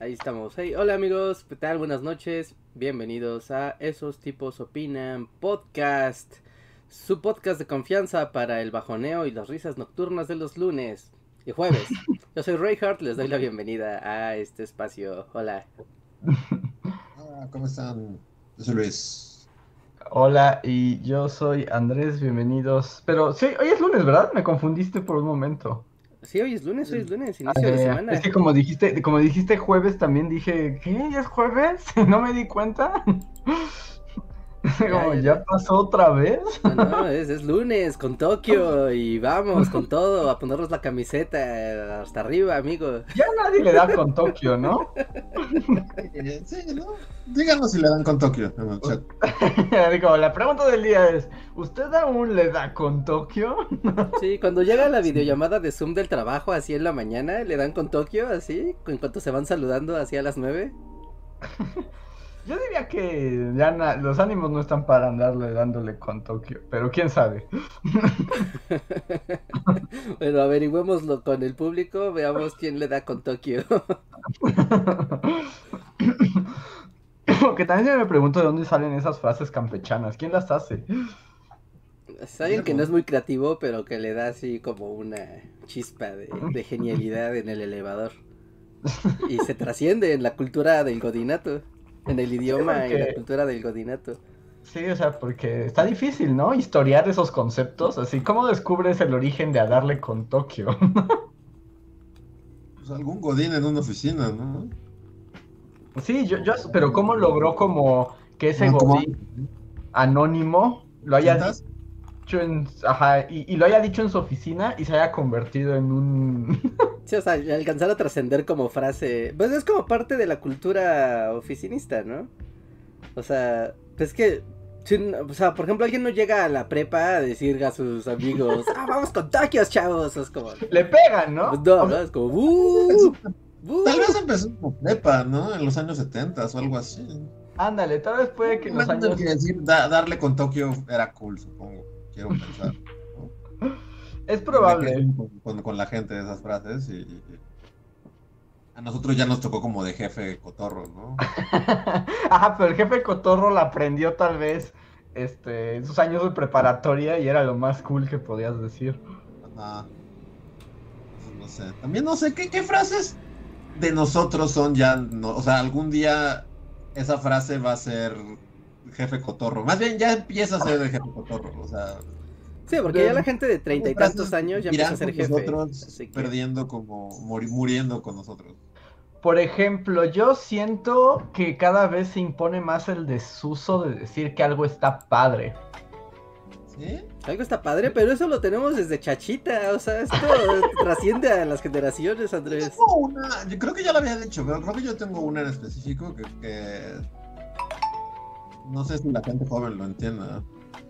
ahí estamos. Hey, hola amigos, ¿qué tal? Buenas noches. Bienvenidos a Esos Tipos Opinan Podcast. Su podcast de confianza para el bajoneo y las risas nocturnas de los lunes y jueves. Yo soy Reinhardt, les doy la bienvenida a este espacio. Hola. Hola, ¿cómo están? Yo soy Luis. Hola, y yo soy Andrés, bienvenidos. Pero sí, hoy es lunes, ¿verdad? Me confundiste por un momento. Sí, hoy es lunes, hoy es lunes, inicio de semana. Es que como dijiste, como dijiste jueves, también dije, ¿qué? ¿Ya es jueves? No me di cuenta. Como, ya, ¿ya, ya. pasó otra vez? No, no, es, es lunes con Tokio y vamos con todo a ponernos la camiseta hasta arriba, amigo. Ya nadie le da con Tokio, ¿no? Sí, ¿no? Díganos si le dan con Tokio en el chat. Digo, la pregunta del día es, ¿usted aún le da con Tokio? Sí, cuando llega la videollamada de Zoom del trabajo así en la mañana, le dan con Tokio así, en cuanto se van saludando así a las nueve. Yo diría que ya na- los ánimos no están para andarle dándole con Tokio, pero quién sabe. Bueno, averigüémoslo con el público, veamos quién le da con Tokio. Porque también me pregunto de dónde salen esas frases campechanas. ¿Quién las hace? Es alguien que no es muy creativo, pero que le da así como una chispa de, de genialidad en el elevador. Y se trasciende en la cultura del godinato, en el idioma y la cultura del godinato. Sí, o sea, porque está difícil, ¿no? Historiar esos conceptos. Así, ¿cómo descubres el origen de a darle con Tokio? Pues algún godín en una oficina, ¿no? Sí, yo, yo, pero ¿cómo logró como que ese Como- godín anónimo lo haya ¿Sientas? Dicho en, ajá, y, y lo haya dicho en su oficina y se haya convertido en un... Sí, o sea, alcanzar a trascender como frase. Pues es como parte de la cultura oficinista, ¿no? O sea, pues que. si no- o sea, por ejemplo, alguien no llega a la prepa a decir a sus amigos, ah, vamos con Tokios, chavos. Es como. Le pegan, ¿no? Pues no, ¿no? Es como, "Uh, uh". Tal vez empezó como prepa, ¿no? En los años 70 o algo así. Ándale, tal vez puede que en los años... que decir da- darle con Tokio era cool, supongo. Quiero pensar. Es probable. Con, con- con la gente de esas frases y, y- a nosotros ya nos tocó como de jefe cotorro, ¿no? Ajá, pero el jefe Cotorro la aprendió tal vez este, en sus años de preparatoria y era lo más cool que podías decir. Ajá. No sé. También no sé qué, qué frases de nosotros son ya. No, o sea, algún día esa frase va a ser jefe cotorro. Más bien ya empieza a ser el jefe cotorro. O sea, Sí, porque ya la gente de treinta y tantos años ya empieza a ser jefe. Nosotros que- perdiendo como muriendo con nosotros. Por ejemplo, yo siento que cada vez se impone más el desuso de decir que algo está padre. ¿Sí? Algo está padre, pero eso lo tenemos desde chachita. O sea, esto trasciende a las generaciones, Andrés. Tengo una, yo creo que ya lo había dicho, pero creo que yo tengo una en específico que, que no sé si la gente joven lo entienda.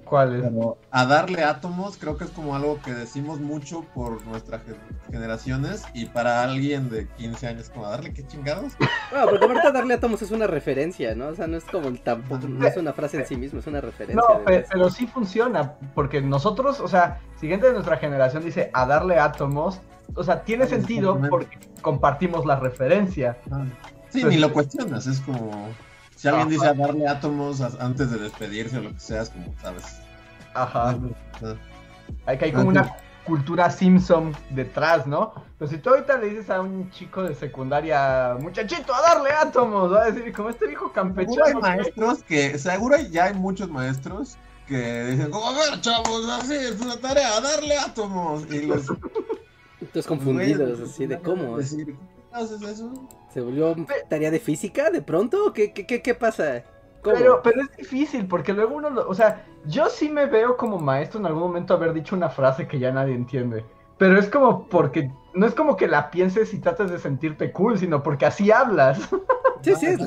¿Cuál es? Pero a darle átomos creo que es como algo que decimos mucho por nuestras ge- generaciones y para alguien de 15 años como a darle qué chingados. Bueno, porque ahorita darle átomos es una referencia, ¿no? O sea, no es como el tampoco, no es una frase en sí mismo, es una referencia. No, pero sí funciona, porque nosotros, o sea, siguiente de nuestra generación dice a darle átomos, o sea, tiene Ah, sentido porque compartimos la referencia. Sí, Pues- ni lo cuestionas, es como si alguien Ajá. dice a darle átomos a- antes de despedirse o lo que sea, es como, ¿sabes? Ajá. Ah, Hay que hay como una cultura Simpson detrás, ¿no? Pero si tú ahorita le dices a un chico de secundaria, muchachito, a darle átomos, va a decir, como este viejo Seguro hay campechano. que-". maestros que, seguro ya hay muchos maestros que dicen, como, a ver, chavos, así es una tarea, a darle átomos. Y los Entonces confundidos, así de cómo. Decir, ¿qué haces eso? ¿Se volvió tarea de física de pronto? ¿Qué, qué, qué, qué pasa? ¿Cómo? Pero, pero es difícil, porque luego uno, lo- o sea, yo sí me veo como maestro en algún momento haber dicho una frase que ya nadie entiende. Pero es como porque no es como que la pienses y trates de sentirte cool, sino porque así hablas. Sí, sí, es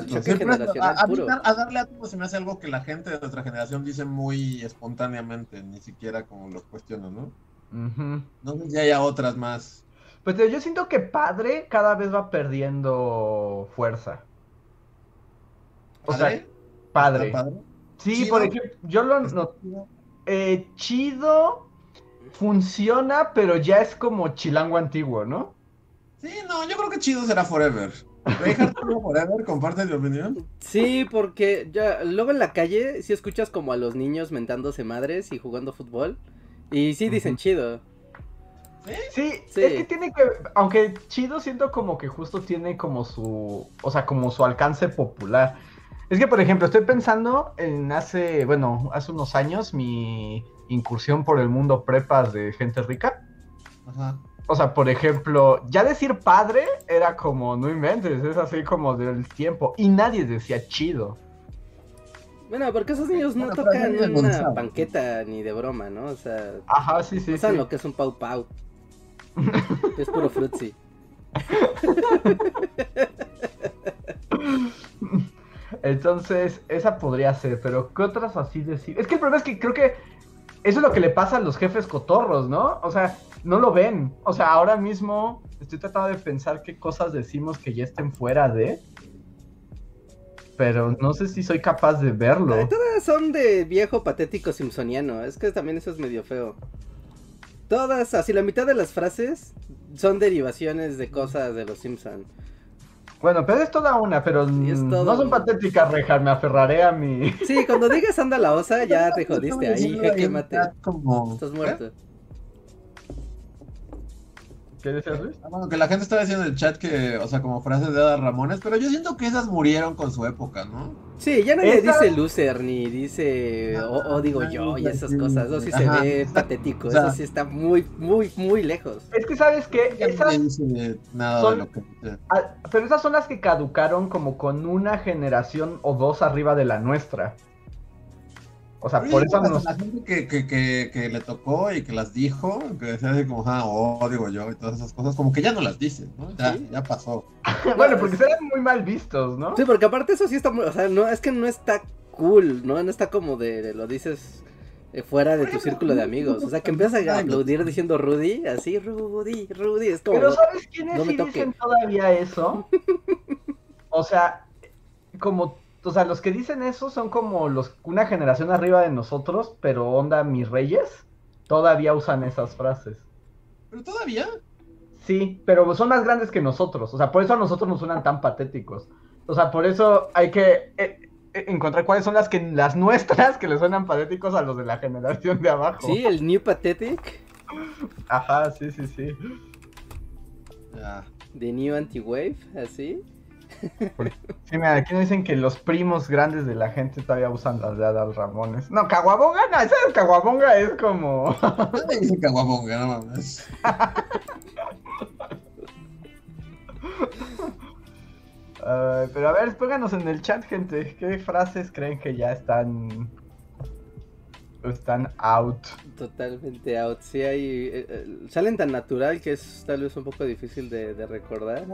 a, a, a darle átomo se me hace algo que la gente de nuestra generación dice muy espontáneamente, ni siquiera como lo cuestiona, ¿no? No sé si haya otras más. Pues yo siento que padre cada vez va perdiendo fuerza. O sea, ¿Padre? padre. ¿Está padre? Sí, Chido. por ejemplo, yo lo no, eh, chido funciona, pero ya es como chilango antiguo, ¿no? Sí, no, yo creo que chido será Forever. Forever, comparte tu opinión. Sí, porque ya luego en la calle sí escuchas como a los niños mentándose madres y jugando fútbol. Y sí dicen chido. Sí, Sí. es que tiene que, aunque chido siento como que justo tiene como su, o sea, como su alcance popular. Es que, por ejemplo, estoy pensando en hace, bueno, hace unos años mi incursión por el mundo prepas de gente rica. Ajá. O sea, por ejemplo, ya decir padre era como, no inventes, es así como del tiempo. Y nadie decía chido. Bueno, porque esos niños no Bueno, tocan una banqueta ni de broma, ¿no? O sea, Ajá, sí, sí. no saben sí. lo que es un pau pau. Es puro frutzi. Entonces, esa podría ser, pero ¿qué otras así decir? Es que el problema es que creo que eso es lo que le pasa a los jefes cotorros, ¿no? O sea, no lo ven. O sea, ahora mismo estoy tratando de pensar qué cosas decimos que ya estén fuera de. Pero no sé si soy capaz de verlo. Todas son de viejo patético simpsoniano. Es que también eso es medio feo. Todas, así la mitad de las frases son derivaciones de cosas de los Simpson. Bueno, pero es toda una, pero Sí, es mm, todo no son patéticas, Rejar, me aferraré a mi... Sí, cuando digas anda la osa, ya te jodiste ahí, en mate. Como... Estás muerto. ¿Qué decías, Luis? Ah, Bueno, que la gente estaba diciendo en el chat que, o sea, como frases de Ada Ramones, pero yo siento que esas murieron con su época, ¿no? Sí, ya nadie Esa- dice loser, ni dice o, o digo yo y esas cosas. Eso sí se Ajá. ve patético. O sea- Eso sí está muy, muy, muy lejos. Es que, ¿sabes qué? Ya Esas... nada son- de lo que pero esas son las que caducaron como con una generación o dos arriba de la nuestra. O sea, por eso nos... La gente que, que, que, que le tocó y que las dijo, que decía así como, ah, oh, digo yo, y todas esas cosas, como que ya no las dice, ¿no? Ya, Sí. ya pasó. bueno, porque serán muy mal vistos, ¿no? Sí, porque aparte eso sí está muy, o sea, no, es que no está cool, ¿no? No está como de, de lo dices eh, fuera de tu círculo de amigos. O sea, que empiezas a aplaudir diciendo Rudy, así, Rudy, Rudy, es como... Pero ¿sabes quiénes no me sí dicen todavía eso? O sea, como, o sea, los que dicen eso son como los una generación arriba de nosotros, pero onda mis reyes, todavía usan esas frases. Pero todavía, Sí, pero son más grandes que nosotros, o sea, por eso a nosotros nos suenan tan patéticos. O sea, por eso hay que eh, eh, encontrar cuáles son las que las nuestras que le suenan patéticos a los de la generación de abajo. Sí, el New Pathetic, Ajá, sí, sí, sí. ya. de New Anti-Wave, así. Sí, mira, aquí nos dicen que los primos grandes de la gente todavía usan las de Adal Ramones. No, Caguabonga, no, esa de Caguabonga es como... Nadie dice caguabonga, no mames. Pero a ver, pónganos en el chat, gente. ¿Qué frases creen que ya están... Están out? Totalmente out. Sí, hay. eh, eh, salen tan natural que es tal vez un poco difícil de, de recordar.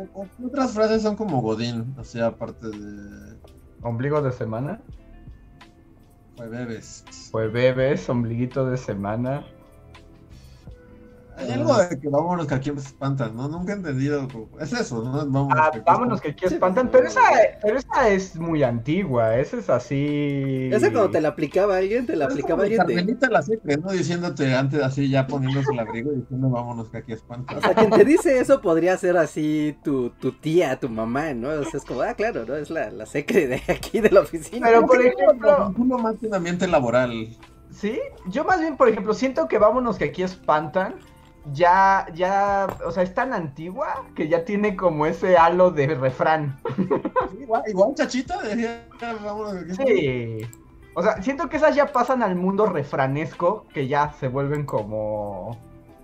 Otras frases son como Godín, o sea, aparte de... Ombligo de semana. Fue bebes. Pues bebes, ombliguito de semana. Hay algo de que vámonos que aquí espantan, ¿no? Nunca he entendido. Es eso, ¿no? Vámonos Ah, que aquí vámonos que aquí espantan. pero- Pero esa, pero esa es muy antigua. Esa es así. Esa cuando te la aplicaba alguien, te la aplicaba alguien de. La secre, ¿no? Diciéndote antes así, ya poniéndose el abrigo y diciendo vámonos que aquí espantan. O sea, quien te dice eso podría ser así tu, tu tía, tu mamá, ¿no? O sea, es como, ah, claro, ¿no? Es la, la secre de aquí de la oficina. Pero por Lo ejemplo, vinculo más que un ambiente laboral. sí, yo más bien, por ejemplo, siento que vámonos que aquí espantan. Ya, ya, o sea, es tan antigua que ya tiene como ese halo de refrán. Sí, Igual, igual espantan. Sí. O sea, siento que esas ya pasan al mundo refranesco, que ya se vuelven como...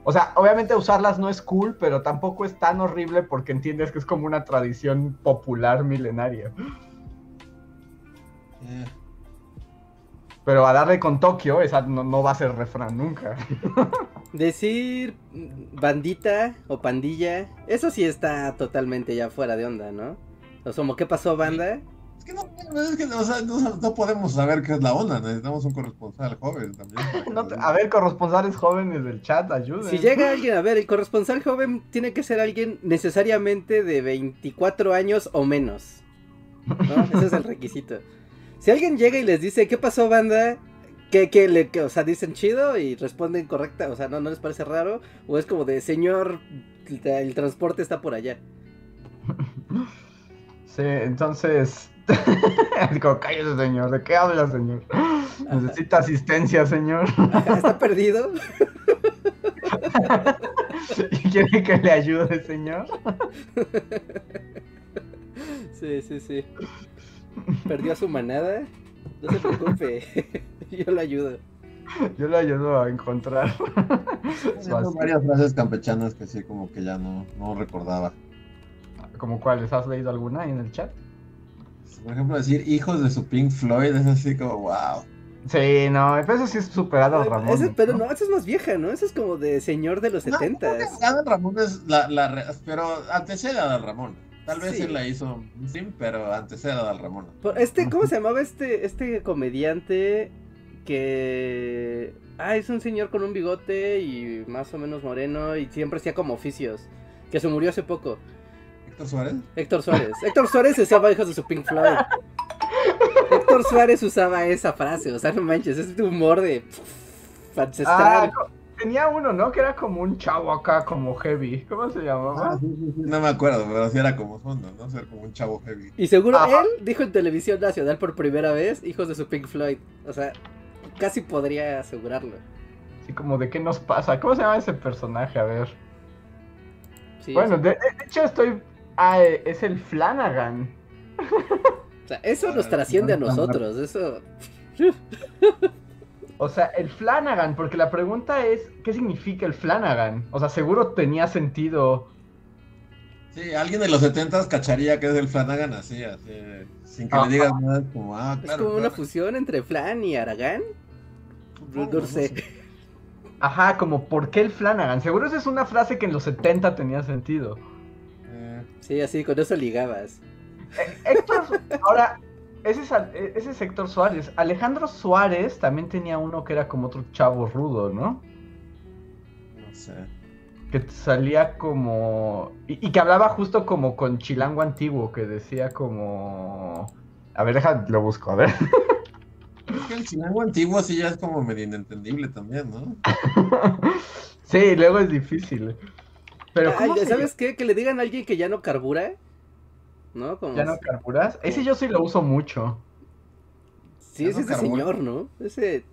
O sea, obviamente usarlas no es cool, pero tampoco es tan horrible porque entiendes que es como una tradición popular milenaria. Eh, Pero a darle con Tokio, esa no, no va a ser refrán nunca. Decir bandita o pandilla, eso sí está totalmente ya fuera de onda, ¿no? O sea, ¿qué pasó, banda? Es que no, es que, o sea, no, no podemos saber qué es la onda, necesitamos un corresponsal joven también. No te- a ver, corresponsales jóvenes del chat, ayuden. Si llega alguien, a ver, el corresponsal joven tiene que ser alguien necesariamente de 24 años o menos. ¿no? Ese es el requisito. Si alguien llega y les dice, ¿qué pasó, banda? ¿Qué, qué le, qué? o sea, dicen chido y responden correcta, o sea, ¿no, no les parece raro? O es como de, señor, el, transporte está por allá. Sí, entonces. Digo, cállese, señor. ¿De qué habla, señor? Necesita asistencia, señor. ¿Está perdido? ¿Y quiere que le ayude, señor? Sí, sí, sí. Perdió a su manada. No se preocupe, yo lo ayudo. Yo le ayudo a encontrar. Tengo varias frases campechanas que sí, como que ya no, no recordaba. ¿Como cuáles? ¿Has leído alguna en el chat? Por ejemplo, decir hijos de su Pink Floyd es así como, wow. Sí, no, eso sí es superado a Ramón. Ese- pero no, esa es más vieja, ¿no? Esa es como de señor de los No, creo setentas. que Adal Ramón es la, la pero antecede a Ramón. Tal vez Sí. él la hizo sin, pero antecede a Adal Ramón. Este, ¿cómo se llamaba este, este comediante que... Ah, es un señor con un bigote y más o menos moreno y siempre hacía como oficios. Que se murió hace poco. Héctor Suárez. Héctor Suárez. Héctor Suárez usaba hijos de su Pink Floyd. Héctor Suárez usaba esa frase, o sea, no manches, es de humor de Ah, ancestral. co- tenía uno, ¿no? Que era como un chavo acá, como heavy. ¿Cómo se llamaba? Ah, sí, sí, sí, No me acuerdo, pero sí era como fondo, ¿no? Ser como un chavo heavy. Y seguro Ajá. él dijo en televisión nacional por primera vez, hijos de su Pink Floyd. O sea, casi podría asegurarlo. Así como, ¿de qué nos pasa? ¿Cómo se llama ese personaje? A ver. Sí, bueno, sí. de, de hecho estoy... Ah, es el Flanagan. O sea, eso nos trasciende a nosotros, eso... O sea, el Flanagan, porque la pregunta es, ¿qué significa el Flanagan? O sea, seguro tenía sentido. Sí, alguien de los 70 cacharía que es el Flanagan así, así, sin que Ajá. le digas nada, es como, ah, Es claro. como una fusión entre Flan y Aragán. No, sé. Ajá, como, ¿por qué el Flanagan? Seguro esa es una frase que en los 70 tenía sentido. Eh, Sí, así, con eso ligabas. Eh, Héctor, ahora, ese es, eh, ese es Héctor Suárez. Alejandro Suárez también tenía uno que era como otro chavo rudo, ¿no? no sé. Que salía como... Y, y que hablaba justo como con chilango antiguo, que decía como... A ver, deja, lo busco, a ver. Creo que el chilango antiguo sí ya es como medio inentendible también, ¿no? sí, luego es difícil. Pero Ay, ¿cómo se ¿Sabes qué? Que le digan a alguien que ya no carbura. ¿No? Como... ¿Ya no carburas? Ese yo sí lo uso mucho. Sí, es no ese carbura. señor, ¿no? Ese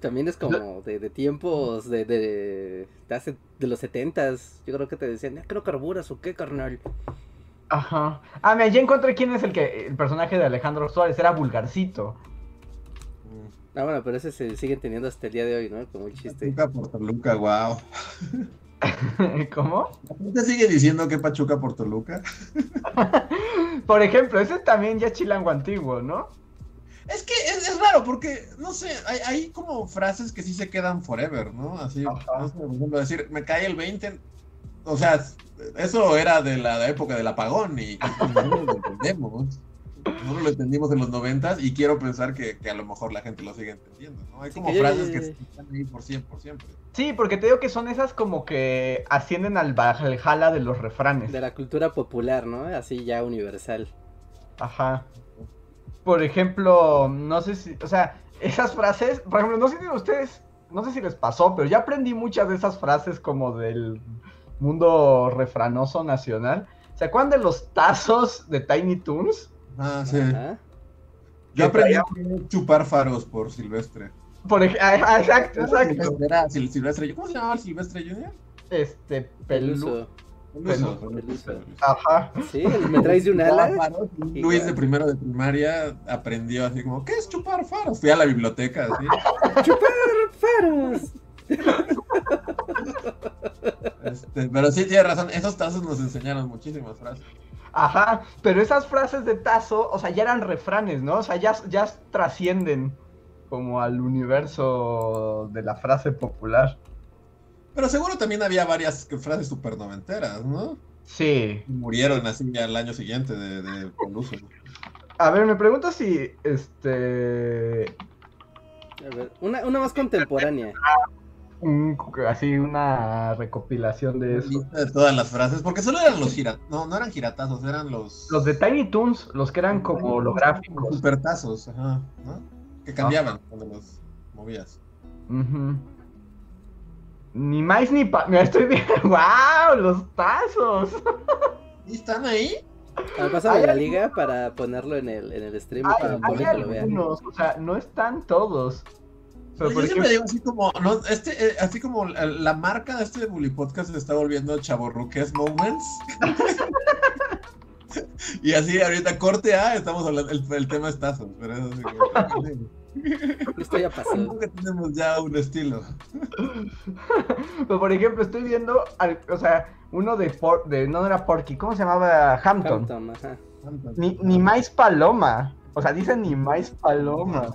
también es como de, de tiempos de, de, de hace, de los setentas. Yo creo que te decían, ¿ya no carburas o qué, carnal? Ajá. Ah, mira, ya encontré quién es el que el personaje de Alejandro Suárez. Era Vulgarcito. Ah, bueno, pero ese se siguen teniendo hasta el día de hoy, ¿no? Como un chiste. Pachuca por Toluca, wow. ¿Cómo? ¿La gente sigue diciendo que Pachuca por Toluca? Por ejemplo, ese también ya es chilango antiguo, ¿no? Es que es, es raro porque, no sé, hay, hay como frases que sí se quedan forever, ¿no? Así, no sé, por ejemplo, decir, me cae el 20. O sea, eso era de la época del apagón y, y no lo entendemos. No lo entendimos en los noventas y quiero pensar que, que a lo mejor la gente lo sigue entendiendo, ¿no? Hay como frases ya- que están ahí por siempre, por siempre. Sí, porque te digo que son esas como que ascienden al Valhalla de los refranes. De la cultura popular, ¿no? Así ya universal. Ajá. Por ejemplo, no sé si, o sea, esas frases, por ejemplo, no sé si ustedes, no sé si les pasó, pero ya aprendí muchas de esas frases como del mundo refranoso nacional. ¿Se acuerdan de los tazos de Tiny Toons? Ah, sí. Ajá. Yo aprendí a chupar faros por Silvestre. Por ej- ah, exacto, exacto. Silvestre era Sil- Silvestre, ¿cómo se llamaba el Silvestre Junior? Este, pelu. Peluso. Peluso, Peluso. Peluso. Ajá. Sí, me traes de un ala. faros, y Igual. Luis de primero de primaria aprendió así como, ¿qué es chupar faros? Fui a la biblioteca así. ¡Faros! Este, pero sí tiene razón, esos tazos nos enseñaron muchísimas frases. Ajá, pero esas frases de tazo, o sea, ya eran refranes, ¿no? O sea, ya, ya trascienden como al universo de la frase popular. Pero seguro también había varias frases super noventeras, ¿no? Sí. Murieron así al año siguiente de, de. A ver, me pregunto si este A ver, una, una más contemporánea. Un- así una recopilación de eso. De todas las frases, porque solo eran los giratazos, no, no eran giratazos, eran los... Los de Tiny Toons, los que eran como holográficos. Supertazos, ajá, ¿no? Que cambiaban cuando los movías. Ni más ni pa... Mira, estoy viendo. ¡Wow! Los tazos. ¿Y están ahí? A ver, pásame la liga para ponerlo en el, en el stream Hay, para hay público lo vea. algunos, o sea, no están todos. Pero Yo siempre digo así como, no, este, eh, así como la, la marca de este Bully Podcast se está volviendo chaborruques moments. y así ahorita corte A, estamos hablando, el, el tema es tazos, pero eso sí, como- Esto ya pasó. Que tenemos ya un estilo. pero por ejemplo, estoy viendo, al- o sea, uno de, Por- de no era Porky, ¿cómo se llamaba? Hampton. Hampton, ajá. Ni, ni más paloma. O sea, dicen ni más paloma.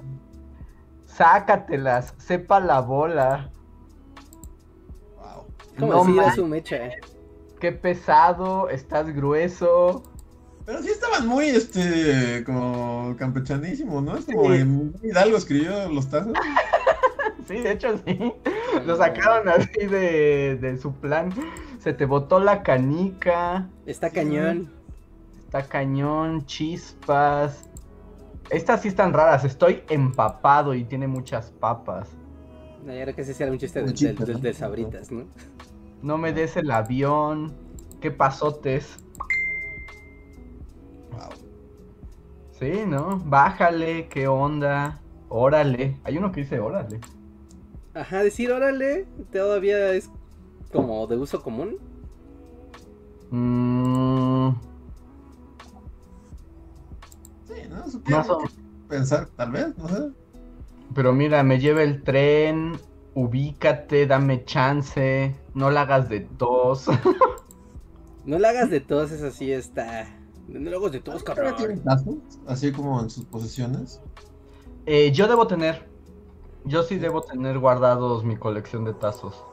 Sácatelas, sepa la bola. Wow. Como No su mecha. Qué pesado, estás grueso. Pero sí estaban muy, este, como campechanísimos, ¿no? Es como Sí. en Hidalgo escribió los tazos. Sí, de hecho sí. Lo sacaron así de, de su plan. Se te botó la canica. Está cañón. Está cañón, chispas. Estas sí están raras. Estoy empapado y tiene muchas papas. No, yo creo que ese sí era un chiste Un Sabritas, ¿no? No me des el avión. ¿Qué pasotes? Wow. Sí, ¿no? Bájale, ¿qué onda? Órale. Hay uno que dice órale. Ajá, decir órale todavía es como de uso común. Mm, ¿no? Supieron más o- pensar, tal vez, no sé. Pero mira, me lleva el tren. Ubícate, dame chance. No la hagas de tos. No la hagas de todos, eso sí está. No lo hagas de todos, ¿Todavía tienen cabrón. tazos? Así como en sus posesiones. Eh, yo debo tener. Yo sí debo tener guardados mi colección de tazos.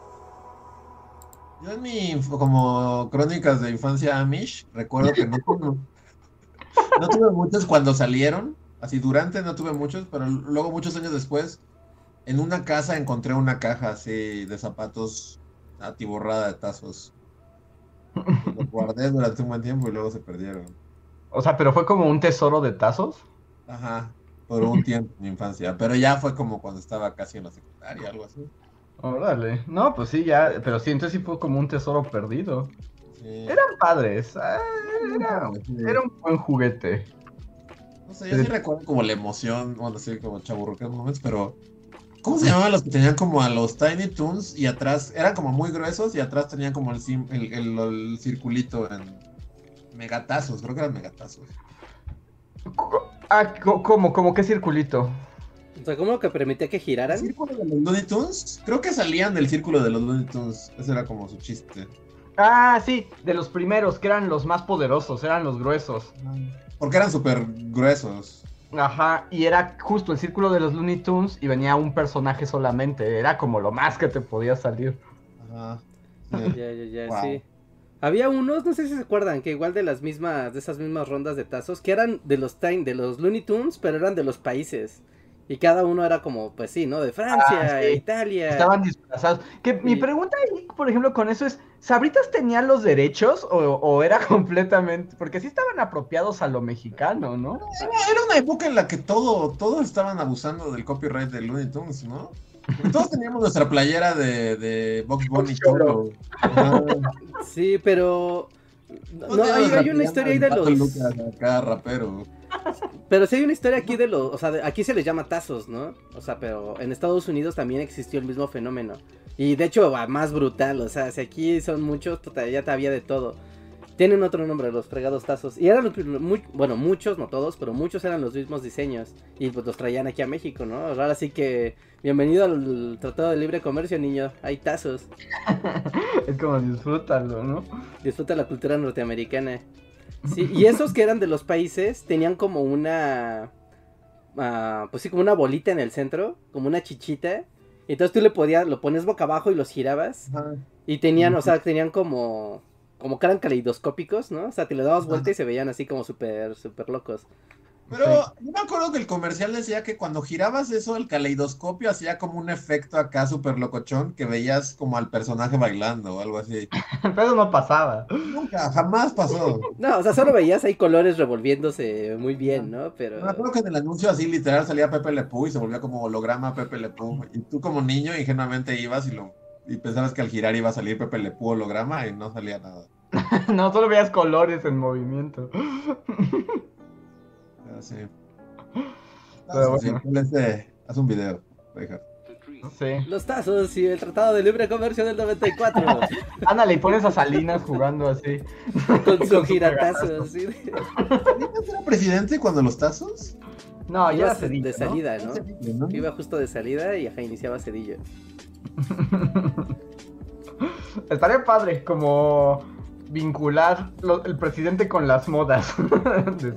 Yo en mi, como crónicas de infancia Amish, recuerdo que no no tuve muchos cuando salieron, así durante no tuve muchos, pero luego muchos años después, en una casa encontré una caja así de zapatos atiborrada de tazos. Los guardé durante un buen tiempo y luego se perdieron. O sea, pero fue como un tesoro de tazos. Ajá, por un tiempo en mi infancia, pero ya fue como cuando estaba casi en la secundaria, algo así. Órale. No, pues sí, ya. Pero sí, entonces sí fue como un tesoro perdido. Eran padres. ah, Era, era un buen juguete. No sé, yo sí recuerdo como la emoción, bueno, así como chaburrucas momentos, pero ¿cómo se llamaban los que tenían como a los Tiny Toons y atrás, eran como muy gruesos y atrás tenían como el, sim- el, el- el circulito en megatazos, creo que eran megatazos. Ah, ¿cómo? ¿Cómo qué circulito? O sea, ¿cómo que permitía que ¿El giraran? círculo de los Looney Tunes? Creo que salían del círculo de los Looney Tunes, ese era como su chiste. Ah, sí, de los primeros, que eran los más poderosos, eran los gruesos. Porque eran súper gruesos. Ajá, y era justo el círculo de los Looney Tunes y venía un personaje solamente, era como lo más que te podía salir. Ajá. Ya, ya, ya, sí. Había unos, no sé si se acuerdan, que igual de las mismas, de esas mismas rondas de tazos, que eran de los Time, de los Looney Tunes, pero eran de los países. Y cada uno era como, pues sí, ¿no? De Francia, Ah, sí. Italia. Estaban disfrazados. Que mi pregunta ahí, por ejemplo, con eso es, ¿Sabritas tenían los derechos o, o era completamente? Porque sí estaban apropiados a lo mexicano, ¿no? Era una época en la que todo, todos estaban abusando del copyright de Looney Tunes, ¿no? Todos teníamos nuestra playera de, de Box Bunny. Cholo. Sí, pero... No, hay, hay una historia ahí de los... Acá, rapero. Pero sí hay una historia aquí de los, o sea, de- aquí se les llama tazos, ¿no? O sea, pero en Estados Unidos también existió el mismo fenómeno. Y de hecho, más brutal, o sea, si aquí son muchos, ya te había de todo. Tienen otro nombre, los fregados tazos. Y eran, los- muy, bueno, muchos, no todos, pero muchos eran los mismos diseños. Y pues los traían aquí a México, ¿no? Ahora sí que, bienvenido al Tratado de Libre Comercio, niño. Hay tazos. Es como disfrútalo, ¿no? Disfruta la cultura norteamericana. Sí, y esos que eran de los países tenían como una. ah, pues sí, como una bolita en el centro, como una chichita. Entonces tú le podías, lo pones boca abajo y los girabas. Y tenían, o sea, tenían como, como que eran caleidoscópicos, ¿no? O sea, te le dabas vuelta y se veían así como súper, súper locos. Pero yo me acuerdo que el comercial decía que cuando girabas eso, el caleidoscopio hacía como un efecto acá súper locochón que veías como al personaje bailando o algo así. Pero no pasaba. Nunca, jamás pasó. No, o sea, solo veías ahí colores revolviéndose muy bien, ¿no? Pero... Me acuerdo que en el anuncio así literal salía Pepe Le Pew y se volvía como holograma Pepe Le Pew. Y tú como niño ingenuamente ibas y lo y pensabas que al girar iba a salir Pepe Le Pew holograma y no salía nada. No, solo veías colores en movimiento. Sí. Pero Ah, sí, bueno. este, haz un video. deja. Sí. Los tazos y el Tratado de Libre Comercio del 94 Ándale, y pones a Salinas jugando así. con su giratazo. así de- ¿Salinas era presidente cuando los tazos? No, ya Iba era Cedillo, de salida, ¿no? ¿no? Iba justo de salida y ajá, iniciaba Cedillo. Estaría padre como vincular el presidente con las modas de.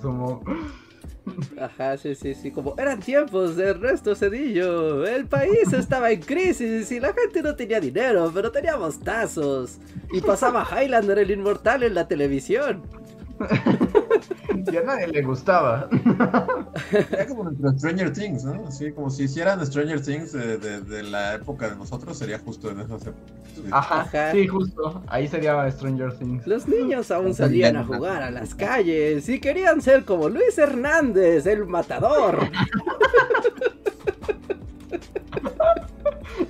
Ajá, sí, sí, sí, como eran tiempos de Ernesto Cedillo. El país estaba en crisis y la gente no tenía dinero, pero teníamos tazos. Y pasaba Highlander el Inmortal en la televisión. Y a nadie le gustaba. Era como nuestro Stranger Things, ¿no? Así como si hicieran Stranger Things de, de- de la época de nosotros, sería justo en esas épocas. Sí. Ajá, Ajá. sí, justo. Ahí sería Stranger Things. Los niños aún salían a jugar a las calles y querían ser como Luis Hernández, el matador.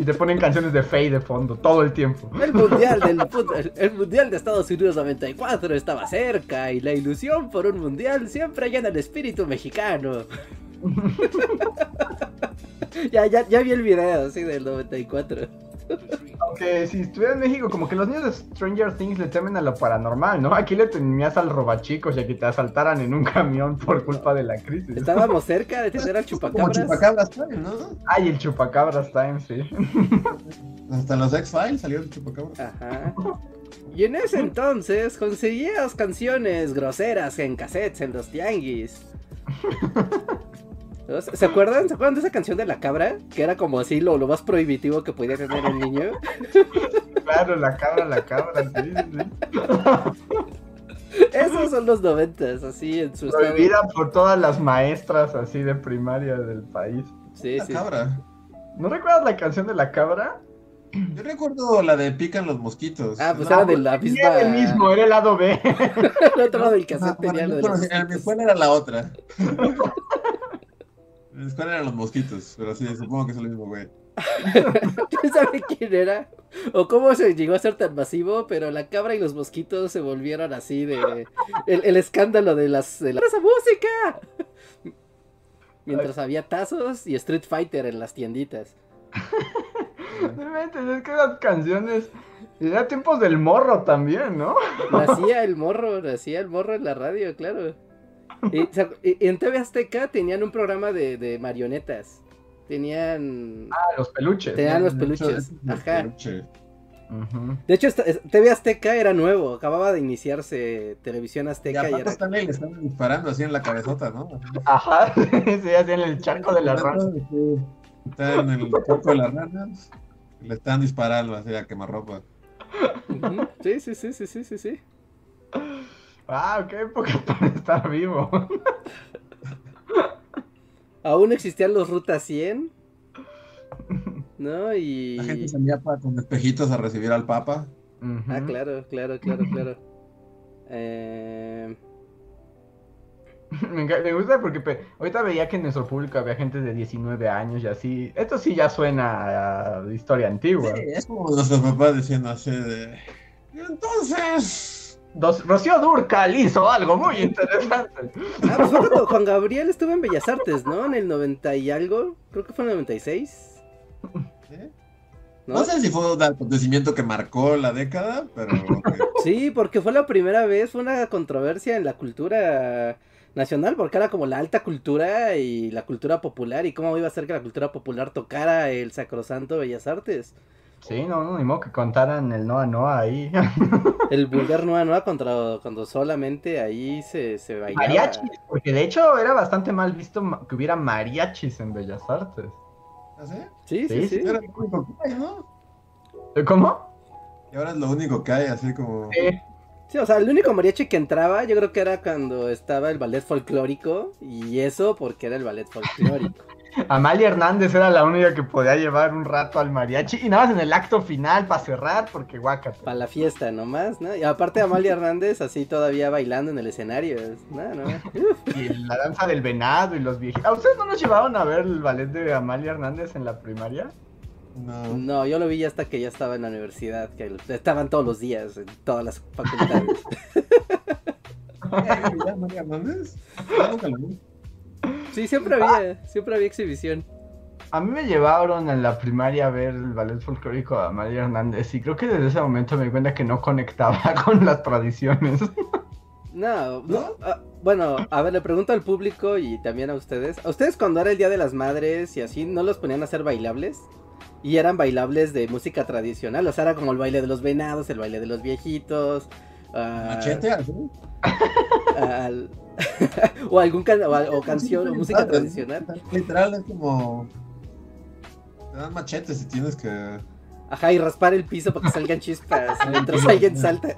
Y te ponen canciones de Faye de fondo todo el tiempo. El mundial, del, el mundial de Estados Unidos 94 estaba cerca y la ilusión por un mundial siempre llena el espíritu mexicano. ya, ya, ya vi el video, así del 94. Aunque si estuviera en México, como que los niños de Stranger Things le temen a lo paranormal, ¿no? Aquí le temías al robachicos y a que te asaltaran en un camión por culpa de la crisis. Estábamos cerca de tener al Como chupacabras. chupacabras también, ¿no? Ay, el chupacabras time, sí. Hasta los X-Files salió el chupacabras. Ajá. Y en ese entonces conseguías canciones groseras en cassettes en los tianguis. ¿No? ¿Se acuerdan? ¿Se acuerdan de esa canción de la cabra? Que era como así lo, lo más prohibitivo que podía tener un niño. Claro, la cabra, la cabra, sí, sí. Esos son los noventas, así en su estado. Prohibida por todas las maestras así de primaria del país. Sí, La sí. cabra. ¿No recuerdas la canción de la cabra? Yo recuerdo la de Pican los mosquitos. Ah, pues No, era de la misma. Era el mismo, era el lado B. El otro lado del no, cassette bueno, tenía lo de los en mi escuela era la otra. en mi escuela eran los mosquitos, pero sí, supongo que es el mismo güey. ¿Quién sabe quién era? O cómo se llegó a ser tan masivo, pero la cabra y los mosquitos se volvieron así de... El, el escándalo de las... De la... ¡Esa música! Mientras había tazos y Street Fighter en las tienditas. Realmente, es que las canciones. Era tiempos del morro también, ¿no? Nacía el morro, nacía el morro en la radio, claro. Y, y en TV Azteca tenían un programa de, de marionetas. Tenían... Ah, los peluches. Tenían los De hecho, peluches. Ajá. De hecho, TV Azteca era nuevo. Acababa de iniciarse Televisión Y Azteca y aparte era... Stanley le están disparando así en la cabezota, ¿no? Ajá, sí, así en el charco de la rana. Está en el charco de las ranas. Le están disparando así a quemarropa. Sí, sí, sí, sí, sí, sí, sí. Ah, qué época para estar vivo. Aún existían los Ruta 100. ¿No? Y... La gente salía pa- con espejitos a recibir al Papa. Ah, claro, claro, claro, claro. Eh... Me, gusta porque pe- ahorita veía que en nuestro público había gente de 19 años y así. Esto sí ya suena a historia antigua. Sí, es como nuestros papás diciendo así de. "Y Entonces. Dos- Rocío Durcal hizo algo muy interesante. Ah, pues fue cuando Juan Gabriel estuvo en Bellas Artes, ¿no? En el 90 y algo. Creo que fue en el 96. ¿eh? ¿no? No sé si fue un acontecimiento que marcó la década, pero. ok. Sí, porque fue la primera vez, fue una controversia en la cultura nacional, porque era como la alta cultura y la cultura popular, y cómo iba a ser que la cultura popular tocara el sacrosanto Bellas Artes. Sí, no, no, ni modo que contaran el Noa Noa ahí. El vulgar Noa Noa contra cuando solamente ahí se, se bailaba. Mariachis, porque de hecho era bastante mal visto que hubiera mariachis en Bellas Artes. ¿Ah, sí? Sí, sí, Sí, sí. sí. Era lo único que hay, ¿no? ¿Cómo? Y ahora es lo único que hay, así como. Sí. Sí, o sea, el único mariachi que entraba yo creo que era cuando estaba el ballet folclórico y eso porque era el ballet folclórico. Amalia Hernández era la única que podía llevar un rato al mariachi y nada más en el acto final para cerrar porque guácate. Para la fiesta nomás, ¿no? Y aparte Amalia Hernández así todavía bailando en el escenario. No, no. Y la danza del venado y los viejitos. ¿A ustedes no nos llevaron a ver el ballet de Amalia Hernández en la primaria? No. No, yo lo vi hasta que ya estaba en la universidad, que estaban todos los días en todas las facultades. ¿Eh, ya, María Hernández? Sí, siempre había, siempre había exhibición. A mí me llevaron en la primaria a ver el ballet folclórico de Amalia Hernández y creo que desde ese momento me di cuenta que no conectaba con las tradiciones. No, no, ah, bueno, a ver, le pregunto al público y también a ustedes. ¿A ustedes cuando era el Día de las Madres y así, no los ponían a hacer bailables? Y eran bailables de música tradicional, o sea, era como el baile de los venados, el baile de los viejitos. ah, Machete, al- o algún can- o, canción o música tradicional. Literal, es como. Te dan machetes y tienes que. Ajá, y raspar el piso para que salgan chispas mientras alguien salta.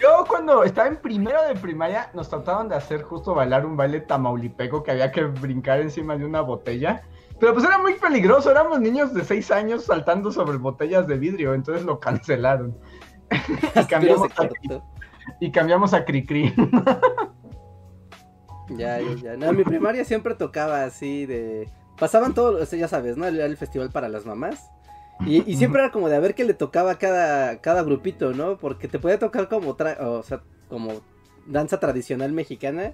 Yo cuando estaba en primero de primaria nos trataron de hacer justo bailar un baile tamaulipeco que había que brincar encima de una botella. Pero pues era muy peligroso, éramos niños de 6 años saltando sobre botellas de vidrio, entonces lo cancelaron. y, cambiamos. Y cambiamos a Cricri. Ya, ya, ya. No, mi primaria siempre tocaba así de. Pasaban todos, o sea, ya sabes, ¿no? El festival para las mamás. Y, y siempre era como de a ver qué le tocaba a cada, cada grupito, ¿no? Porque te podía tocar como, tra- o sea, como danza tradicional mexicana.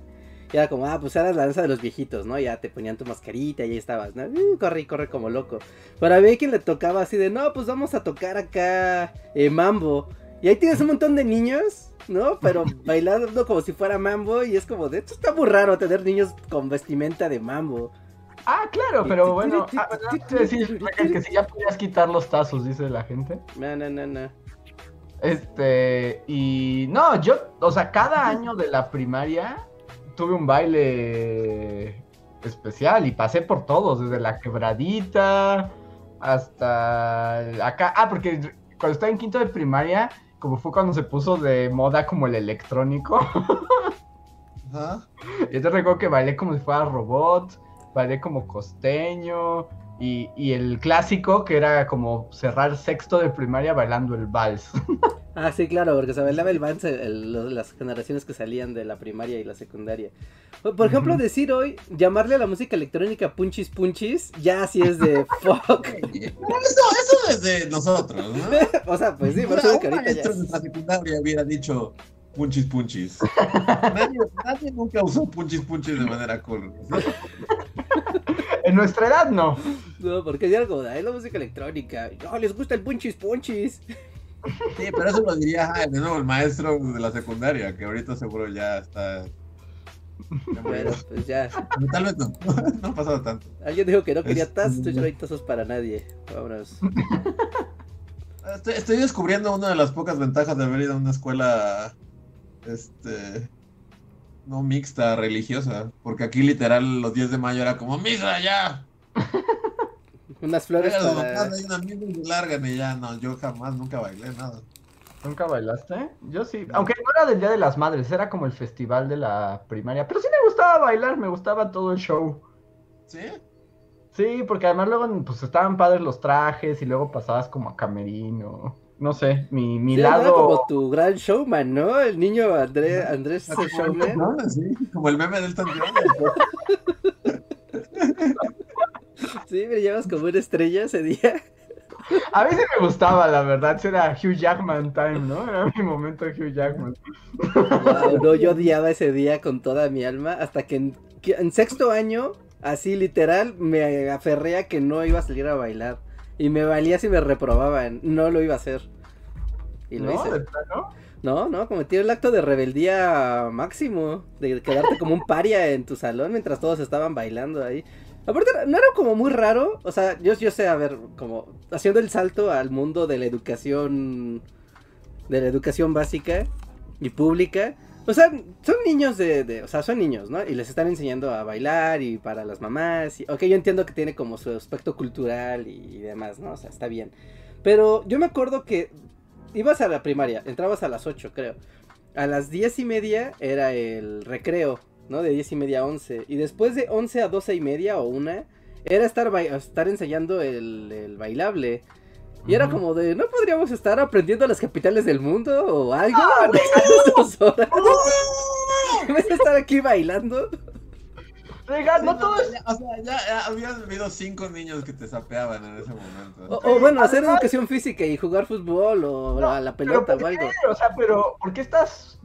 Y era como, ah, pues era la danza de los viejitos, ¿no? Ya te ponían tu mascarita y ahí estabas, ¿no? Uh, corre y corre como loco. Pero había quien le tocaba así de, no, pues vamos a tocar acá eh, mambo. Y ahí tienes un montón de niños, ¿no? Pero bailando como si fuera mambo. Y es como, de esto está muy raro tener niños con vestimenta de mambo. Ah, claro, pero bueno, ah, decir que si ya podías quitar los tazos, dice la gente. No, no, no, no. Este, y no, yo, o sea, cada año de la primaria tuve un baile especial y pasé por todos, desde la quebradita hasta acá. Ah, porque cuando estaba en quinto de primaria, como fue cuando se puso de moda como el electrónico, Ajá. yo te recuerdo que bailé como si fuera robot, bailé como costeño. Y, y el clásico que era como cerrar sexto de primaria bailando el vals. Ah, sí, claro, porque se bailaba el vals el- el- las generaciones que salían de la primaria y la secundaria. Por ejemplo, decir hoy, llamarle a la música electrónica punchis punchis, ya así es de fuck. Eso, eso desde nosotros, ¿no? o sea, pues sí, por Una- eso que ahorita ya de la secundaria hubiera dicho punchis punchis. nadie, nadie nunca usó punchis punchis de manera cool. En nuestra edad no. No, porque era como, "Ay, la música electrónica. No, les gusta el punchis punchis. Sí, pero eso lo diría ah, de nuevo el maestro de la secundaria, que ahorita seguro ya está. ya Bueno, pues ya. Pero Tal vez no, no ha pasado tanto. Alguien dijo que no quería Es- tazos, yo no hay tazos para nadie. Vámonos. Estoy, estoy descubriendo una de las pocas ventajas de haber ido a una escuela, este, no mixta, religiosa, porque aquí literal los 10 de mayo era como misa ya. Unas flores los para... hay una misa y se largan y ya no, yo jamás nunca bailé nada. ¿Nunca bailaste? Yo sí. Aunque no era del Día de las Madres, era como el festival de la primaria. Pero sí me gustaba bailar, me gustaba todo el show. ¿Sí? Sí, porque además luego pues estaban padres los trajes y luego pasabas como a camerino. No sé, mi, mi Sí, era lado... como tu gran showman, ¿no? El niño André, Andrés el Showman. John, sí, como el meme del John. Sí, me llevas como una estrella ese día. A veces me gustaba, la verdad. Era Hugh Jackman time, ¿no? Era mi momento de Hugh Jackman. Wow, no, yo odiaba ese día con toda mi alma. Hasta que en, que en sexto año, así literal, me aferré a que no iba a salir a bailar. Y me valía si me reprobaban. No lo iba a hacer. Y lo ¿No? hice. ¿De plano? No, no, cometí el acto de rebeldía máximo. De quedarte como un paria en tu salón mientras todos estaban bailando ahí. Aparte, no era como muy raro. O sea, yo, yo sé, a ver, como haciendo el salto al mundo de la educación. De la educación básica y pública. O sea, son niños de, de, O sea, son niños, ¿no? Y les están enseñando a bailar y para las mamás. Y, ok, yo entiendo que tiene como su aspecto cultural y, demás, ¿no? O sea, está bien. Pero yo me acuerdo que ibas a la primaria, entrabas a las 8, creo. A las diez y media era el recreo, ¿no? De diez y media a 11. Y después de 11 a doce y media o una, era estar, estar enseñando el, el bailable. Y era como de, ¿no podríamos estar aprendiendo las capitales del mundo o algo? ¡Ah, dos horas. ¿En vez de estar aquí bailando? No, todo es... O sea, ya, habían habido cinco niños que te sapeaban en ese momento. O, bueno, hacer educación física y jugar fútbol o a la pelota o algo. O sea, pero ¿por qué estás...?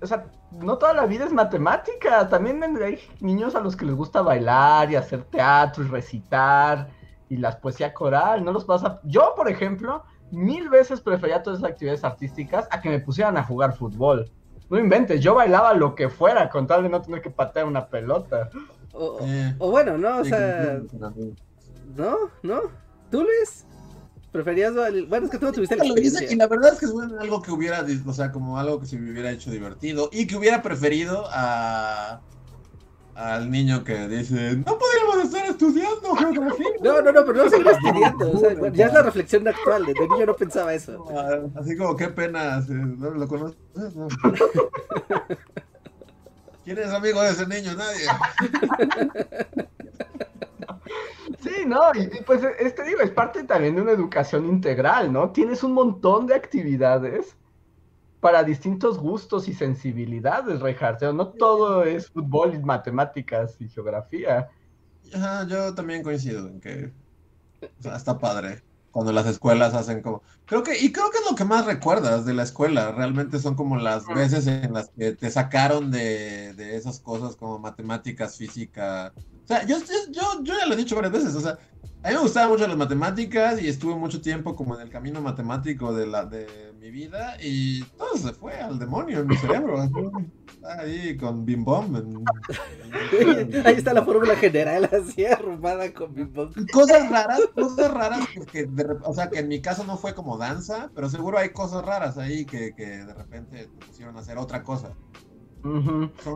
o sea, no toda la vida es matemática. También hay niños a los que les gusta bailar y hacer teatro y recitar y las poesía coral, no los pasa. Yo, por ejemplo, mil veces prefería todas esas actividades artísticas a que me pusieran a jugar fútbol. No inventes, yo bailaba lo que fuera con tal de no tener que patear una pelota. O, eh, bueno, ¿no? O sea... ¿No? ¿No? ¿Tú, Luis? ¿Preferías? Bueno, es que tú no tuviste la experiencia. Y la verdad es que es algo que hubiera, o sea, como algo que se me hubiera hecho divertido y que hubiera preferido a al niño que dice, no podríamos estar estudiando geografía. No, no, no, pero no seguir estudiando. O sea, ya es la reflexión actual. De niño no pensaba eso. Ah, así como, qué pena. ¿No lo conoces? ¿Quién es amigo de ese niño? Nadie. Sí, no, y, pues este digo, es parte también de una educación integral, ¿no? Tienes un montón de actividades para distintos gustos y sensibilidades, Reinhardt. no todo es fútbol y matemáticas y geografía. yo también coincido en que está padre cuando las escuelas hacen como creo que y creo que es lo que más recuerdas de la escuela realmente son como las veces en las que te sacaron de, de esas cosas como matemáticas física o sea yo, yo, yo ya lo he dicho varias veces o sea a mí me gustaban mucho las matemáticas y estuve mucho tiempo como en el camino matemático de, la, de mi vida y todo se fue al demonio en mi cerebro. Ahí con Bim Bom. Ahí está la fórmula general así arrumada con Bim Bom. Cosas raras, cosas raras que, o sea, que en mi caso no fue como danza, pero seguro hay cosas raras ahí que, que de repente pusieron a hacer otra cosa.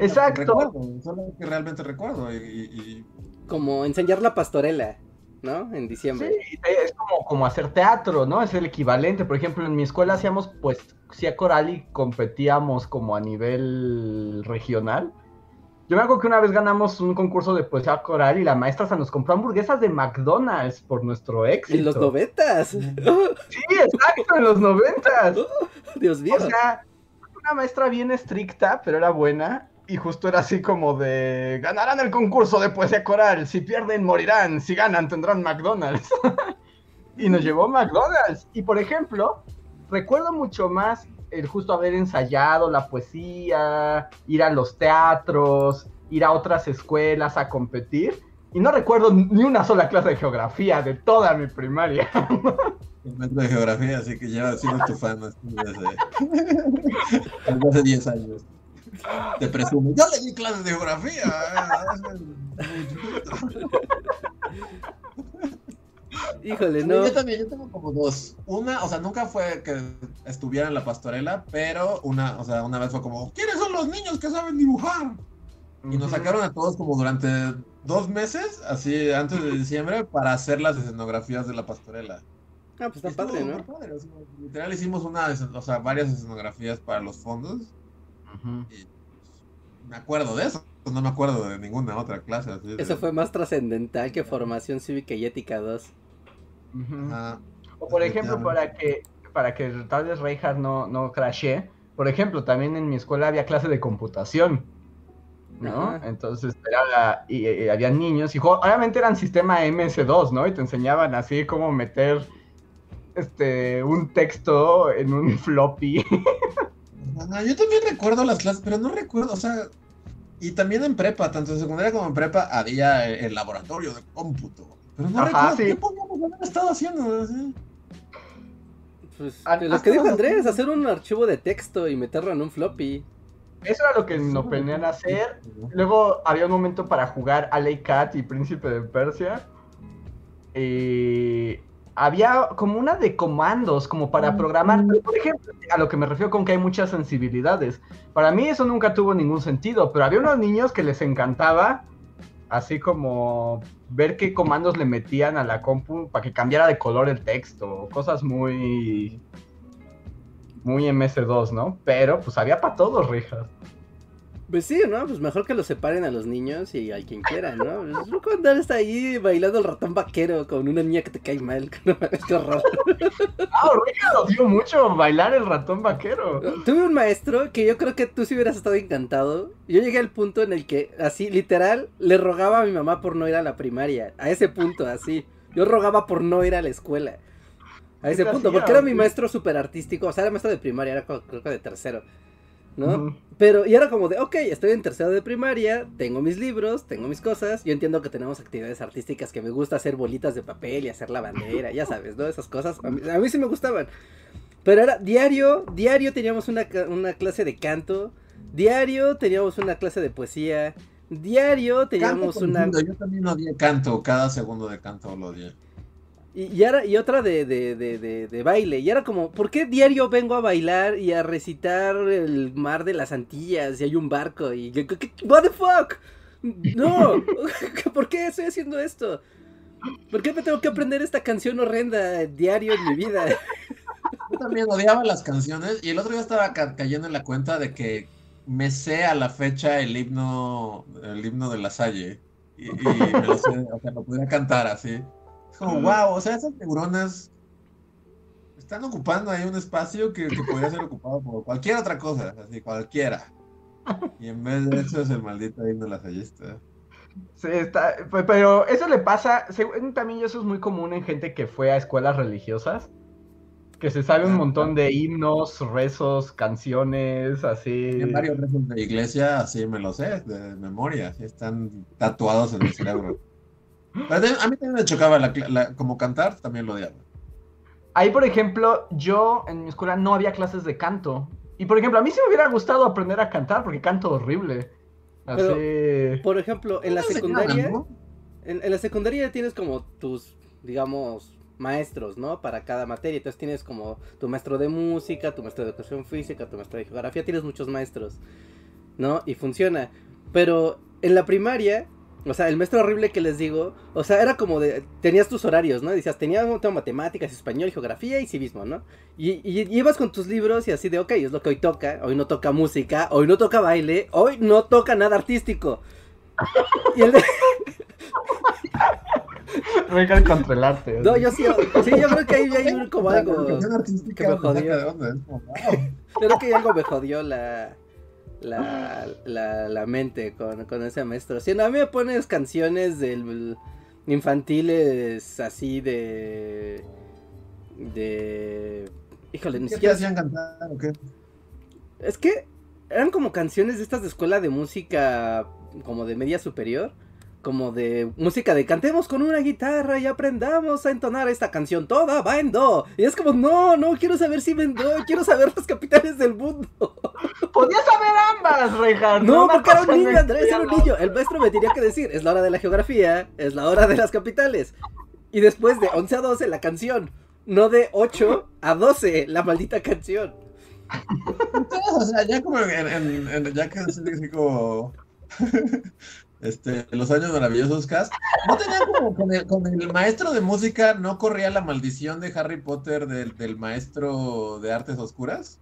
Exacto. son las que realmente recuerdo y... Como enseñar la pastorela. ¿No? En diciembre. Sí, es como, como hacer teatro, ¿no? Es el equivalente. Por ejemplo, en mi escuela hacíamos pues poesía coral y competíamos como a nivel regional. Yo me acuerdo que una vez ganamos un concurso de poesía coral y la maestra se nos compró hamburguesas de McDonald's por nuestro éxito. En los noventas. Sí, exacto, en los noventas. Dios mío. O sea, una maestra bien estricta, pero era buena y justo era así como de, ganarán el concurso de poesía coral, si pierden morirán, si ganan tendrán McDonald's. y nos llevó McDonald's. Y por ejemplo, recuerdo mucho más el justo haber ensayado la poesía, ir a los teatros, ir a otras escuelas a competir. Y no recuerdo ni una sola clase de geografía de toda mi primaria. de geografía, así que ya siendo tu fan desde hace 10 años. Te presumo. Yo le di clases de geografía. Híjole, no. Yo también, yo tengo como dos. Una, o sea, nunca fue que estuviera en la pastorela, pero una, o sea, una vez fue como, ¿quiénes son los niños que saben dibujar? Y nos sacaron a todos como durante dos meses, así antes de diciembre, para hacer las escenografías de la pastorela. Ah, pues está padre, ¿no? literal hicimos una, o sea, varias escenografías para los fondos me acuerdo de eso, no me acuerdo de ninguna otra clase. eso fue más trascendental que formación cívica y ética 2. o por ejemplo, para que para que tal vez Reinhardt no, no crashe, por ejemplo, también en mi escuela había clase de computación. ¿no? Entonces era, y, había niños y obviamente eran sistema MS2, ¿no? Y te enseñaban así cómo meter este un texto en un floppy yo también recuerdo las clases, pero no recuerdo, o sea, y también en prepa, tanto en secundaria como en prepa, había el laboratorio de cómputo. Pero no recuerdo qué podíamos haber estado haciendo. Pues lo que dijo Andrés, hacer un archivo de texto y meterlo en un floppy. Eso era lo que nos a hacer. Luego había un momento para jugar Alley Cat y Príncipe de Persia. Y había como una de comandos, como para programar. Por ejemplo, a lo que me refiero con que hay muchas sensibilidades. Para mí eso nunca tuvo ningún sentido, pero había unos niños que les encantaba, así como ver qué comandos le metían a la compu para que cambiara de color el texto, cosas muy muy MS2, ¿no? Pero pues había para todos, Richard. Pues sí, ¿no? Pues mejor que lo separen a los niños y a quien quiera, ¿no? Es loco andar está ahí bailando el ratón vaquero con una niña que te cae mal. Qué horror. Ah, Richard lo dio mucho bailar el ratón vaquero. Tuve un maestro que yo creo que tú sí hubieras estado encantado. Yo llegué al punto en el que, así, literal, le rogaba a mi mamá por no ir a la primaria. A ese punto, así. Yo rogaba por no ir a la escuela. A ese punto, porque era mi maestro súper artístico. O sea, era maestro de primaria, era creo que de tercero. ¿No? Pero, y era como de, ok, estoy en tercero de primaria, tengo mis libros, tengo mis cosas, yo entiendo que tenemos actividades artísticas que me gusta hacer bolitas de papel y hacer la bandera, ya sabes, ¿no? Esas cosas, a mí, sí me gustaban. Pero era diario, diario teníamos una, una, clase de canto, diario teníamos una clase de poesía, diario teníamos una... Yo también odié canto, cada segundo de canto lo odié. Y, y otra de, de, de, de, baile. Y era como, ¿por qué diario vengo a bailar y a recitar el mar de las Antillas y hay un barco? Y, ¿What the fuck? No, ¿por qué estoy haciendo esto? ¿Por qué me tengo que aprender esta canción horrenda diario en mi vida? Yo también odiaba las canciones y el otro día estaba cayendo en la cuenta de que me sé a la fecha el himno, el himno de la Salle. Y, me lo sé, o sea, lo podía cantar así como, wow, o sea, esas neuronas están ocupando ahí un espacio que, podría ser ocupado por cualquier otra cosa, así, cualquiera. Y en vez de eso es el maldito himno de la fallista. Sí, está, pero eso le pasa, también eso es muy común en gente que fue a escuelas religiosas, que se sabe un montón de himnos, rezos, canciones, así. En varios rezos de iglesia, así me lo sé, de memoria, así están tatuados en el cerebro. A mí también me chocaba como cantar, también lo odiaba. Ahí, por ejemplo, yo en mi escuela no había clases de canto. Y por ejemplo, a mí sí me hubiera gustado aprender a cantar porque canto horrible. Así... por ejemplo, en la secundaria, en, la secundaria tienes como tus, digamos, maestros, ¿no? Para cada materia. Entonces tienes como tu maestro de música, tu maestro de educación física, tu maestro de geografía, tienes muchos maestros, ¿no? Y funciona. Pero en la primaria o sea, el maestro horrible que les digo, o sea, era como de, tenías tus horarios, ¿no? Decías, tenías matemáticas, español, geografía y civismo, ¿no? Y, ibas con tus libros y así de, ok, es lo que hoy toca, hoy no toca música, hoy no toca baile, hoy no toca nada artístico. Y el de... Venga controlarte. No, yo sí, sí, yo creo que ahí hay como algo que me jodió. Creo que algo me jodió la la, la, la mente con, con, ese maestro. Si a mí me pones canciones del infantiles así de de híjole, ni siquiera hacían cantar o qué? Es que eran como canciones de estas de escuela de música como de media superior como de música de cantemos con una guitarra y aprendamos a entonar esta canción toda va en do. Y es como, no, no quiero saber si en do, quiero saber las capitales del mundo. Podía saber ambas, Rejan. No, porque era un niño, Andrés era un niño. El maestro me tenía que decir, es la hora de la geografía, es la hora de las capitales. Y después de 11 a 12 la canción, no de 8 a 12 la maldita canción. Entonces, o sea, ya como en, ya que como este, los años maravillosos cast, ¿no tenía como con el, maestro de música no corría la maldición de Harry Potter del, del maestro de artes oscuras?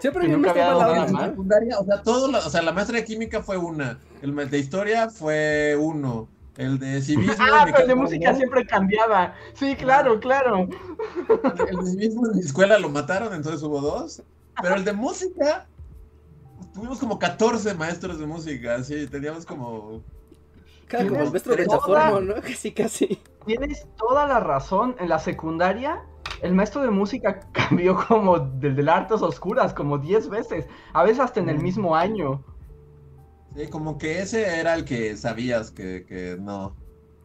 Siempre nunca había nada mal. O sea, todo o sea, la maestra de química fue una, el de historia fue uno, el de civismo. Ah, pero el de música siempre cambiaba. Sí, claro, claro. El, de civismo en mi escuela lo mataron, entonces hubo dos. Pero el de música tuvimos como 14 maestros de música, sí, teníamos como... Claro, como el maestro de toda... ¿no? Casi, casi. Tienes toda la razón. En la secundaria, el maestro de música cambió como del de artes oscuras, como 10 veces. A veces hasta en el mismo año. Sí, como que ese era el que sabías que, que no.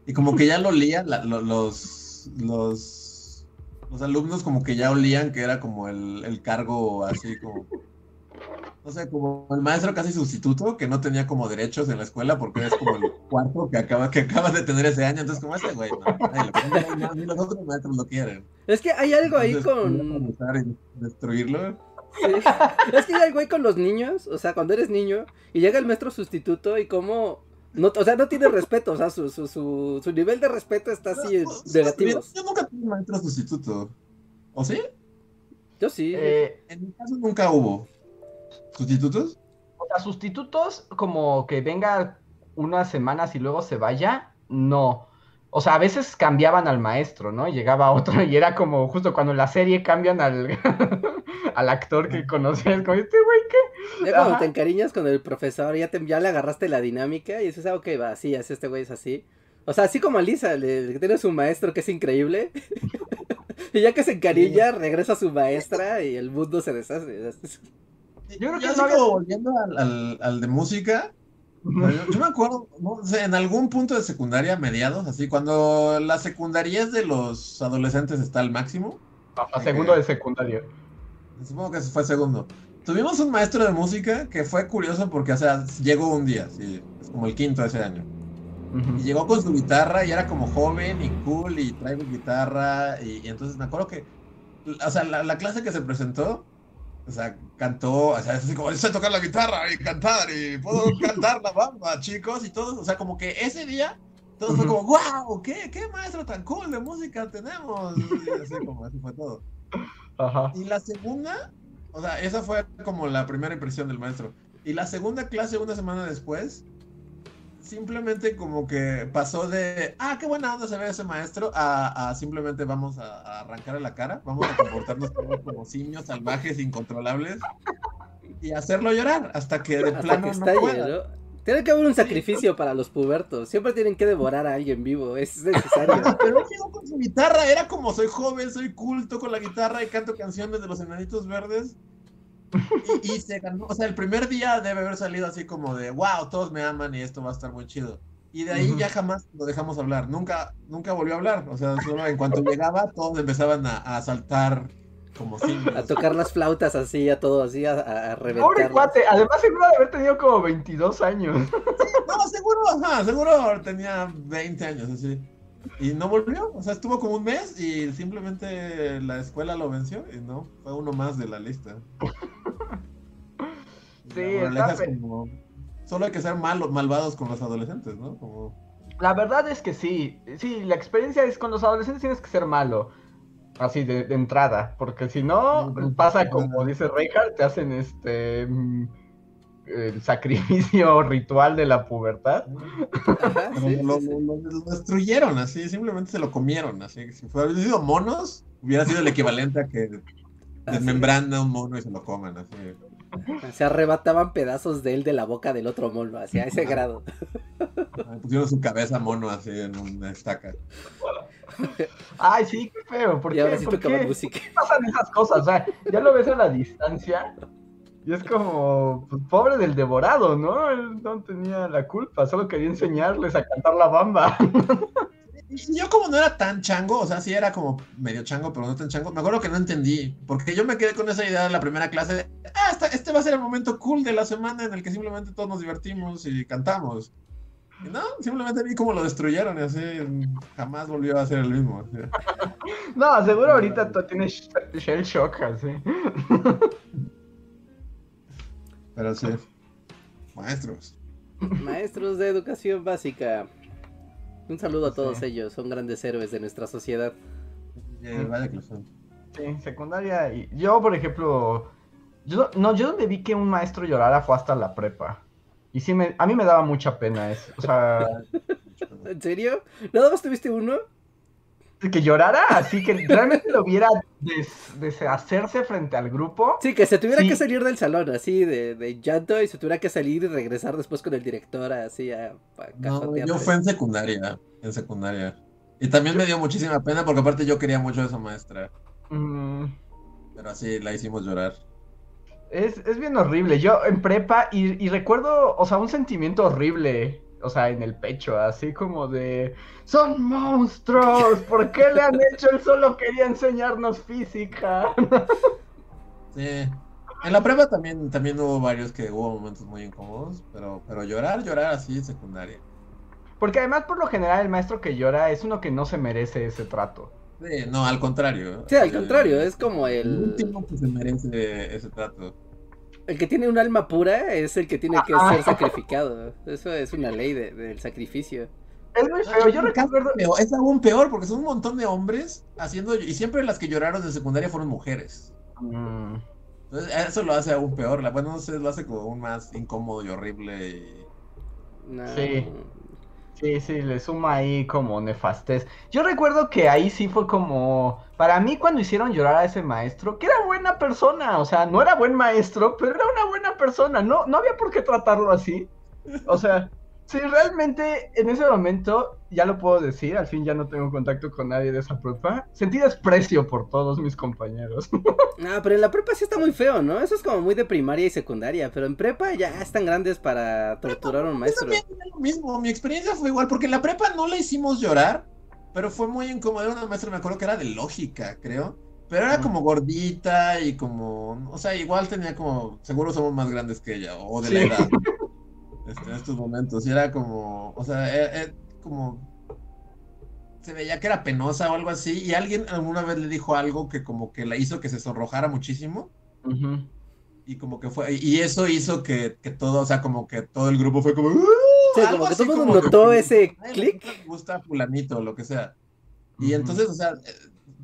Y como que ya lo olían los, los, los alumnos como que ya olían que era como el, el cargo así como no sé, como el maestro casi sustituto, que no tenía como derechos en la escuela porque es como el cuarto que acaba, que acabas de tener ese año. Entonces, como ese güey, no, no, ni los otros maestros lo quieren. Es que hay algo ahí Entonces, con. destruirlo. Sí. Es que hay algo ahí con los niños, o sea, cuando eres niño y llega el maestro sustituto y como. No, o sea, no tiene respeto, o sea, su, su, su, su nivel de respeto está así No, o sea, negativos. Yo nunca tuve maestro sustituto. ¿O sí? Yo sí. Eh, En mi caso nunca hubo. ¿Sustitutos? o sea, sustitutos como que venga unas semanas y luego se vaya, no. O sea, a veces cambiaban al maestro, ¿no? Llegaba otro y era como justo cuando en la serie cambian al, al actor que conocías, como este güey, ¿qué? Ya cuando te encariñas con el profesor, ya, te, ya le agarraste la dinámica y dices, ah, ok, va, sí, así este güey es así. O sea, así como a Lisa, le, que tienes un maestro que es increíble. y ya que se encariña, regresa a su maestra y el mundo se deshace. Yo creo que así no había- volviendo al, al, al de música, yo, yo me acuerdo, no sé, en algún punto de secundaria, mediados, así, cuando la secundaria de los adolescentes está al máximo, A segundo de secundaria. supongo que fue segundo. Tuvimos un maestro de música que fue curioso porque, o sea, llegó un día, sí, es como el quinto de ese año. Y llegó con su guitarra y era como joven y cool y traigo guitarra y, y entonces me acuerdo que, o sea, la, la clase que se presentó, o sea, cantó, o sea, es así como, sé tocar la guitarra y cantar y puedo cantar la bamba, chicos, y todos, o sea, como que ese día, todos fue Ujú. como, wow, ¿qué, qué maestro tan cool de música tenemos? Y así como, así fue todo. Ajá. Y la segunda, o sea, esa fue como la primera impresión del maestro. Y la segunda clase, una semana después, simplemente como que pasó de, ah, qué buena onda se ve ese maestro, a, a simplemente vamos a, a arrancarle la cara, vamos a comportarnos como simios salvajes, incontrolables, y hacerlo llorar hasta que de Hasta plano que no estalle, pueda. ¿no? Tiene que haber un sacrificio para los pubertos. Siempre tienen que devorar a alguien vivo. Es necesario. Pero él llegó con su guitarra, era como soy joven, soy cool, toco la guitarra y canto canciones de los enanitos verdes. Y, y se ganó, o sea, el primer día debe haber salido así como de, wow, todos me aman y esto va a estar muy chido. Y de ahí ya jamás lo dejamos hablar, nunca, nunca volvió a hablar. O sea, solo en cuanto llegaba, todos empezaban a, a saltar como simios. A tocar las flautas así, a todo así, a, a, a Pobre cuate, además seguro de haber tenido como 22 años. No, seguro, ajá, seguro tenía 20 años así. Y no volvió, o sea, estuvo como un mes y simplemente la escuela lo venció y no, fue uno más de la lista. Sí, está como, solo hay que ser malos, malvados con los adolescentes, ¿no? Como, La verdad es que sí, sí, la experiencia es con los adolescentes tienes que ser malo, así de, de entrada, porque si no, pasa como dice Reinhardt, te hacen este mm, el sacrificio ritual de la pubertad. Ajá, pero sí, lo, sí, sí. lo- lo- lo destruyeron así, simplemente se lo comieron así. Si fuera sido monos, hubiera sido el equivalente a que Así. desmembran a un mono y se lo coman así. Se arrebataban pedazos de él de la boca del otro mono, hacia ese grado. Pusieron su cabeza mono así en una estaca. Ay, sí, qué feo, ¿por Y qué? ahora sí ¿Por qué? música. pasan esas cosas? O sea, ya lo ves a la distancia y es como, pues, pobre del devorado, ¿no? Él no tenía la culpa, solo quería enseñarles a cantar la bamba. Yo como no era tan chango, o sea, sí era como medio chango, pero no tan chango, me acuerdo que no entendí, porque yo me quedé con esa idea en la primera clase de, ah, esta- este va a ser el momento cool de la semana en el que simplemente todos nos divertimos y cantamos. Y no, simplemente vi cómo lo destruyeron y así jamás volvió a ser el mismo. así. No, seguro ahorita tú tienes shell shock, así. Pero sí, maestros. Maestros de educación básica. Un saludo a todos Sí. ellos, son grandes héroes de nuestra sociedad. Eh, vaya que lo son. Sí, secundaria. Y yo, por ejemplo, yo no, yo donde vi que un maestro llorara fue hasta la prepa. Y sí, me, a mí me daba mucha pena eso. O sea, ¿En serio? ¿Nada más tuviste uno? Que llorara así, que realmente lo viera des- deshacerse frente al grupo. Sí, que se tuviera Sí. que salir del salón, así, de, de llanto, y se tuviera que salir y regresar después con el director, así, a, a No, yo fue en secundaria, en secundaria. Y también me dio muchísima pena porque aparte yo quería mucho a esa maestra, Mm, pero así la hicimos llorar. es, es bien horrible. Yo en prepa y, y recuerdo, o sea, un sentimiento horrible, o sea, en el pecho, así como de, son monstruos, ¿por qué le han hecho? Él solo quería enseñarnos física. Sí. En la prueba también, también hubo varios que hubo momentos muy incómodos, pero, pero llorar, llorar así en secundaria. Porque además, por lo general, el maestro que llora es uno que no se merece ese trato. Sí, no, al contrario. Sí, al contrario, es como El el, último que se merece ese trato. El que tiene un alma pura es el que tiene que Ah. ser sacrificado. Eso es una ley de- del sacrificio. Es muy feo. Yo recuerdo. Es aún peor porque son un montón de hombres haciendo y siempre las que lloraron en secundaria fueron mujeres. Mm, Entonces eso lo hace aún peor. La, bueno, no sé, lo hace como aún más incómodo y horrible. Y... No. Sí. Sí, sí, le suma ahí como nefastez. Yo recuerdo que ahí sí fue como, para mí cuando hicieron llorar a ese maestro, que era buena persona, o sea, no era buen maestro, pero era una buena persona, no, no había por qué tratarlo así. O sea, sí, realmente en ese momento, ya lo puedo decir, al fin ya no tengo contacto con nadie de esa prepa, sentí desprecio por todos mis compañeros. No, pero en la prepa sí está muy feo, ¿no? Eso es como muy de primaria y secundaria, pero en prepa ya están grandes para torturar a un Yo maestro. también era lo mismo. Mi experiencia fue igual porque en la prepa no la hicimos llorar, pero fue muy incómodo. Era una maestra, me acuerdo que era de lógica, creo. Pero era como gordita y como, o sea, igual tenía como, seguro somos más grandes que ella, o de la Sí. edad, este, en estos momentos. Y era como, o sea, e- e- como, se veía que era penosa o algo así. Y alguien alguna vez le dijo algo que como que la hizo que se sonrojara muchísimo. Y como que fue, y eso hizo que, que todo, o sea, como que todo el grupo fue como, "Uh", Sí, algo como que todo mundo que- notó ese clic. gusta fulanito, lo que sea. Y entonces, o sea, eh,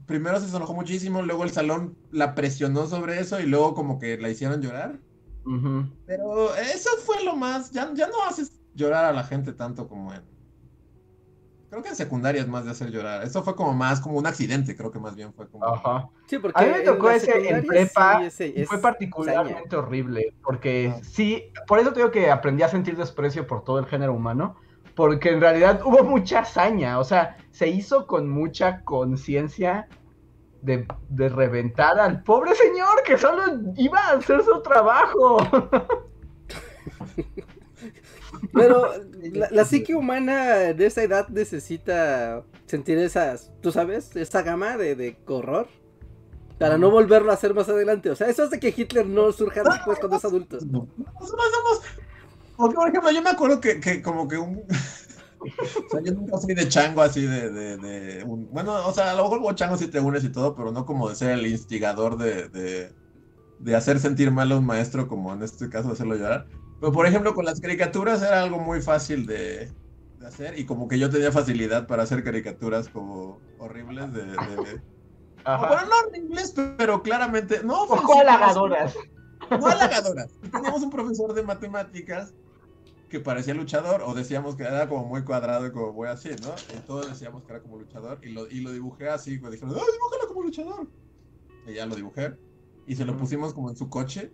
primero se enojó muchísimo, luego el salón la presionó sobre eso y luego como que la hicieron llorar. Ujú. Pero eso fue lo más, ya, ya no haces llorar a la gente tanto como en... Creo que en secundaria es más de hacer llorar. Eso fue como más como un accidente, creo que más bien fue como... Ajá. Sí, porque A mí me tocó ese en prepa sí, ese- y es fue particularmente horrible, porque Ah. sí, por eso te digo que aprendí a sentir desprecio por todo el género humano, porque en realidad hubo mucha hazaña, o sea, se hizo con mucha conciencia de, de reventar al pobre señor que solo iba a hacer su trabajo. Pero la, la psique humana de esa edad necesita sentir esas, tú sabes, esa gama de, de horror para no volverlo a hacer más adelante. O sea, eso hace que Hitler no surja después cuando es adulto. No, Nosotros somos... Porque, por ejemplo, yo me acuerdo que, que como que un... o sea, yo nunca fui de chango así de, de, de un- Bueno, o sea, a lo mejor hubo chango si te unes y todo, pero no como de ser el instigador de, de, de hacer sentir mal a un maestro, como en este caso hacerlo llorar. Pero, por ejemplo, con las caricaturas era algo muy fácil de, de hacer y como que yo tenía facilidad para hacer caricaturas como horribles de... de- Ajá. Bueno, no horribles, pero claramente... No, halagadoras. No halagadoras. Teníamos un profesor de matemáticas que parecía luchador, o decíamos que era como muy cuadrado y como muy así, ¿no? Y todos decíamos que era como luchador, y lo, y lo dibujé así, pues dijeron, ¡ay, dibújalo como luchador! Y ya lo dibujé, y se lo pusimos como en su coche.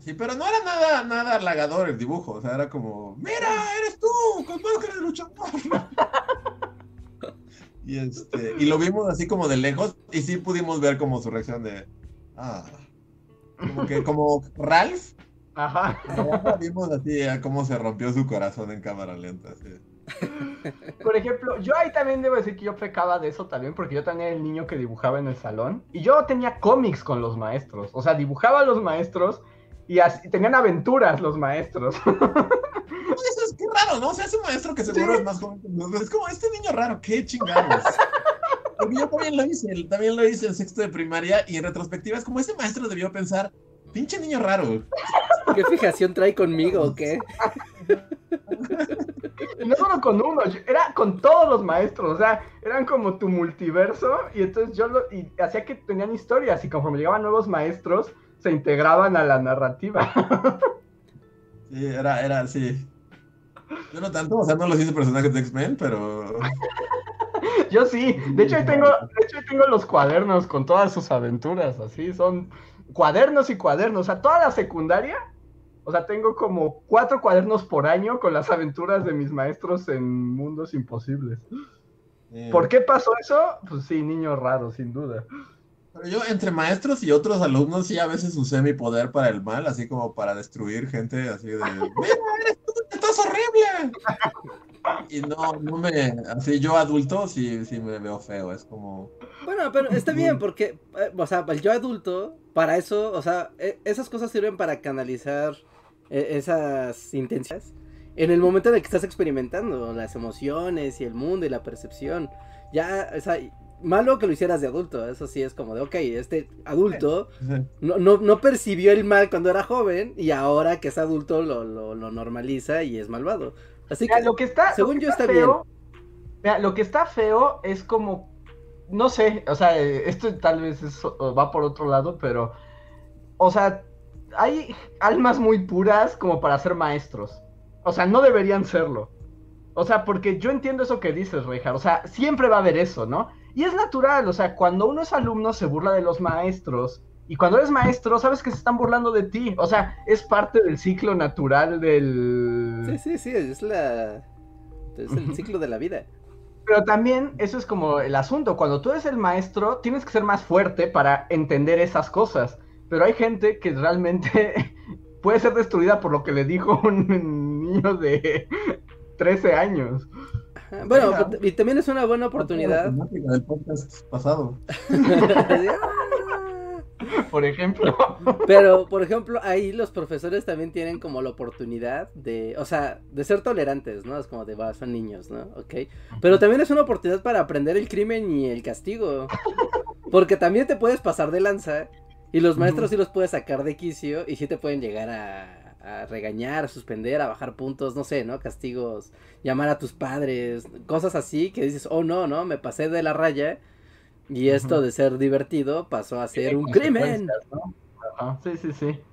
Sí, pero no era nada, nada halagador el dibujo, o sea, era como, ¡mira, eres tú, con máscara de luchador! y, este, y lo vimos así como de lejos, y sí pudimos ver como su reacción de, ¡ah! Como que, como Ralph, Ajá. Vimos así a cómo se rompió su corazón en cámara lenta. sí. Por ejemplo, yo ahí también debo decir que yo pecaba de eso también, porque yo también era el niño que dibujaba en el salón. Y yo tenía cómics con los maestros. O sea, dibujaba a los maestros y así, tenían aventuras los maestros. Eso es qué raro, ¿no? O sea, ese maestro que seguro Sí. es más joven que nosotros. Es como este niño raro, qué chingados. Porque yo también lo hice, también lo hice en sexto de primaria y en retrospectiva es como ese maestro debió pensar, pinche niño raro. ¿Qué fijación trae conmigo o qué? No solo con uno, era con todos los maestros. O sea, eran como tu multiverso. Y entonces yo lo. Y hacía que tenían historias. Y conforme llegaban nuevos maestros, se integraban a la narrativa. Sí, era, era así. Yo no tanto, o sea, no los hice personajes de X-Men, pero. Yo sí. De hecho, ahí tengo, de hecho, ahí tengo los cuadernos con todas sus aventuras. Así son cuadernos y cuadernos. O sea, toda la secundaria. O sea, tengo como cuatro cuadernos por año con las aventuras de mis maestros en mundos imposibles. eh, ¿Por qué pasó eso? Pues sí, niño raro, sin duda. Pero yo, entre maestros y otros alumnos, sí a veces usé mi poder para el mal, así como para destruir gente, así de, ¡Mira, eres tú, estás horrible! Y no, no me, así yo adulto sí, sí me veo feo, es como, Bueno, pero está bien porque, eh, o sea, el yo adulto, para eso, o sea, e- esas cosas sirven para canalizar eh, esas intenciones en el momento en el que estás experimentando las emociones y el mundo y la percepción. Ya, o sea, malo que lo hicieras de adulto, eso sí es como de, ok, este adulto no, no, no percibió el mal cuando era joven y ahora que es adulto lo, lo, lo normaliza y es malvado. Así Mira, que, lo que está, lo según que yo está feo, mira, lo que está feo es como, no sé, o sea, eh, esto tal vez es- va por otro lado, pero, o sea, hay almas muy puras como para ser maestros. O sea, no deberían serlo. O sea, porque yo entiendo eso que dices, Rejar. O sea, siempre va a haber eso, ¿no? Y es natural, o sea, cuando uno es alumno se burla de los maestros. Y cuando eres maestro, sabes que se están burlando de ti. O sea, es parte del ciclo natural del... Sí, sí, sí, es la... Es el ciclo de la vida. Pero también eso es como el asunto. Cuando tú eres el maestro, tienes que ser más fuerte para entender esas cosas. Pero hay gente que realmente puede ser destruida por lo que le dijo un niño de 13 años. Bueno, y también es una buena La oportunidad. del podcast pasado. Por ejemplo. Pero, por ejemplo, ahí los profesores también tienen como la oportunidad de, o sea, de ser tolerantes, ¿no? Es como de, va, son niños, ¿no? Ok. Pero también es una oportunidad para aprender el crimen y el castigo. Porque también te puedes pasar de lanza y los maestros sí los puedes sacar de quicio y sí te pueden llegar a, a regañar, a suspender, a bajar puntos, no sé, ¿no? Castigos, llamar a tus padres, cosas así que dices, oh no, no, me pasé de la raya. Y esto de ser divertido pasó a ser un crimen. ¿no? Ajá, Sí, sí, sí.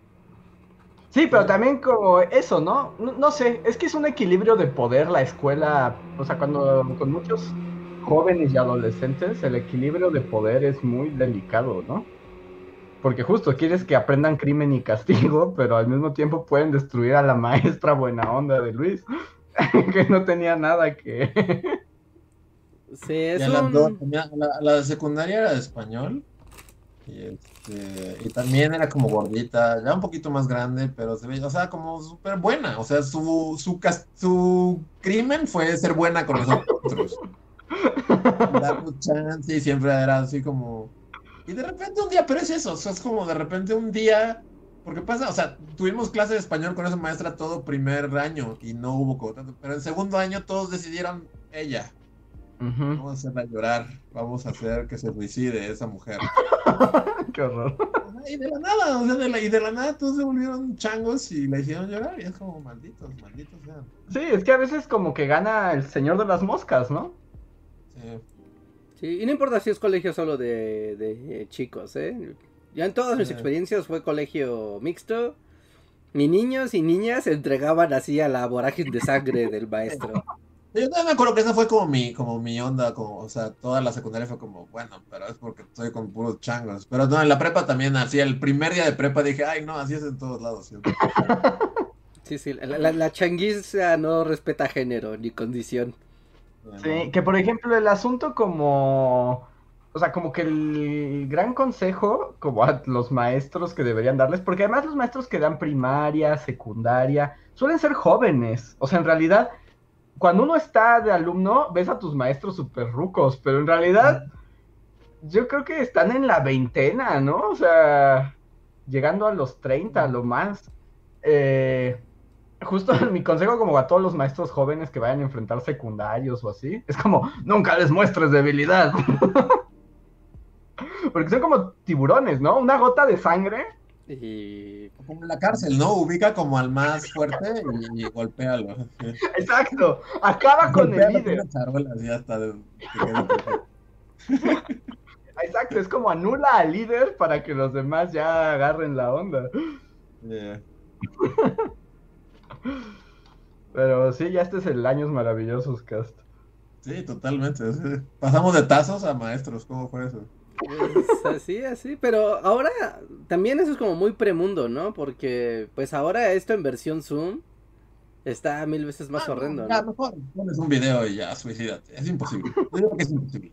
Sí, pero también como eso, ¿no? ¿no? no sé, es que es un equilibrio de poder la escuela, o sea, cuando con muchos jóvenes y adolescentes el equilibrio de poder es muy delicado, ¿no? Porque justo quieres que aprendan crimen y castigo, pero al mismo tiempo pueden destruir a la maestra buena onda de Luis, que no tenía nada que... Sí, es Y a las un... dos, tenía- la, la de secundaria era de español. Y, este, y también era como gordita, ya un poquito más grande, pero se veía, o sea, como súper buena. O sea, su, su, su crimen fue ser buena con nosotros. Darnos chance y siempre era así como. Y de repente un día, pero es eso, o sea, es como de repente un día. Porque pasa, o sea, tuvimos clase de español con esa maestra todo primer año y no hubo como tanto, pero en segundo año todos decidieron ella. Vamos a hacerla llorar, vamos a hacer que se suicide esa mujer. Qué horror. Y de la nada, o sea, de la, y de la nada todos se volvieron changos y la hicieron llorar. Y es como, malditos, malditos sean. Sí, es que a veces como que gana el señor de las moscas, ¿no? Sí. Sí, y no importa si es colegio solo de, de chicos, ¿eh? Ya en todas mis Sí. experiencias fue colegio mixto. Ni niños y niñas se entregaban así a la vorágine de sangre del maestro. Yo también me acuerdo que esa fue como mi, como mi onda, como, o sea, toda la secundaria fue como, bueno, pero es porque estoy con puros changos. Pero no, en la prepa también, así, el primer día de prepa dije, ay, no, así es en todos lados. ¿sí? Sí, sí, la, la, la changuiza no respeta género ni condición. Sí, que por ejemplo el asunto como, o sea, como que el gran consejo como a los maestros que deberían darles, porque además los maestros que dan primaria, secundaria, suelen ser jóvenes, o sea, en realidad, cuando uno está de alumno, ves a tus maestros súper rucos, pero en realidad yo creo que están en la veintena, ¿no? O sea, llegando a los 30 a lo más. Eh, justo mi consejo como a todos los maestros jóvenes que vayan a enfrentar secundarios o así, es como, nunca les muestres debilidad. Porque son como tiburones, ¿no? Una gota de sangre. Y Como en la cárcel, ¿no? Ubica como al más fuerte y, y golpéalo. Exacto. Acaba con el líder. una charola, así hasta de- que quede perfecto. Exacto, es como anula al líder para que los demás ya agarren la onda. Yeah. Pero sí, ya este es el Años Maravillosos cast. Sí, totalmente. Pasamos de tazos a maestros, ¿cómo fue eso? Pues, así, así, pero ahora también eso es como muy premundo, ¿no? Porque pues ahora esto en versión Zoom está mil veces más Ah, horrendo, Ya, ¿no? mejor pones un video y ya, suicídate. Es imposible. Yo creo que es imposible.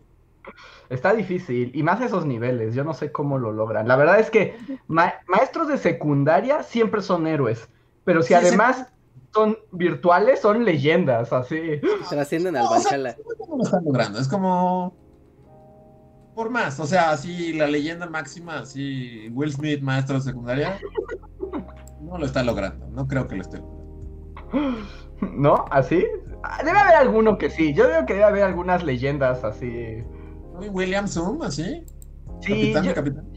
Está difícil, y más esos niveles, yo no sé cómo lo logran. La verdad es que ma- maestros de secundaria siempre son héroes, pero si Sí, además son virtuales, son leyendas, así. Trascienden al No, o sea, Valhalla. no sé cómo lo están logrando. Es como. Por más, o sea, así la leyenda máxima, así Will Smith, maestro de secundaria, no lo está logrando, no creo que lo esté logrando. ¿No? ¿Así? Ah, Debe haber alguno que sí. Yo creo que debe haber algunas leyendas así. William Zoom, así. Sí, capitán, yo- capitán.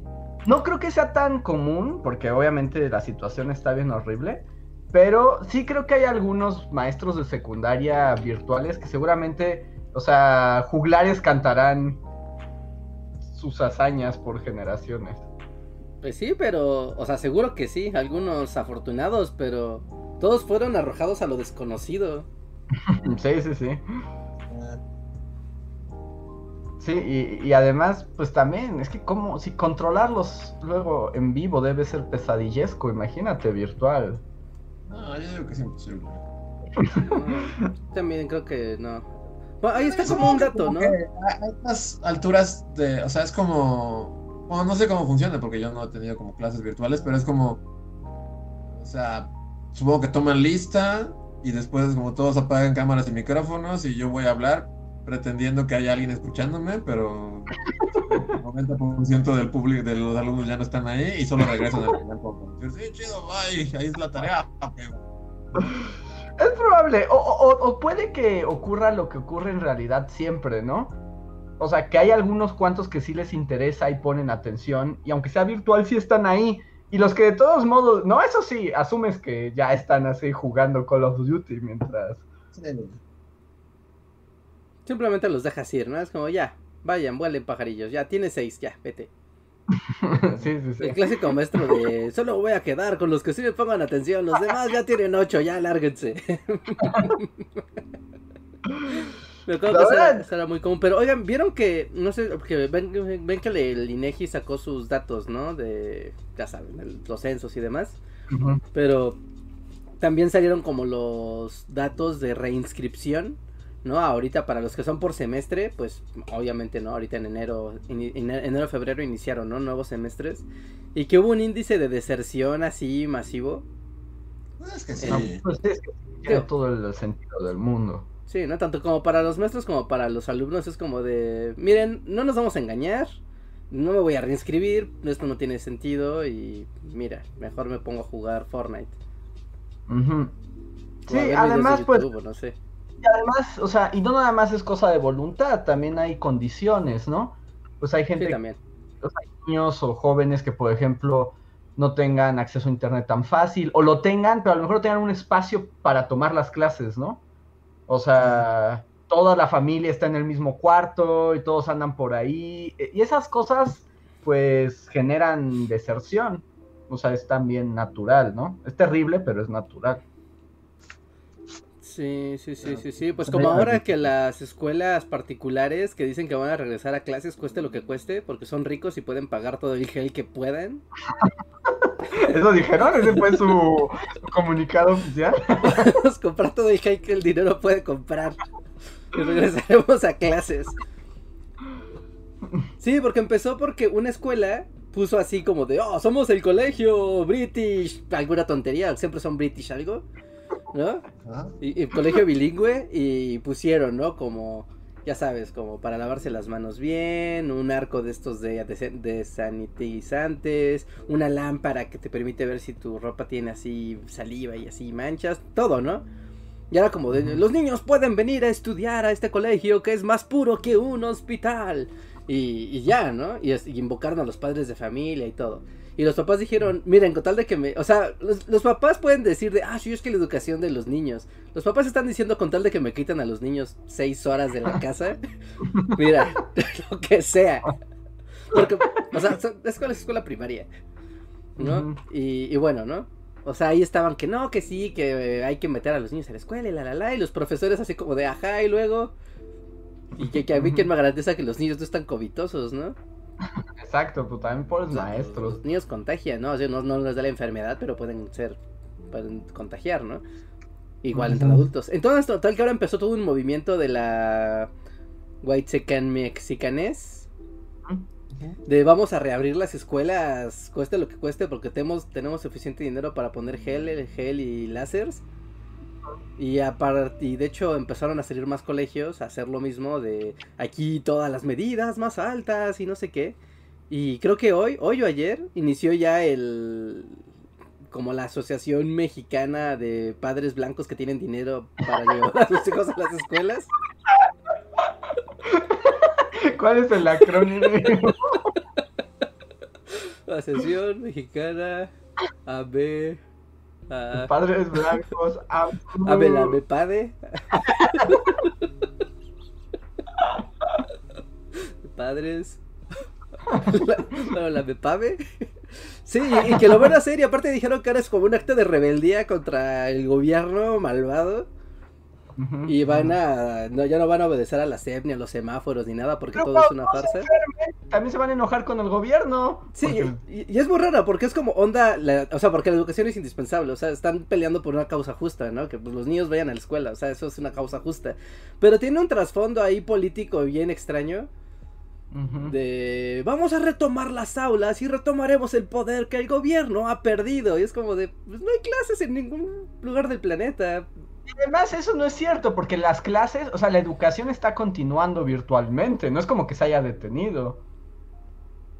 no creo que sea tan común, porque obviamente la situación está bien horrible. Pero sí creo que hay algunos maestros de secundaria virtuales que seguramente, o sea, juglares cantarán sus hazañas por generaciones. Pues sí, pero, o sea, seguro que sí, algunos afortunados, pero todos fueron arrojados a lo desconocido. Sí, sí, sí. Ah, Sí, y, y además, pues también, es que como, si controlarlos luego en vivo debe ser pesadillesco, imagínate, virtual. No, yo digo que es imposible. No, También creo que no. Bueno, ahí está Es como un dato, como ¿no? A estas alturas de, o sea, es como, bueno, no sé cómo funciona porque yo no he tenido como clases virtuales, pero es como, o sea, supongo que toman lista y después como todos apagan cámaras y micrófonos y yo voy a hablar pretendiendo que haya alguien escuchándome, pero el 90% del público, de los alumnos ya no están ahí y solo regresan al final sí, chido, bye, ahí es la tarea. Ok". Es probable, o, o- o puede que ocurra lo que ocurre en realidad siempre, ¿no? O sea, que hay algunos cuantos que sí les interesa y ponen atención, y aunque sea virtual, sí están ahí. Y los que de todos modos, no, eso sí, asumes que ya están así jugando Call of Duty mientras. Simplemente los dejas ir, ¿no? Es como ya, vayan, vuelen pajarillos, ya, tienes seis, ya, vete. sí, sí, sí. El clásico maestro de solo voy a quedar con los que sí me pongan atención, los demás ya tienen ocho, ya lárguense. Me acuerdo que era, muy común, pero oigan, vieron que, no sé, que ven, ven que el INEGI sacó sus datos, ¿no? De, ya saben, el- los censos y demás, pero también salieron como los datos de reinscripción, ¿no? Ahorita para los que son por semestre, pues obviamente, ¿no? Ahorita en enero, en enero, febrero iniciaron, ¿no? Nuevos semestres. Y que hubo un índice de deserción así masivo. Es que sí. No, pues es que tiene todo el sentido del mundo. Sí, ¿no? Tanto como para los maestros como para los alumnos es como de, miren, no nos vamos a engañar, no me voy a reinscribir, esto no tiene sentido y mira, mejor me pongo a jugar Fortnite. Sí, además, de pues, no sé. Y además, o sea, y no nada más es cosa de voluntad, también hay condiciones, ¿no? Pues hay gente, Sí, también. o sea, hay niños o jóvenes que, por ejemplo, no tengan acceso a internet tan fácil, o lo tengan, pero a lo mejor tengan un espacio para tomar las clases, ¿no? O sea, toda la familia está en el mismo cuarto y todos andan por ahí, e- y esas cosas, pues, generan deserción. O sea, es también natural, ¿no? Es terrible, pero es natural. Sí, sí, sí, Ah. sí, sí. Pues como ahora que las escuelas particulares que dicen que van a regresar a clases cueste lo que cueste, porque son ricos y pueden pagar todo el gel que puedan. ¿Eso dijeron? ¿Ese fue su, su comunicado oficial? Vamos a comprar todo el gel que el dinero puede comprar. Y regresaremos a clases. Sí, porque empezó porque una escuela puso así como de, oh, somos el colegio British, alguna tontería, siempre son British algo, ¿no? Ah, Y, y colegio bilingüe y pusieron, ¿no? Como, ya sabes, como para lavarse las manos bien, un arco de estos de, de, de sanitizantes, una lámpara que te permite ver si tu ropa tiene así saliva y así manchas, todo, ¿no? Y era como de, los niños pueden venir a estudiar a este colegio que es más puro que un hospital. Y, y ya, ¿no? Y, y invocaron a los padres de familia y todo. Y los papás dijeron, miren, con tal de que me... O sea, los, los papás pueden decir de, ah, sí, es que la educación de los niños. Los papás están diciendo con tal de que me quitan a los niños seis horas de la casa. Mira, lo que sea. Porque, o sea, son- la escuela es escuela primaria. ¿no? Y, y bueno, ¿no? O sea, ahí estaban que no, que sí, que eh, hay que meter a los niños a la escuela y la, la, la. Y los profesores así como de, ajá, y luego... Y que, que a mí quien me garantiza que los niños no están covitosos, ¿no? Exacto, pues también por los O sea, maestros. Los niños contagian, ¿no? O sea, no, no les da la enfermedad, pero pueden ser, pueden contagiar, ¿no? Igual entre adultos. Entonces, total que ahora empezó todo un movimiento de la White Secan Mexicanes. De vamos a reabrir las escuelas, cueste lo que cueste, porque tenemos, tenemos suficiente dinero para poner gel, el gel y láseres. Y, apart- y de hecho empezaron a salir más colegios a hacer lo mismo de aquí todas las medidas más altas y no sé qué. Y creo que hoy, hoy o ayer, inició ya el como la Asociación Mexicana de Padres Blancos que tienen dinero para llevar a sus hijos a las escuelas. ¿Cuál es el acrónimo? Asociación Mexicana AB Padres blancos. AMPU. Abelabepade. Padres. La, la. Sí, y, y que lo van a hacer. Y aparte dijeron que ahora es como un acto de rebeldía contra el gobierno malvado. Y van a. No, ya no van a obedecer a la SEP ni a los semáforos ni nada porque Pero todo es una farsa. También se van a enojar con el gobierno. Sí, porque- y, y es muy raro porque es como onda, la- o sea, porque la educación es indispensable, o sea, están peleando por una causa justa, ¿no? Que pues, los niños vayan a la escuela, o sea, eso es una causa justa. Pero tiene un trasfondo ahí político bien extraño de vamos a retomar las aulas y retomaremos el poder que el gobierno ha perdido. Y es como de, pues no hay clases en ningún lugar del planeta. Y además eso no es cierto, porque las clases, o sea, la educación está continuando virtualmente, no es como que se haya detenido.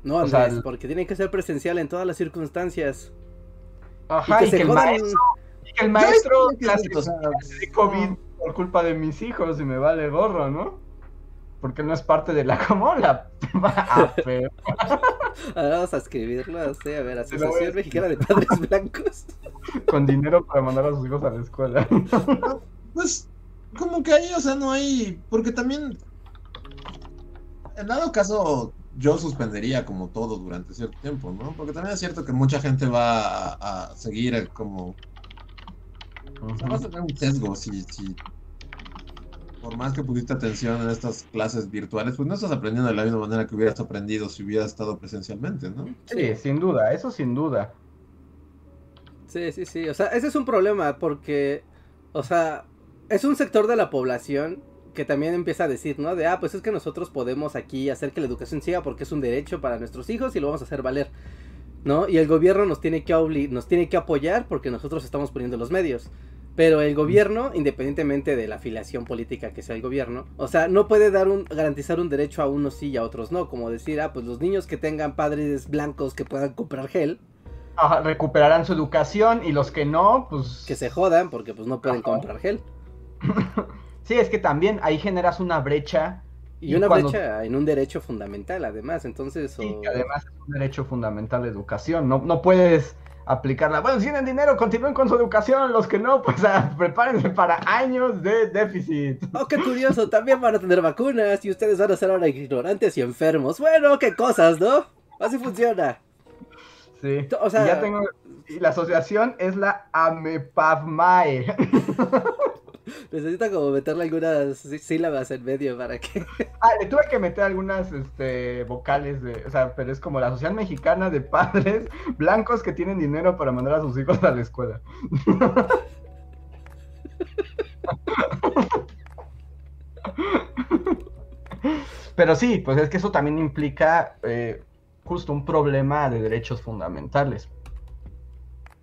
No, O sea, Andrés, el- porque tiene que ser presencial en todas las circunstancias. Ajá, que y se que, el jodan. maestro, y que el maestro de COVID por culpa de mis hijos y me vale gorro, ¿no? Porque no es parte de la como la Ah, pero- Ahora vamos a escribirlo, así, a ver, voy a Asociación Mexicana de Padres Blancos. con dinero para mandar a sus hijos a la escuela. Pues, como que ahí, o sea, no hay. Porque también. En dado caso, yo suspendería como todo durante cierto tiempo, ¿no? Porque también es cierto que mucha gente va a, a seguir el como. O sea, vas a tener un sesgo si, si. Por más que pusiste atención en estas clases virtuales, pues no estás aprendiendo de la misma manera que hubieras aprendido si hubieras estado presencialmente, ¿no? Sí, sin duda, eso sin duda. Sí, sí, sí. O sea, ese es un problema porque, o sea, es un sector de la población que también empieza a decir, ¿no? De, ah, pues es que nosotros podemos aquí hacer que la educación siga porque es un derecho para nuestros hijos y lo vamos a hacer valer, ¿no? Y el gobierno nos tiene que, obli- nos tiene que apoyar porque nosotros estamos poniendo los medios. Pero el gobierno, independientemente de la afiliación política que sea el gobierno, o sea, no puede dar un, garantizar un derecho a unos sí y a otros no. Como decir, ah, pues los niños que tengan padres blancos que puedan comprar gel, Ajá, recuperarán su educación y los que no, pues... que se jodan porque pues no pueden Ajá. comprar gel. Sí, es que también ahí generas una brecha Y, Y una cuando- brecha en un derecho fundamental, además. Entonces, y o- que además es un derecho fundamental de educación. No, no puedes aplicarla. Bueno, si tienen dinero, continúen con su educación. Los que no, pues ah, prepárense para años de déficit. Oh, qué curioso, también van a tener vacunas y ustedes van a ser ahora ignorantes y enfermos. Bueno, qué cosas, ¿no? Así funciona. Sí. O sea- Y ya tengo. Y la asociación es la AMEPAVMAE. Necesita como meterle algunas sí- sílabas en medio para que... Ah, le tuve que meter algunas este, vocales de. O sea, pero es como la Asociación Mexicana de Padres Blancos que tienen dinero para mandar a sus hijos a la escuela. Pero sí, pues es que eso también implica eh, justo un problema de derechos fundamentales.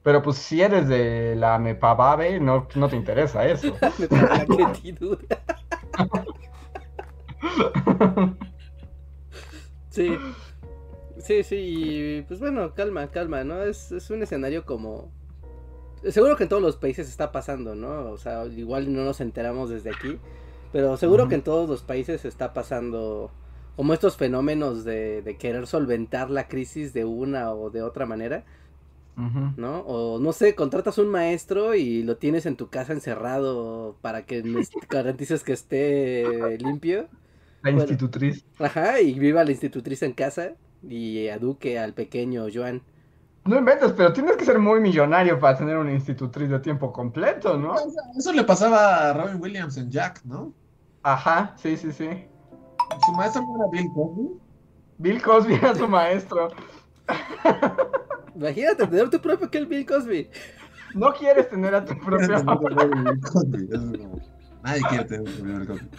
Pero pues si eres de la MEPABABE, no, no te interesa eso. Una cretidura. Sí. Sí, sí, y pues bueno, calma, calma, ¿no? Es, es un escenario como... Seguro que en todos los países está pasando, ¿no? O sea, igual no nos enteramos desde aquí, pero seguro que en todos los países está pasando como estos fenómenos de, de querer solventar la crisis de una o de otra manera, ¿no? O no sé, contratas un maestro y lo tienes en tu casa encerrado para que garantices que esté limpio. La Bueno. institutriz. Ajá, y viva la institutriz en casa y eduque al pequeño Joan. No inventes, pero tienes que ser muy millonario para tener una institutriz de tiempo completo, ¿no? Eso le pasaba a Robin Williams en Jack, ¿no? Ajá, sí, sí, sí. Su maestro no era Bill Cosby. Bill Cosby era su maestro. Imagínate tener tu propio Kel Bill Cosby. No quieres tener a tu propio... Bill Cosby. Es como, Nadie quiere tener su Bill Cosby.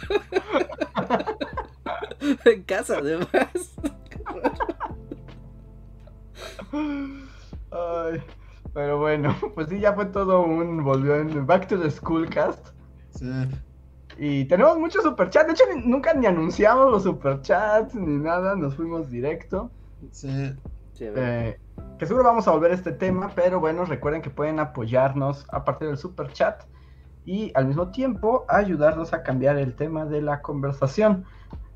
en casa, además. Ay, Pero bueno, pues sí, ya fue todo un. Volvió en Back to the School cast. Sí. Y tenemos muchos superchats. De hecho, ni- nunca ni anunciamos los superchats ni nada. Nos fuimos directo. Sí. Sí. Eh, que seguro vamos a volver a este tema, pero bueno, recuerden que pueden apoyarnos a partir del super chat y al mismo tiempo ayudarnos a cambiar el tema de la conversación.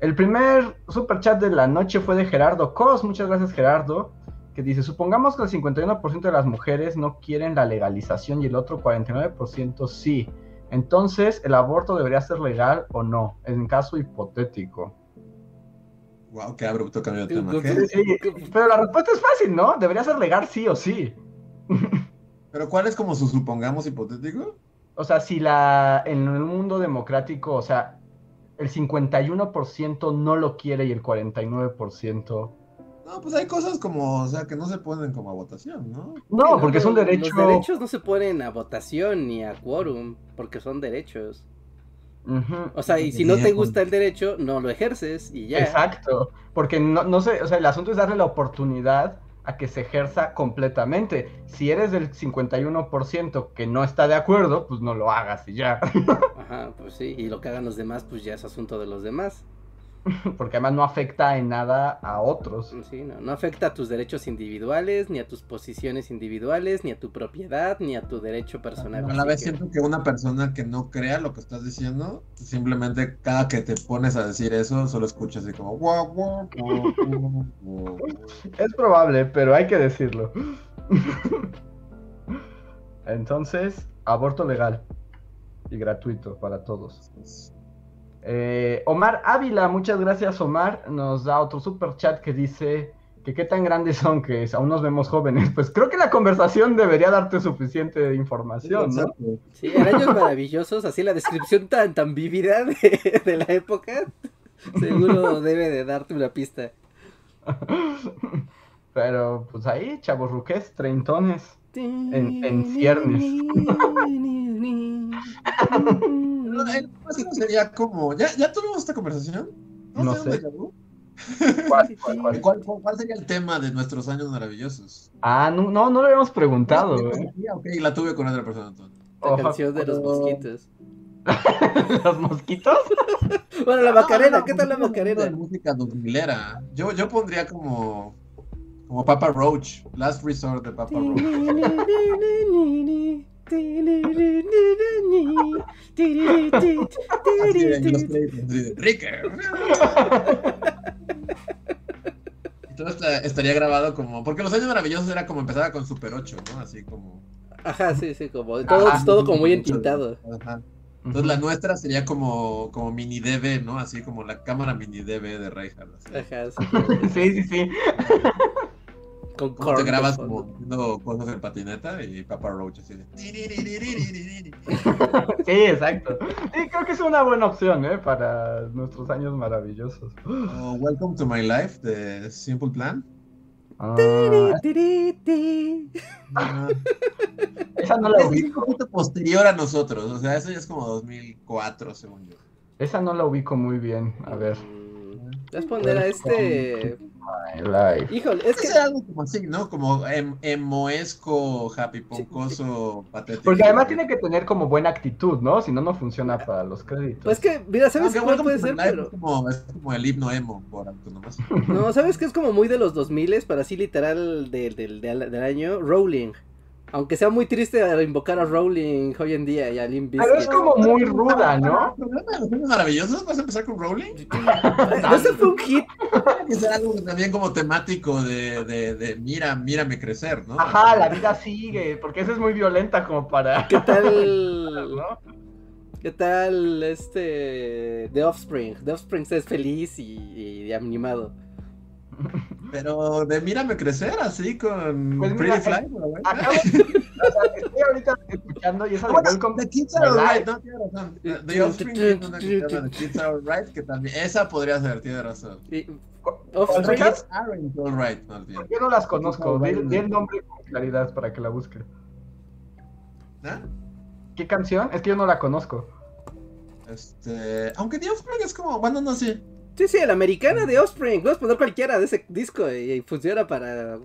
El primer super chat de la noche fue de Gerardo Cos, muchas gracias Gerardo, que dice, supongamos que el 51% de las mujeres no quieren la legalización y el otro 49% sí. Entonces, ¿el aborto debería ser legal o no? En caso hipotético. Wow, qué abrupto cambio de tema. Pero la respuesta es fácil, ¿no? Debería ser legal sí o sí. Pero ¿cuál es como su supongamos hipotético? O sea, si la en un mundo democrático, o sea, el 51% no lo quiere y el 49%. No, pues hay cosas como, o sea, que no se ponen como a votación, ¿no? No, porque es un pero derecho. Los derechos no se ponen a votación ni a quórum, porque son derechos. O sea, y si no te gusta el derecho, no lo ejerces y ya. Exacto. Porque no, no sé, o sea, el asunto es darle la oportunidad a que se ejerza completamente. Si eres del 51% que no está de acuerdo, pues no lo hagas y ya. Ajá, pues sí. Y lo que hagan los demás, pues ya es asunto de los demás. Porque además no afecta en nada a otros. Sí, no, no afecta a tus derechos individuales, ni a tus posiciones individuales, ni a tu propiedad, ni a tu derecho personal. A la vez que- siento que una persona que no crea lo que estás diciendo, simplemente cada que te pones a decir eso, solo escuchas así como guau, guau, guau, guau, guau, guau. Es probable, pero hay que decirlo. Entonces, aborto legal y gratuito para todos. Eh, Omar Ávila, muchas gracias Omar, nos da otro super chat que dice que qué tan grandes son que aún nos vemos jóvenes. Pues creo que la conversación debería darte suficiente información, ¿no? Sí, en años maravillosos, así la descripción tan, tan vívida de, de la época, seguro debe de darte una pista. Pero pues ahí, chavos ruques, treintones. En- en ciernes. No, el próximo sería como, ¿ya, ya tuvimos esta conversación? No sé. sé. ¿Cuál, cuál, cuál? ¿Cuál, cuál- cuál sería el tema de nuestros años maravillosos? Ah, no, no, no lo habíamos preguntado. Ah, Ok, la tuve con otra persona entonces. La Ojo, canción de los pero- mosquitos. ¿Los mosquitos? Bueno, la No, Macarena, no, ¿qué tal la hablando de Macarena? música 2000era. Yo, yo pondría como, como Papa Roach, Last Resort de Papa Roach. Todo esta- estaría grabado como. Porque los años maravillosos era como empezaba con Super 8, ¿no? Así como. Ajá, sí, sí, como todo, Ajá. todo como muy entintado. Ajá. Entonces la nuestra sería como, como mini DV, ¿no? Así como la cámara mini DV de Reinhardt. Ajá, sí, Sí, sí, sí. Con Como te grabas haciendo cosas en patineta y Papa Roach así de. Sí, exacto. Sí, creo que es una buena opción, ¿eh? Para nuestros años maravillosos. O Welcome to My Life de Simple Plan. Ah. Ah, esa no la Es un ubico. poquito posterior a nosotros, o sea, eso ya es como 2004, según yo. Esa no la ubico muy bien. A ver. Vas a poner a este. My life. Híjole, es que. algo como así, ¿no? Como em emoesco, happy poncoso, patético. Porque además tiene que tener como buena actitud, ¿no? Si no, no funciona para los créditos. Pues que, mira, ¿sabes Aunque cuál puede ser? Pero. es, como, es como el himno emo por autonomás. No, ¿sabes que es como muy de los 2000 pero así literal del, del, del, del año? Rowling. Aunque sea muy triste invocar a Rowling hoy en día y a Limp Pero es como muy ruda, ¿no? ¿El programa de los años maravillosos? ¿Vas a empezar con Rowling? Ese fue un hit. Que ser algo también como temático de, de, de mira, mírame crecer, ¿no? Ajá, la vida sigue, porque esa es muy violenta como para... ¿Qué tal? ¿no? ¿Qué tal este The Offspring? The Offspring es feliz y, y animado. Pero de mírame crecer así con Pues mira, Pretty Fly. ¿no, güey? Acabo- o sea, estoy ahorita escuchando y esa de Bueno, Welcome The Kids Are Alright, no, tiene razón. The Offspring tiene una que se llama The Kids Are Alright, que también, esa podría ser, tiene razón. Y ¿Cuál The Offspring, Kids Aren't Alright, más bien. Yo no las conozco, di, el nombre con claridad para que la busque. ¿Ah? ¿Qué canción? Es que yo no la conozco. Este, aunque The Offspring es como, bueno, no sé. Sí, sí, la americana de Offspring. Puedes poner cualquiera de ese disco y, y funciona para.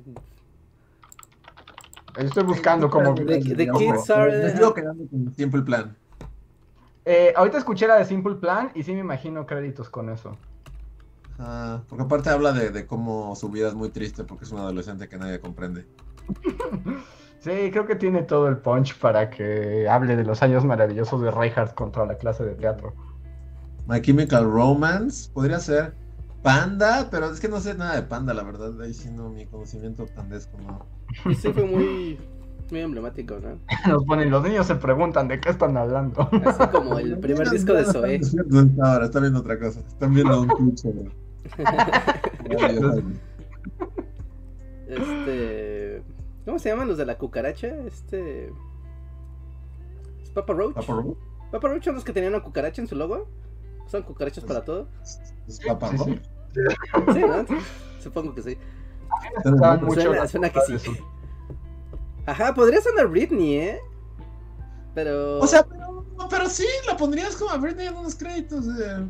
Estoy buscando como... The- the kids are- Me sigo quedando con Simple Plan. Eh, ahorita escuché la de Simple Plan y sí me imagino créditos con eso. Ah, porque aparte habla de, de cómo su vida es muy triste porque es un adolescente que nadie comprende. Sí, creo que tiene todo el punch para que hable de los años maravillosos de Reinhardt contra la clase de teatro. My Chemical Romance podría ser Panda, pero es que no sé nada de Panda, la verdad. Ahí sí no, mi conocimiento pandesco no. Y sí fue muy, muy emblemático, ¿no? Nos ponen, los niños se preguntan de qué están hablando. Así como el primer disco de Zoé. No, ahora están viendo otra cosa. Están viendo un sobre- Este. ¿Cómo se llaman los de la cucaracha? Este. ¿Es Papa Roach? ¿Papa Roach? ¿Papa Roach son los que tenían una cucaracha en su logo? ¿Son cucarachas para todo? ¿Es Papa Sí, sí. Sí, ¿no? Supongo que sí. Pero- mucho Suena- suena que sí. Ajá, podría sonar Britney, ¿eh? Pero. O sea, pero, pero sí, la pondrías como a Britney en unos créditos. eh.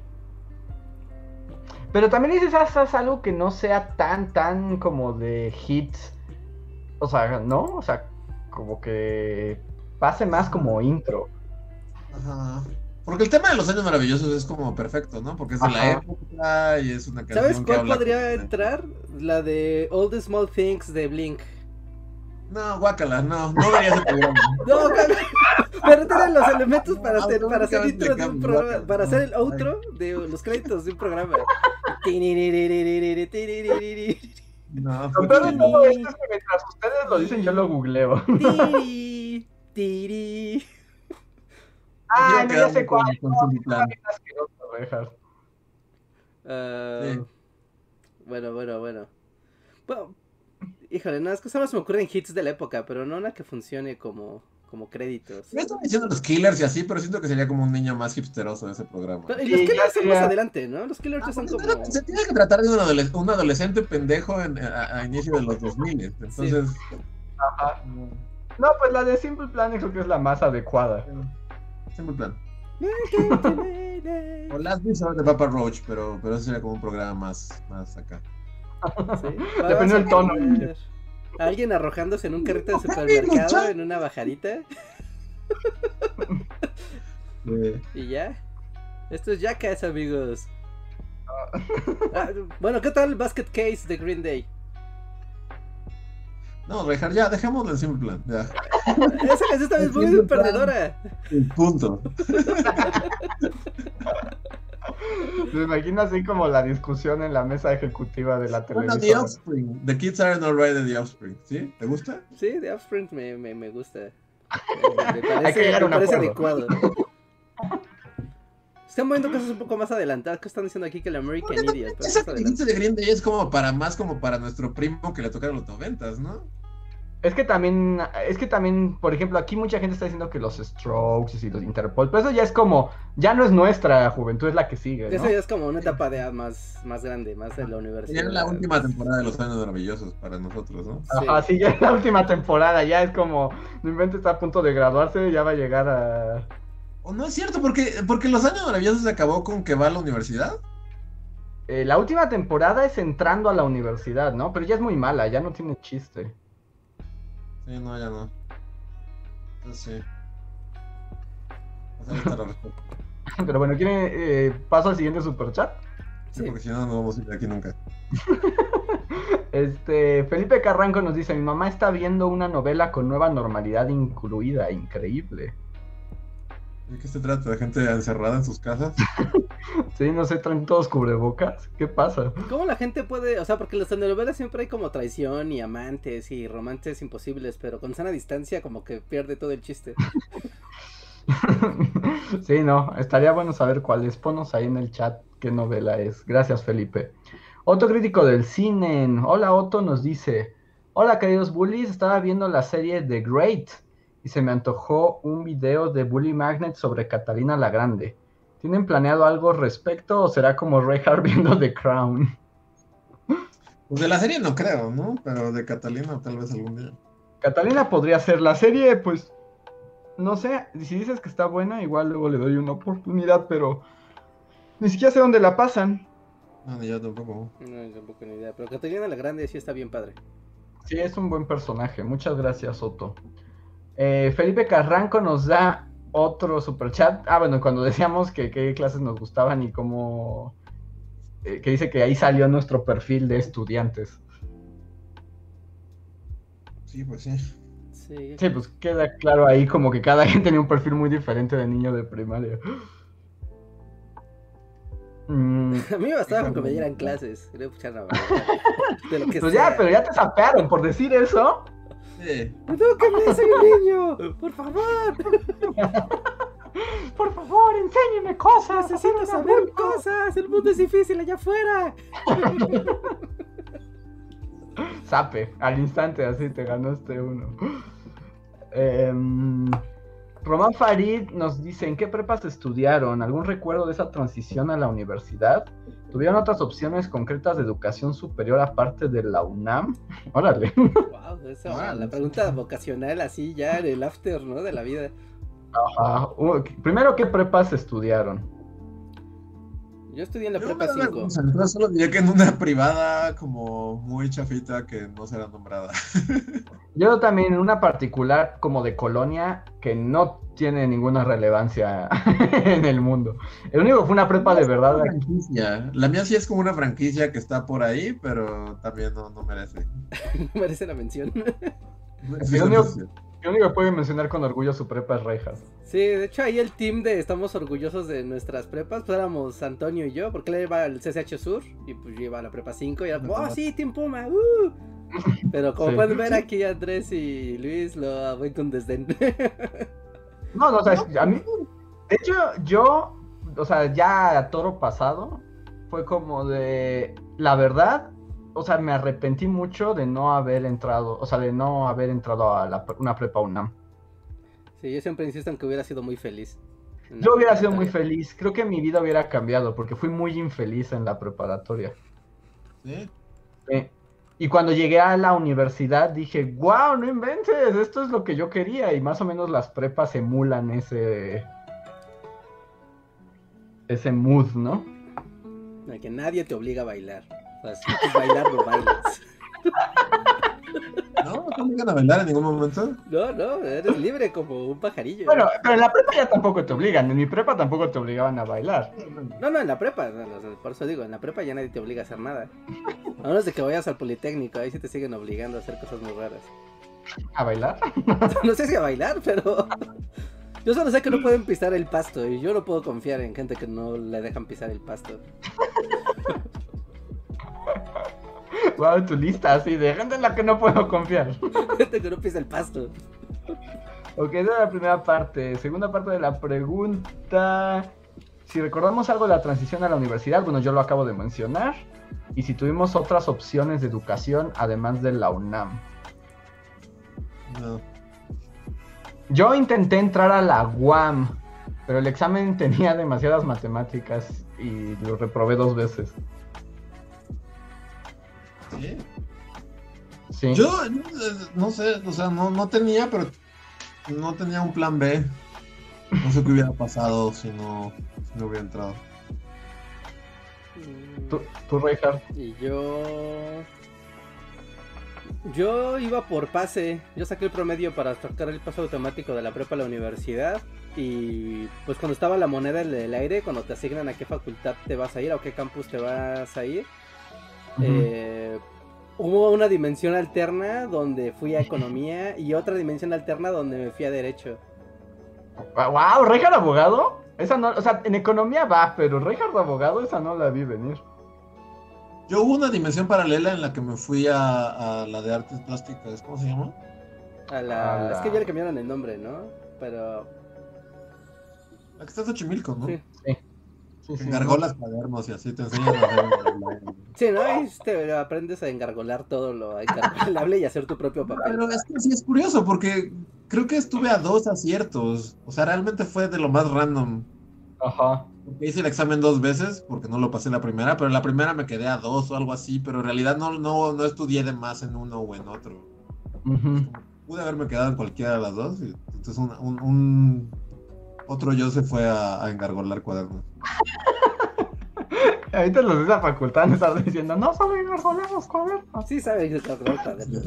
Pero también dices, haz, haz algo que no sea tan, tan como de hits. O sea, ¿no? O sea, como que pase más como intro. Ajá. Porque el tema de los años maravillosos es como perfecto, ¿no? Porque es de la época y es una canción ¿Sabes que cuál habla podría entrar? La de All the Small Things de Blink. No, guácala, no, no vería ese programa. No, pero tienen los elementos para hacer, para hacer intro de un programa, para hacer el outro de los créditos de un programa. No, de todo esto es que mientras ustedes lo dicen, yo lo googleo. Tiri, tiri. Ah, no, ya sé cuál. No, Simple sí. Ah, Sí. Bueno, bueno, bueno. Bueno, híjole, no, es que solo se me ocurren hits de la época, pero no una que funcione como, como créditos. Me están diciendo los killers y así, pero siento que sería como un niño más hipsteroso de ese programa. Pero- y Sí, los ya killers son más adelante, ¿no? Los killers ya son como... Se tiene que tratar de un, adole- un adolescente pendejo en- a, a inicio de los 2000. Entonces, Ajá. No, pues la de Simple Plan creo que es la más adecuada. Simple plan. O Last Resort de Papa Roach, pero, pero eso sería como un programa más, más acá. Sí. Depende del tono. Alguien arrojándose en un carrito de supermercado en una bajadita Eh, y ya. Esto es Jackass, amigos. Ah, bueno, ¿qué tal Basket Case de Green Day? No, Rejar, ya, dejémoslo en simple plan. Ya. Esa canción también es muy perdedora. Punto. Me imagino así como la discusión en la mesa ejecutiva de la Bueno, The televisión. Offspring. The Kids Aren't Alright de The Offspring. ¿Sí? ¿Te gusta? Sí, The Offspring me, me, me gusta. Me, me Hay que parece, llegar a me un parece acuerdo. adecuado. Están moviendo cosas un poco más adelantadas. ¿Qué están diciendo aquí que el American Idiot? esa de Green Day es como para más como para nuestro primo que le tocaron los noventas, ¿no? Es que también, es que también, por ejemplo, aquí mucha gente está diciendo que los Strokes y los Interpol, pero eso ya es como, ya no es nuestra juventud, es la que sigue, ¿no? Eso ya es como una etapa de edad más, más grande, más de la universidad. Sería la última temporada de los años maravillosos para nosotros, ¿no? Sí. Ajá, sí, ya es la última temporada, ya es como, no inventes, está a punto de graduarse, ya va a llegar a... O no es cierto, porque, porque los años maravillosos se acabó con que va a la universidad. Eh, la última temporada es entrando a la universidad, ¿no? Pero ya es muy mala, ya no tiene chiste. Sí, no, ya no. Sí. Pero bueno, ¿quieren, eh, paso al siguiente superchat? Sí, Sí. porque si no, no vamos a ir de aquí nunca. Este, Felipe Carranco nos dice, mi mamá está viendo una novela con nueva normalidad incluida, increíble. ¿De qué se trata? ¿De gente encerrada en sus casas? Sí, no sé, traen todos cubrebocas, ¿qué pasa? ¿Cómo la gente puede, o sea, porque en las telenovelas siempre hay como traición y amantes y romances imposibles, pero con sana distancia como que pierde todo el chiste. sí, no, estaría bueno saber cuál es. Ponos ahí en el chat qué novela es. Gracias, Felipe. Otro crítico del cine. Hola, Otto nos dice: Hola, queridos bullies. Estaba viendo la serie The Great y se me antojó un video de Bully Magnet sobre Catalina la Grande. ¿Tienen planeado algo al respecto o será como Reinhardt viendo The Crown? Pues de la serie no creo, ¿no? Pero de Catalina tal vez algún día. Catalina podría ser la serie, pues. No sé, si dices que está buena, igual luego le doy una oportunidad, pero ni siquiera sé dónde la pasan. No, ni yo tampoco. No, tampoco ni idea, pero Catalina la Grande sí está bien padre. Sí, es un buen personaje. Muchas gracias, Soto. Eh, Felipe Carranco nos da otro super chat. Ah, bueno, cuando decíamos que qué clases nos gustaban y cómo. eh, que dice que ahí salió nuestro perfil de estudiantes. Sí, pues sí. Sí. Sí, pues queda claro ahí como que cada quien tenía un perfil muy diferente de niño de primaria. Mm, A mí me bastaba con que me dieran clases. De lo que pues sea. ya, pero ya te sapearon por decir eso. Sí. ¡Edúqueme, soy un niño! ¡Por favor! Por favor, enséñeme cosas. ¡Necesito saber cosas! ¡El mundo es difícil allá afuera! Sape, al instante así te ganaste uno. Em, Román Farid nos dice, ¿en qué prepas estudiaron? ¿Algún recuerdo de esa transición a la universidad? ¿Tuvieron otras opciones concretas de educación superior aparte de la UNAM? Órale. Wow, eso, Ah, la pregunta vocacional así ya en el after, ¿no? De la vida. Ajá. Uh, Primero, ¿qué prepas estudiaron? Yo estudié en la Yo prepa me da 5. vergüenza, entonces solo diría que en una privada como muy chafita que no será nombrada. Yo también en una particular como de colonia que no tiene ninguna relevancia en el mundo. El único que fue una prepa de verdad franquicia. La mía sí es como una franquicia que está por ahí, pero también no, no merece. Merece la mención. Sí, Lo único- sí. El único que puede mencionar con orgullo su prepa es Rejas. Sí, de hecho ahí el team de estamos orgullosos de nuestras prepas, pues éramos Antonio y yo, porque él iba al CCH Sur y pues yo iba a la prepa 5 y era como, oh sí, Team Puma, uh". Pero como Sí. pueden ver aquí Andrés y Luis lo ven con desdén. No, no, o sea, a mí. De hecho, yo, o sea, ya a toro pasado, fue como de. La verdad, o sea, me arrepentí mucho de no haber entrado, o sea, de no haber entrado a la, una prepa UNAM. sí, yo siempre insisto en que hubiera sido muy feliz. Yo hubiera sido muy feliz, creo que mi vida hubiera cambiado, porque fui muy infeliz en la preparatoria. Sí. Eh, Y cuando llegué a la universidad dije, wow, no inventes, esto es lo que yo quería. Y más o menos las prepas emulan ese. ese mood, ¿no? De que nadie te obliga a bailar. Bailar, no bailas. ¿No? ¿No te obligan a bailar en ningún momento? No, no, eres libre como un pajarillo. Bueno, pero en la prepa ya tampoco te obligan. En mi prepa tampoco te obligaban a bailar. No, no, en la prepa, no, no, por eso digo, en la prepa ya nadie te obliga a hacer nada. A menos de que vayas al Politécnico, ahí sí te siguen obligando a hacer cosas muy raras. ¿A bailar? No sé si a bailar, pero yo solo sé que no pueden pisar el pasto y yo no puedo confiar en gente que no le dejan pisar el pasto. Wow, tu lista así de gente en la que no puedo confiar. Gente que no pisa el pasto. Ok, esa es la primera parte. Segunda parte de la pregunta. Si recordamos algo de la transición a la universidad, bueno, yo lo acabo de mencionar. Y si tuvimos otras opciones de educación además de la UNAM. No. Yo intenté entrar a la UAM, pero el examen tenía demasiadas matemáticas y lo reprobé dos veces. ¿Sí? Sí. Yo, no sé, o sea, no, no tenía, pero no tenía un plan B. No sé qué hubiera pasado si no, si no hubiera entrado. ¿Tú, tú Reinhardt? Y yo. Yo iba por pase. Yo saqué el promedio para sacar el paso automático de la prepa a la universidad. Y pues cuando estaba la moneda en el aire, cuando te asignan a qué facultad te vas a ir o a qué campus te vas a ir, Eh, hubo una dimensión alterna donde fui a economía y otra dimensión alterna donde me fui a derecho. ¡Wow! ¿Reinhardt abogado? Esa no, o sea, en economía va, pero Reinhardt abogado, esa no la vi venir. Yo hubo una dimensión paralela en la que me fui a, a la de artes plásticas, ¿cómo se llama? A la... A la- Es que ya le cambiaron el nombre, ¿no? Pero... La que está en Xochimilco, ¿no? Sí. Sí, sí, Que engargolas cuadernos y así te enseñan a hacer. Sí, ¿no? Ahí te aprendes a engargolar todo lo engargolable y hacer tu propio papel. Pero es que sí es curioso porque creo que estuve a dos aciertos. O sea, realmente fue de lo más random. Ajá. Porque hice el examen dos veces porque no lo pasé la primera, pero en la primera me quedé a dos o algo así, pero en realidad no, no, no estudié de más en uno o en otro. Ujú. Pude haberme quedado en cualquiera de las dos. y entonces un, un- un- otro yo se fue a, a engargolar cuadernos. Ahorita los de esa facultad me están diciendo, no saben gargolear cuadernos. Sí saben que gargolear cuadernos.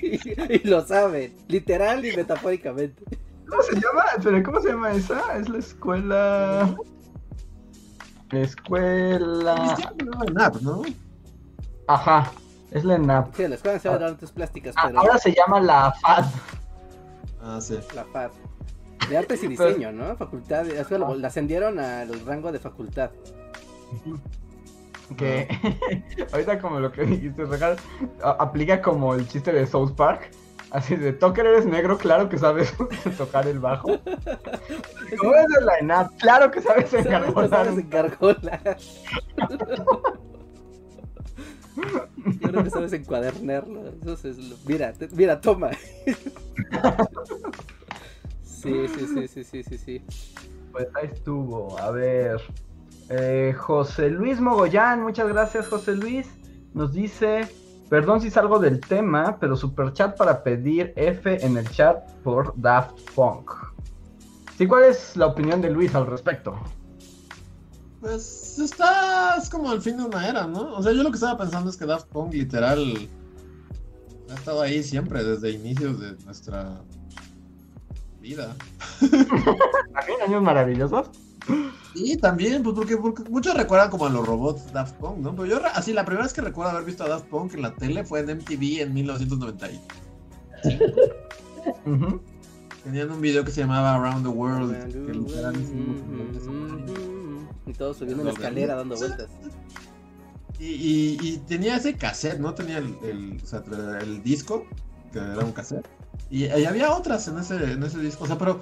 y lo saben, literal y metafóricamente. ¿Cómo se llama? Pero ¿cómo se llama esa? Es la escuela... Escuela... NAP, ¿no? Ajá, es la ENAP. Sí, la escuela de artes plásticas, Ah, pero ahora se llama la FAD. Ah, sí. la FAD. De artes y diseño, ¿no? Facultad, es que lo- la ascendieron al rango de facultad. Que ahorita como lo que dijiste, Regal, aplica como el chiste de South Park. Así de, Tucker eres negro, claro que sabes tocar el bajo. ¿Cómo es de la ENAP? Claro que sabes engargolar. ¿Sabes engargolar? Yo creo que sabes encuadernarlo. Eso es lo- Mira, te- mira, toma. Sí, sí, sí, sí, sí, sí, sí. Pues ahí estuvo. A ver. Eh, José Luis Mogollán, muchas gracias, José Luis. Nos dice: Perdón si salgo del tema, pero super chat para pedir F en el chat por Daft Punk. Sí, ¿cuál es la opinión de Luis al respecto? Pues está, es como el fin de una era, ¿no? O sea, yo lo que estaba pensando es que Daft Punk literal ha estado ahí siempre, desde inicios de nuestra vida. ¿También años maravillosos? Y también, pues porque, porque muchos recuerdan como a los robots Daft Punk, ¿no? Pero yo, así, la primera vez que recuerdo haber visto a Daft Punk en la tele fue en MTV en 1990. Ujú. Tenían un video que se llamaba Around the World. que literal Y todos subiendo una escalera dando vueltas. Y, y- y tenía ese cassette, ¿no? Tenía el, el, o sea, tra- el disco, que era un cassette. Y, y había otras en ese, en ese disco. O sea, pero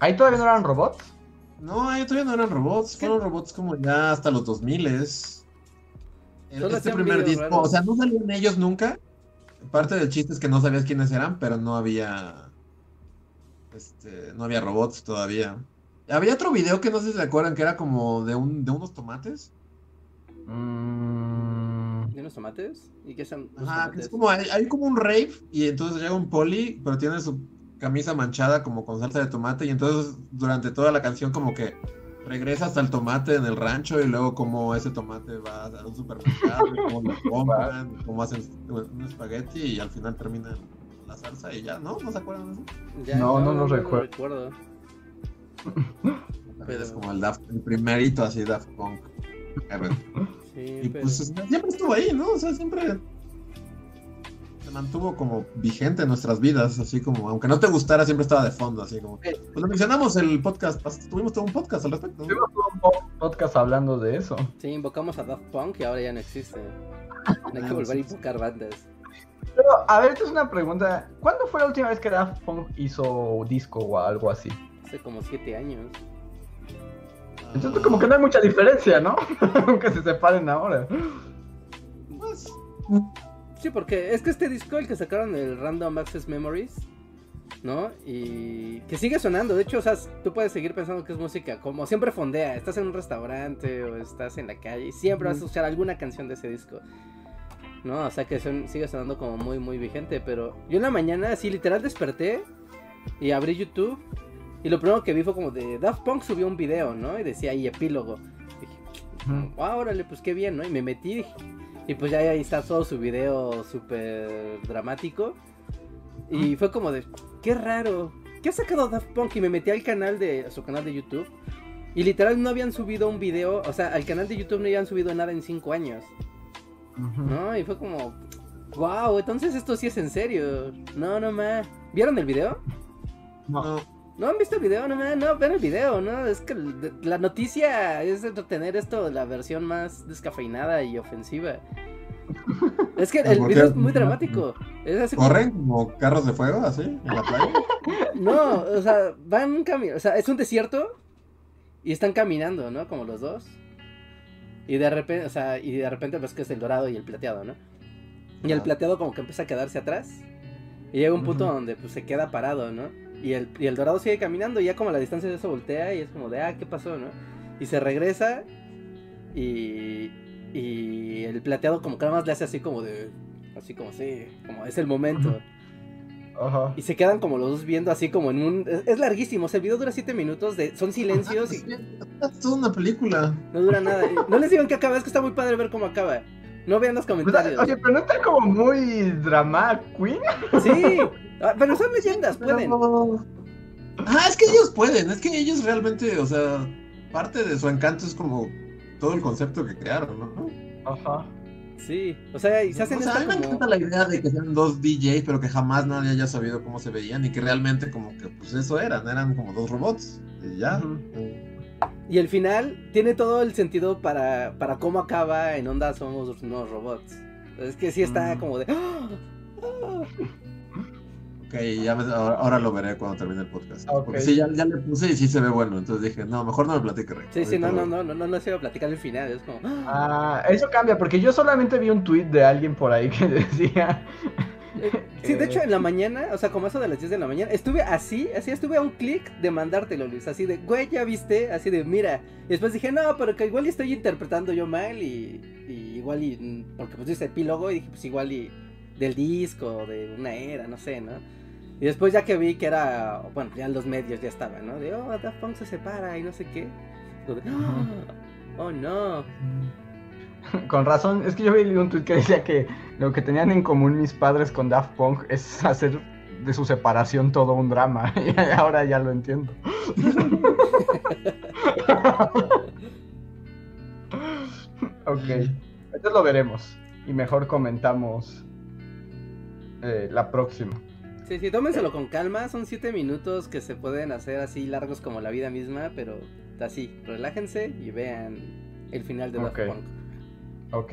¿Ahí todavía no eran robots? no, ahí todavía no eran robots. Fueron robots como ya hasta los 2000 es Este primer disco, o sea, no salían ellos nunca. Parte del chiste es que no sabías quiénes eran, pero no había. Este, no había robots todavía. Había otro video que no sé si se acuerdan que era como de un, de unos tomates. Mm, ¿Y unos tomates? ¿Y qué son? los Ajá, tomates? es como, hay, hay como un rave y entonces llega un poli, pero tiene su camisa manchada como con salsa de tomate y entonces durante toda la canción como que regresa hasta el tomate en el rancho y luego como ese tomate va a un supermercado, y cómo lo compran, y cómo hacen un espagueti y al final termina la salsa y ya, ¿no? ¿No se acuerdan de eso? Ya, No, no lo recuerdo. Es como el, Daft, el primerito así Daft Punk. Sí, Y pero... pues siempre estuvo ahí, ¿no? O sea, siempre se mantuvo como vigente en nuestras vidas, así como, aunque no te gustara, siempre estaba de fondo, así como. Pues lo mencionamos el podcast, tuvimos todo un podcast al respecto. ¿no? Tuvimos un po- podcast hablando de eso. Sí, invocamos a Daft Punk y ahora ya no existe. Hay que Ah, volver a invocar bandas. Pero, a ver, esta es una pregunta. ¿Cuándo fue la última vez que Daft Punk hizo disco o algo así? Hace como siete años. Entonces, como que no hay mucha diferencia, ¿no? Aunque se separen ahora. Pues, Sí, porque es que este disco, el que sacaron el Random Access Memories, ¿no? Y que sigue sonando. De hecho, o sea, tú puedes seguir pensando que es música, como siempre fondea. Estás en un restaurante o estás en la calle y siempre vas a escuchar alguna canción de ese disco. ¿No? O sea, que son- sigue sonando como muy, muy vigente. Pero yo en la mañana, así literal desperté y abrí YouTube. Y lo primero que vi fue como de Daft Punk subió un video, ¿no? Y decía ahí epílogo. Dije, wow, órale, pues qué bien, ¿no? Y me metí y pues ya ahí está todo su video súper dramático. Y fue como de, qué raro, ¿qué ha sacado Daft Punk? Y me metí al canal de, a su canal de YouTube. Y literal no habían subido un video, o sea, al canal de YouTube no habían subido nada en 5 años, ¿no? Y fue como, wow, entonces esto sí es en serio. No, no más. ¿Vieron el video? no. ¿No han visto el video? No, man, no, ven el video, ¿no? Es que la noticia es tener esto, la versión más descafeinada y ofensiva. Es que el ¿Por video es muy dramático. Es así ¿Corren como carros de fuego así en la playa? No, o sea, van caminando, o sea, es un desierto y están caminando, ¿no? Como los dos. Y de repente, o sea, y de repente ves que es el dorado y el plateado, ¿no? Y el plateado como que empieza a quedarse atrás. Y llega un punto donde pues se queda parado, ¿no? Y el, y el dorado sigue caminando y ya como a la distancia de eso voltea y es como de, ah, ¿qué pasó, no? Y se regresa y, y el plateado como que nada más le hace así como de, así como sí, como es el momento. Ajá. Y se quedan como los dos viendo así como en un... Es, es larguísimo, o sea, el video dura 7 minutos, de... son silencios y Es toda una película. no dura nada. No les digan que acaba, es que está muy padre ver cómo acaba. No vean los comentarios. Oye, pero no está como muy drama queen. Sí, ah, pero son leyendas, Pero- pueden. Ah, es que ellos pueden, es que ellos realmente, o sea, parte de su encanto es como todo el concepto que crearon, ¿no? Ajá. Sí, o sea, y se hacen o sea, a mí esto me como... encanta la idea de que sean dos DJs, pero que jamás nadie haya sabido cómo se veían y que realmente como que pues eso eran, eran como dos robots y ya. Ujú. Y el final tiene todo el sentido para, para cómo acaba en Onda Somos unos robots. Es que sí está Mm. como de... Ok, ya me- ahora, ahora lo veré cuando termine el podcast. Porque sí, ya, ya le puse y sí se ve bueno, entonces dije, no, mejor no me platique, Rey. Sí, sí, no, no, no, no, no, no se iba a platicar el final, es como... Ah, eso cambia, porque yo solamente vi un tweet de alguien por ahí que decía. Sí, de hecho en la mañana, o sea, como eso de las 10 de la mañana, estuve así, así estuve a un clic de mandártelo, Luis, así de, güey, ya viste, así de, mira. Y después dije, no, pero que igual estoy interpretando yo mal y, y igual y, mm, porque pues dice epílogo y dije, pues igual y del disco, de una era, no sé, ¿no? Y después ya que vi que era, bueno, ya los medios ya estaban, ¿no? De, oh, Daft Punk se separa y no sé qué. "Ah, oh, no. Con razón, es que yo vi un tweet que decía que lo que tenían en común mis padres con Daft Punk es hacer de su separación todo un drama. Y ahora ya lo entiendo. ok, entonces lo veremos. Y mejor comentamos eh, la próxima. Sí, sí, tómenselo con calma, son 7 minutos que se pueden hacer así largos como la vida misma, pero así, relájense y vean el final de Daft. Punk. Ok.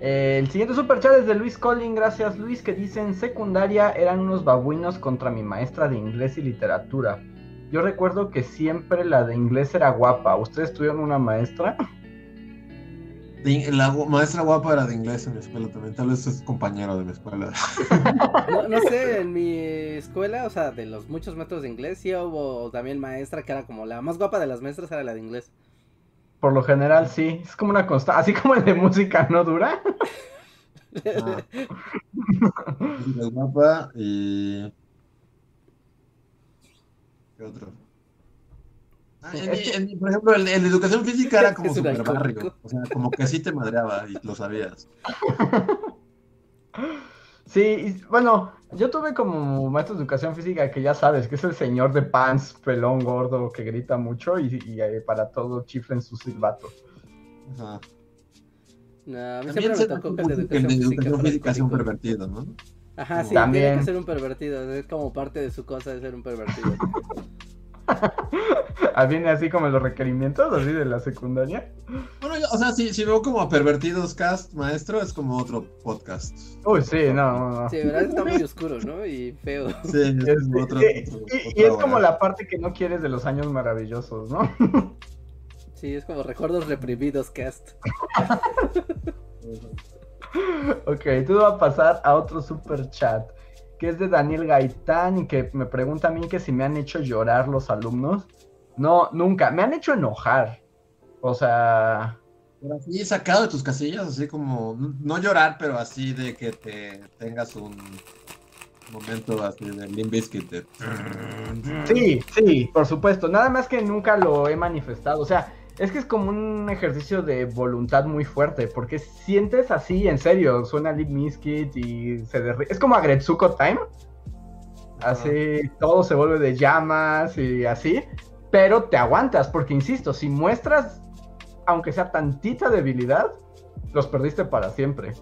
Eh, el siguiente superchat es de Luis Collin, gracias Luis, que dice en secundaria eran unos babuinos contra mi maestra de inglés y literatura. Yo recuerdo que siempre la de inglés era guapa. ¿Ustedes tuvieron una maestra? La maestra guapa era de inglés en mi escuela también, tal vez es compañero de mi escuela. No, no sé, en mi escuela, o sea, de los muchos métodos de inglés, sí hubo también maestra que era como la más guapa de las maestras, era la de inglés. Por lo general sí, es como una constante, así como el de música no dura. Ah. Guapa y... ¿Qué otro? Ah, en mi- en mi- por ejemplo, el, el de educación física era como super barrio. O sea, como que sí te madreaba y lo sabías. Sí, y, bueno, yo tuve como maestro de educación física que ya sabes, que es el señor de pants, pelón, gordo, que grita mucho y, y, eh, para todo chiflen sus silbatos. Ajá. No, a mí También siempre me se tocó que el de educación física educación fuera física es un alcohólico. pervertido, ¿no? Ajá, sí, También. tiene que ser un pervertido, es como parte de su cosa de ser un pervertido. Viene así como los requerimientos, así de la secundaria. Bueno, yo- o sea, si, si veo como a pervertidos cast maestro, es como otro podcast. Uy, sí, no, no, no. Sí, verdad está muy oscuro, ¿no? Y feo. Sí, es otro, y, otro- y- y es como la parte que no quieres de los años maravillosos, ¿no? Sí, es como recuerdos reprimidos cast. Ok, tú vas a pasar a otro super chat, que es de Daniel Gaitán y que me pregunta a mí que si me han hecho llorar los alumnos. No, nunca, me han hecho enojar. O sea, así sacado de tus casillas, así como, no- llorar, pero así de que te tengas un momento así de Limp Bizkit. sí, sí, por supuesto, nada más que nunca lo he manifestado. O sea, es que es como un ejercicio de voluntad muy fuerte, porque sientes así, en serio, suena Limp Bizkit y se derrite. Es como Agretsuko Time. Así todo se vuelve de llamas y así. Pero te aguantas, porque insisto, si muestras, aunque sea tantita debilidad, los perdiste para siempre.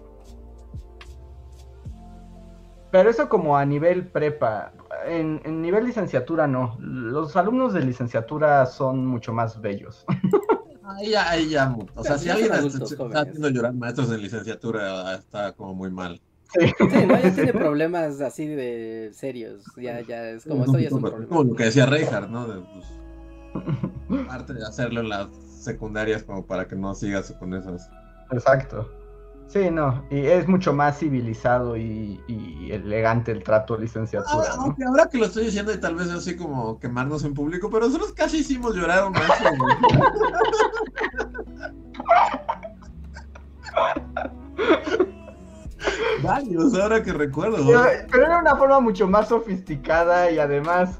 Pero eso como a nivel prepa. En, en nivel licenciatura no. Los alumnos de licenciatura son mucho más bellos. Ahí ya, ahí ya, o sea, Pero si alguien está, haciendo llorar maestros de licenciatura, está como muy mal. Sí, no, ya tiene problemas así de serios. Ya, ya, es como esto ya es un como, problema. como lo que decía Reinhardt, ¿no? De, pues, parte de hacerlo en las secundarias como para que no sigas con esas. Exacto. Sí, no. Y es mucho más civilizado y, y elegante el trato licenciatura. Ahora, ¿no? ahora que lo estoy diciendo y tal vez así como quemarnos en público, pero nosotros casi hicimos llorar a un güey. Varios, ahora que recuerdo. Pero, pero era una forma mucho más sofisticada y además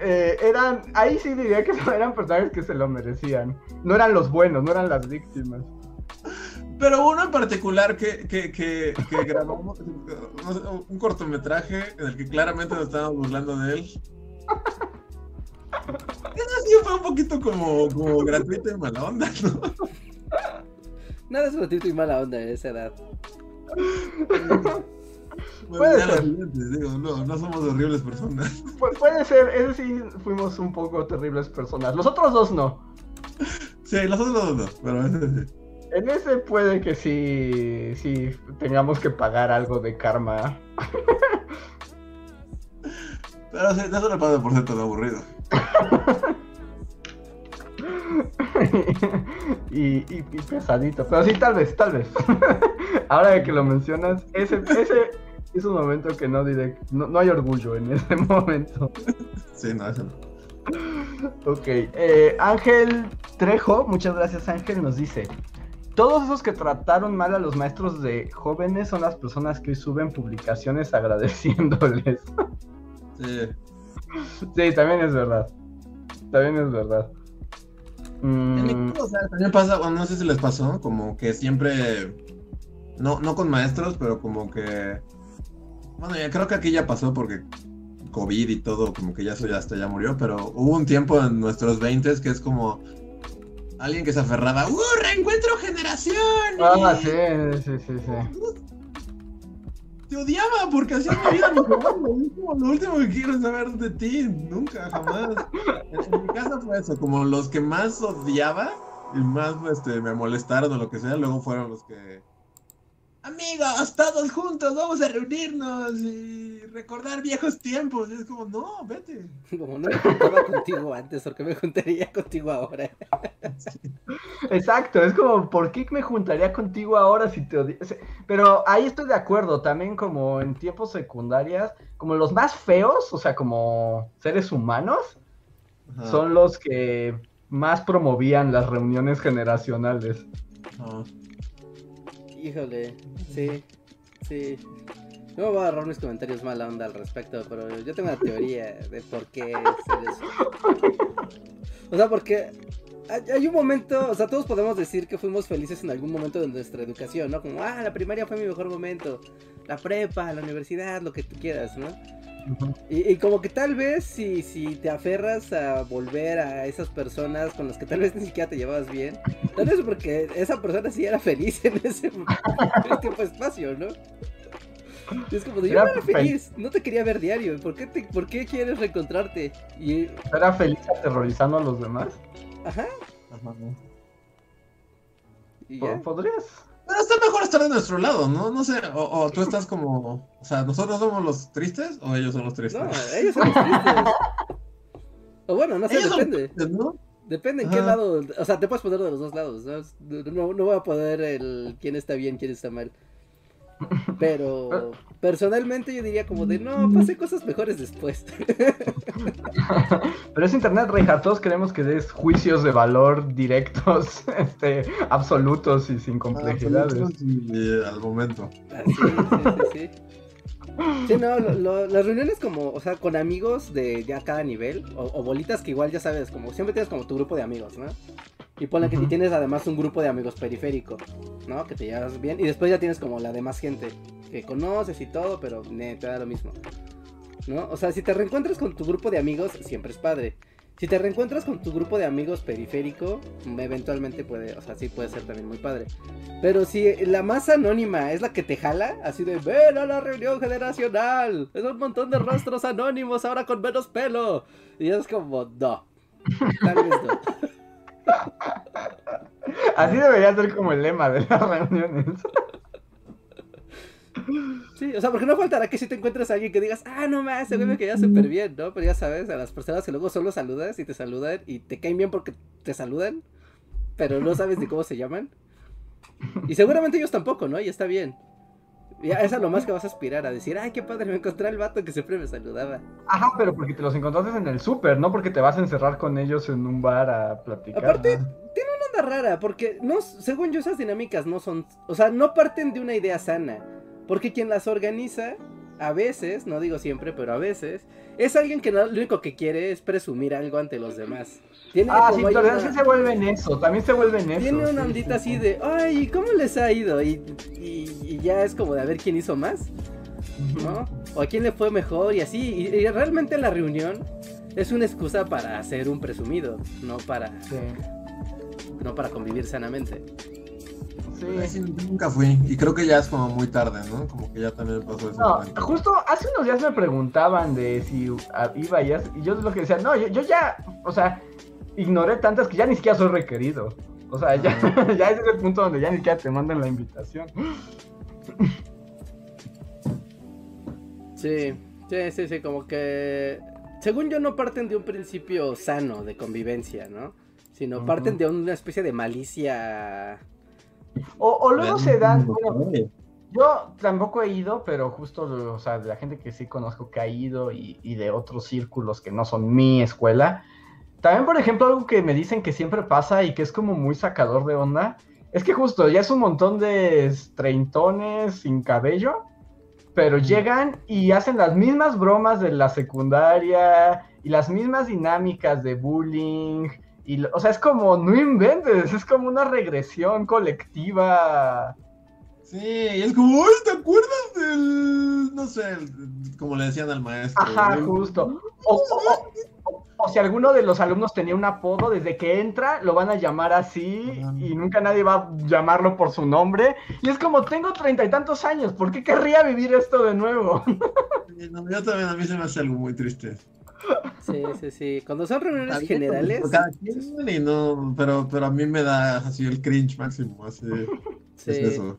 eh, eran, ahí sí diría que eran personajes que se lo merecían. No eran los buenos, no eran las víctimas. Pero uno en particular que, que, que, que grabamos un cortometraje en el que claramente nos estábamos burlando de él. Eso sí fue un poquito como, como gratuito y mala onda, ¿no? Nada es gratuito y mala onda en esa edad. Bueno, Puede ser. digo, no, no somos horribles personas. Pu- puede ser, ese sí fuimos un poco terribles personas. Los otros dos no. Sí, los otros no, pero ese sí. En ese puede que sí, sí tengamos que pagar algo de karma. Pero sí, eso le pasa por ser tan aburrido. y, y- y pesadito. Pero sí, tal vez, tal vez. Ahora que lo mencionas, ese, ese es un momento que no diré. No, no hay orgullo en ese momento. Sí, no, eso no. Ok, eh, Ángel Trejo, muchas gracias Ángel, nos dice, todos esos que trataron mal a los maestros de jóvenes son las personas que hoy suben publicaciones agradeciéndoles. Sí. sí, también es verdad. También es verdad. Mm, caso, o sea, también pasa, bueno, no sé si les pasó, como que siempre, no, no con maestros, pero como que, bueno, ya creo que aquí ya pasó porque COVID y todo, como que ya eso ya hasta ya murió, pero hubo un tiempo en nuestros 20 que es como alguien que se aferraba, ¡uh, reencuentro generación! ah, sí, sí, sí, sí. Te odiaba porque hacía mi vida es como lo último que quiero saber de ti, nunca, jamás. En, mi caso fue eso, como los que más odiaba y más este, me molestaron o lo que sea, luego fueron los que... Amigos, todos juntos, vamos a reunirnos y recordar viejos tiempos. Y es como, no, vete. Como no me juntaba contigo antes, ¿por qué me juntaría contigo ahora? Exacto, es como, ¿por qué me juntaría contigo ahora si te odias? Pero ahí estoy de acuerdo, también como en tiempos secundarias, como los más feos, o sea, como seres humanos, Ajá, son los que más promovían las reuniones generacionales. ajá. Híjole, sí, sí. No me voy a agarrar mis comentarios mala onda al respecto, pero yo tengo una teoría de por qué eso. O sea, porque hay un momento, o sea, todos podemos decir que fuimos felices en algún momento de nuestra educación, ¿no? Como, ah, la primaria fue mi mejor momento, la prepa, la universidad, lo que tú quieras, ¿no? Y, y como que tal vez si, si te aferras a volver a esas personas con las que tal vez ni siquiera te llevabas bien, tal vez porque esa persona sí era feliz en ese, en ese tiempo espacio, ¿no? Y es como de, yo Era no era fel- feliz, no te quería ver diario, ¿por qué, te, ¿por qué quieres reencontrarte? Y, ¿Era feliz aterrorizando a los demás? ajá, Ajá. y ya. ¿Podrías? Pero está mejor estar de nuestro lado, ¿no? No sé, o, o tú estás como, o sea, ¿nosotros somos los tristes o ellos son los tristes? No, ellos son los tristes. O bueno, no sé, ellos son los depende. tristes, ¿no? Depende en qué lado, o sea, te puedes poner de los dos lados, ¿no? No, no voy a poder el quién está bien, quién está mal. Pero personalmente yo diría como de, no, pasé cosas mejores después. Pero es internet, Reinhardt, todos queremos que des juicios de valor directos, este, absolutos y sin complejidades. Absolutos y, eh, al momento. Así, sí, sí, sí. Sí, no, lo- lo- las reuniones como, o sea, con amigos de ya cada nivel, o, o bolitas que igual ya sabes, como siempre tienes como tu grupo de amigos, ¿no? Y ponle que y tienes además un grupo de amigos periférico, ¿no? Que te llevas bien, y después ya tienes como la demás gente que conoces y todo, pero ne, te da lo mismo, ¿no? O sea, si te reencuentras con tu grupo de amigos, siempre es padre. Si te reencuentras con tu grupo de amigos periférico, eventualmente puede, o sea, sí puede ser también muy padre. Pero si la más anónima es la que te jala, así de ven a la reunión generacional, es un montón de rostros anónimos ahora con menos pelo. Y es como, no, no. Así debería ser como el lema de las reuniones. Sí, o sea, porque no faltará que si te encuentres a alguien que digas, ah, no más, ese güey me caía súper bien, ¿no? Pero ya sabes, a las personas que luego solo saludas y te saludan y te caen bien porque te saludan, pero no sabes ni cómo se llaman. Y seguramente ellos tampoco, ¿no? Y está bien. Ya es a lo más que vas a aspirar a decir, ay, qué padre, me encontré al vato que siempre me saludaba. Ajá, pero porque te los encontraste en el súper, no porque te vas a encerrar con ellos en un bar a platicar. Aparte, ¿no? onda rara, porque no, según yo esas dinámicas no son, o sea, no parten de una idea sana. Porque quien las organiza, a veces, no digo siempre, pero a veces, es alguien que no, lo único que quiere es presumir algo ante los demás. Tiene ah, sí, pero sí se vuelve en eso, también se vuelve en eso. Tiene una ondita así de, ay, ¿cómo les ha ido? Y, y, ya es como de a ver quién hizo más, ¿no? O a quién le fue mejor y así. Y, realmente la reunión es una excusa para hacer un presumido, no para, no para convivir sanamente. Sí. nunca fui. Y creo que ya es como muy tarde, ¿no? Como que ya también pasó eso. No, justo hace unos días me preguntaban de si iba y, y yo lo que decía, no, yo, ya, o sea, ignoré tantas que ya ni siquiera soy requerido. O sea, ya, ya es el punto donde ya ni siquiera te mandan la invitación. Sí, sí, sí, sí, como que... Según yo no parten de un principio sano de convivencia, ¿no? Sino parten de una especie de malicia o, luego se dan, yo tampoco he ido, pero justo, o sea, de la gente que sí conozco que ha ido y, de otros círculos que no son mi escuela. También, por ejemplo, algo que me dicen que siempre pasa y que es como muy sacador de onda, es que justo ya es un montón de treintones sin cabello, pero llegan y hacen las mismas bromas de la secundaria y las mismas dinámicas de bullying y, o sea, es como, no inventes, es como una regresión colectiva. Sí, y es como, ¡ay, ¿te acuerdas del, no sé, como le decían al maestro? Ajá, justo. O, o, si alguno de los alumnos tenía un apodo, desde que entra lo van a llamar así y nunca nadie va a llamarlo por su nombre. Y es como, tengo treinta y tantos años, ¿por qué querría vivir esto de nuevo? yo también, a mí se me hace algo muy triste. Sí, sí, sí. Cuando son reuniones generales. pero, pero a mí me da así el cringe máximo. Así, sí. Es eso.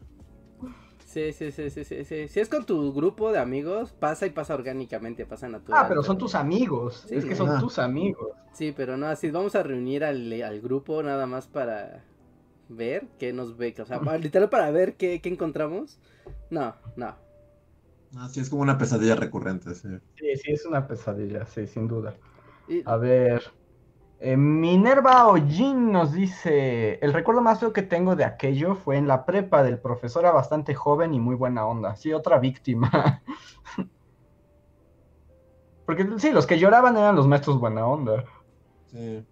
Sí, sí, sí, sí, sí, Si es con tu grupo de amigos, pasa y pasa orgánicamente, pasa natural. Ah, pero son tus amigos. es que son tus amigos. Sí, pero no, así vamos a reunir al, al grupo nada más para ver qué nos ve. O sea, literal para ver qué, qué encontramos. No, no. Ah, sí, es como una pesadilla recurrente, sí. Sí, sí, es una pesadilla, sí, sin duda. A ver. Eh, Minerva Ojin nos dice: El recuerdo más feo que tengo de aquello fue en la prepa del profesor, era bastante joven y muy buena onda. Sí, otra víctima. Porque sí, los que lloraban eran los maestros buena onda. Sí.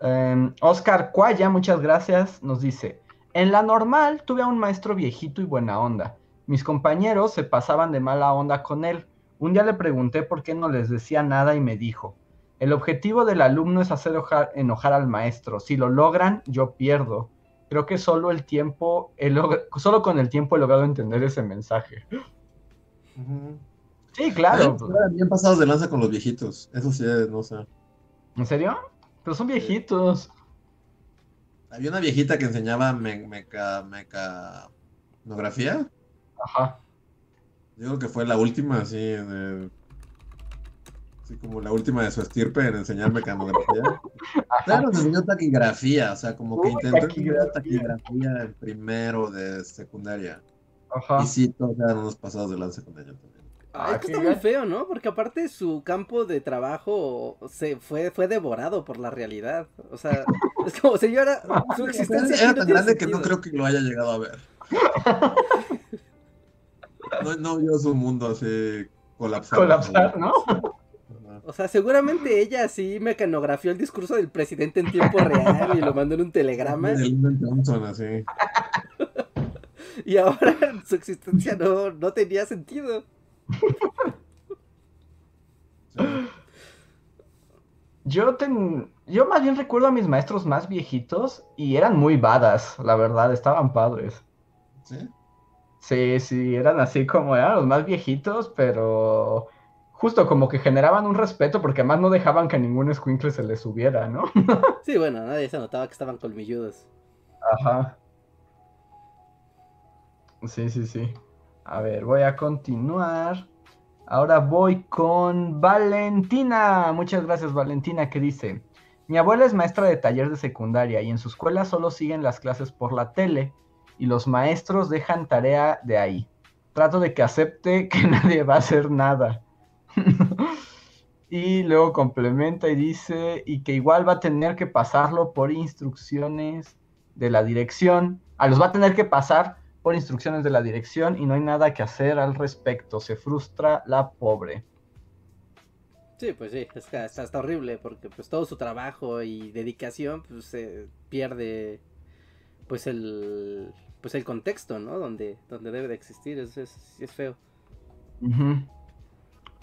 Em, Oscar Cuaya, muchas gracias, nos dice: En la normal tuve a un maestro viejito y buena onda. Mis compañeros se pasaban de mala onda con él. Un día le pregunté por qué no les decía nada y me dijo, el objetivo del alumno es hacer enojar, al maestro. Si lo logran, yo pierdo. Creo que solo el tiempo, solo con el tiempo he logrado entender ese mensaje. Sí, claro. Bien pasados de lanza con los viejitos. Eso sí, no sé. ¿En serio? Pero son viejitos. Había una viejita que enseñaba meca, mecanografía. Ajá. Digo que fue la última, así, de... así como la última de su estirpe en enseñar mecanografía. Claro, nos enseñó taquigrafía, o sea, como que intentó enseñar taquigrafía el primero de secundaria. Ajá. Y sí, todos eran unos pasados de la secundaria también. Ah, es que está muy feo, ¿no? Porque aparte su campo de trabajo se fue, fue devorado por la realidad. O sea, es como señora, su existencia. Era tan grande que no creo que lo haya llegado a ver. no, no vio su mundo así colapsar. Colapsar, ¿no? O sea, seguramente ella sí mecanografió el discurso del presidente en tiempo real y lo mandó en un telegrama. y ahora su existencia no, no tenía sentido. Yo, ten... yo más bien recuerdo a mis maestros más viejitos y eran muy badas, la verdad, estaban padres. ¿Sí? Sí, sí, eran así como eran los más viejitos, pero justo como que generaban un respeto porque además no dejaban que ningún escuincle se les subiera, ¿no? sí, bueno, nadie se notaba que estaban colmilludos. Ajá. Sí, sí, sí. A ver, voy a continuar. Ahora voy con Valentina. Muchas gracias, Valentina, que dice: Mi abuela es maestra de taller de secundaria y en su escuela solo siguen las clases por la tele y los maestros dejan tarea de ahí. Trato de que acepte que nadie va a hacer nada. y luego complementa y dice, y que igual va a tener que pasarlo por instrucciones de la dirección. A los va a tener que pasar por instrucciones de la dirección y no hay nada que hacer al respecto. Se frustra la pobre. Sí, pues sí, está, está, horrible porque pues todo su trabajo y dedicación pues se pierde pues el pues el contexto, ¿no? Donde, donde debe de existir, es, es, feo.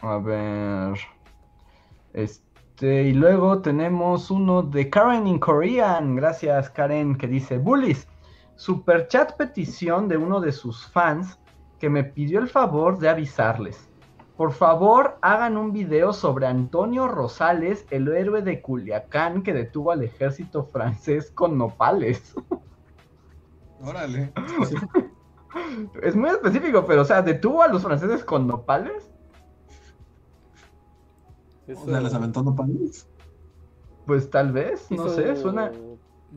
A ver. Este, y luego tenemos uno de Karen in Korean. Gracias, Karen, que dice: Bullies, super chat petición de uno de sus fans que me pidió el favor de avisarles. Por favor, hagan un video sobre Antonio Rosales, el héroe de Culiacán que detuvo al ejército francés con nopales. Órale. es muy específico, pero, o sea, detuvo a los franceses con nopales. O sea, les aventó nopales. Pues tal vez, no sé, suena.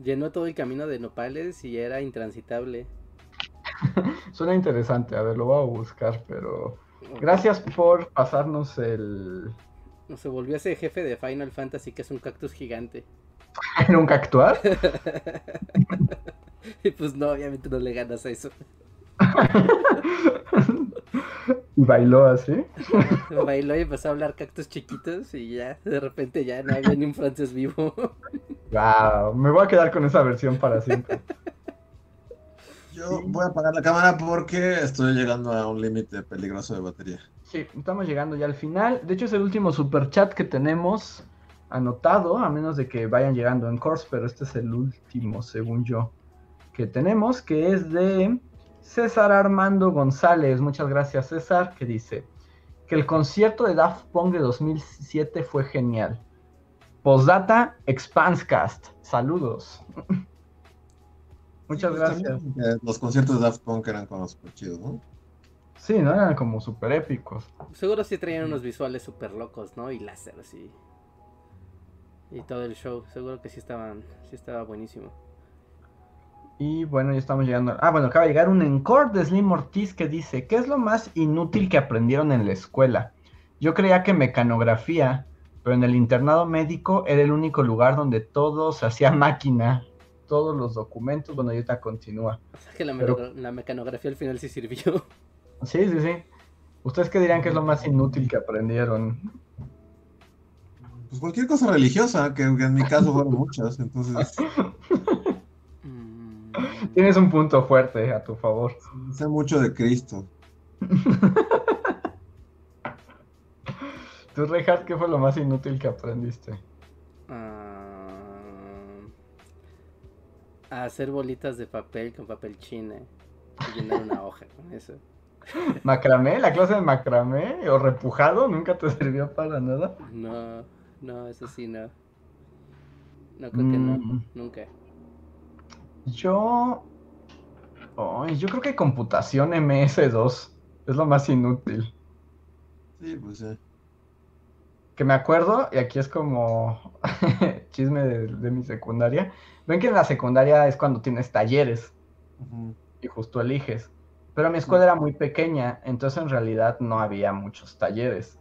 Llenó todo el camino de nopales y era intransitable. suena interesante, a ver, lo voy a buscar, pero. Gracias por pasarnos el. Se volvió ese jefe de Final Fantasy que es un cactus gigante. ¿Era un cactuar? y pues no, obviamente no le ganas a eso. ¿Y bailó así? bailó y empezó a hablar cactus chiquitos y ya, de repente ya no había ni un francés vivo. wow, me voy a quedar con esa versión para siempre. Yo voy a apagar la cámara porque estoy llegando a un límite peligroso de batería. Sí, estamos llegando ya al final. De hecho, es el último super chat que tenemos anotado, a menos de que vayan llegando en course, pero este es el último, según yo, que tenemos, que es de César Armando González. Muchas gracias, César, que dice que el concierto de Daft Punk de 2007 fue genial. Postdata, Expanscast. Saludos. Muchas pues gracias. Los conciertos de Daft Punk eran como super chidos, ¿no? Sí, ¿no? Eran como super épicos. Seguro sí traían unos visuales super locos, ¿no? Y láser, así y todo el show. Seguro que sí estaban, sí estaba buenísimo. Y bueno, ya estamos llegando. Ah, bueno, acaba de llegar un encore de Slim Ortiz que dice: ¿Qué es lo más inútil que aprendieron en la escuela? Yo creía que mecanografía, pero en el internado médico era el único lugar donde todo se hacía máquina. Todos los documentos, bueno, ahorita continúa. O sea que la, la mecanografía al final sí sirvió. Sí, sí, sí. ¿Ustedes qué dirían que es lo más inútil que aprendieron? Pues cualquier cosa religiosa, que en mi caso fueron muchas, entonces. Mm. Tienes un punto fuerte a tu favor. Sé mucho de Cristo. ¿Tú, Reinhardt, qué fue lo más inútil que aprendiste? Ah, a hacer bolitas de papel con papel china y llenar una hoja con eso. ¿Macramé? ¿La clase de macramé? ¿O repujado? ¿Nunca te sirvió para nada? No. No, eso sí, no. No creo que no, mm. nunca. Yo. yo creo que computación MS2 es lo más inútil. Sí, pues sí. Que me acuerdo, y aquí es como chisme de, mi secundaria. Ven que en la secundaria es cuando tienes talleres y justo eliges. Pero mi escuela era muy pequeña, entonces en realidad no había muchos talleres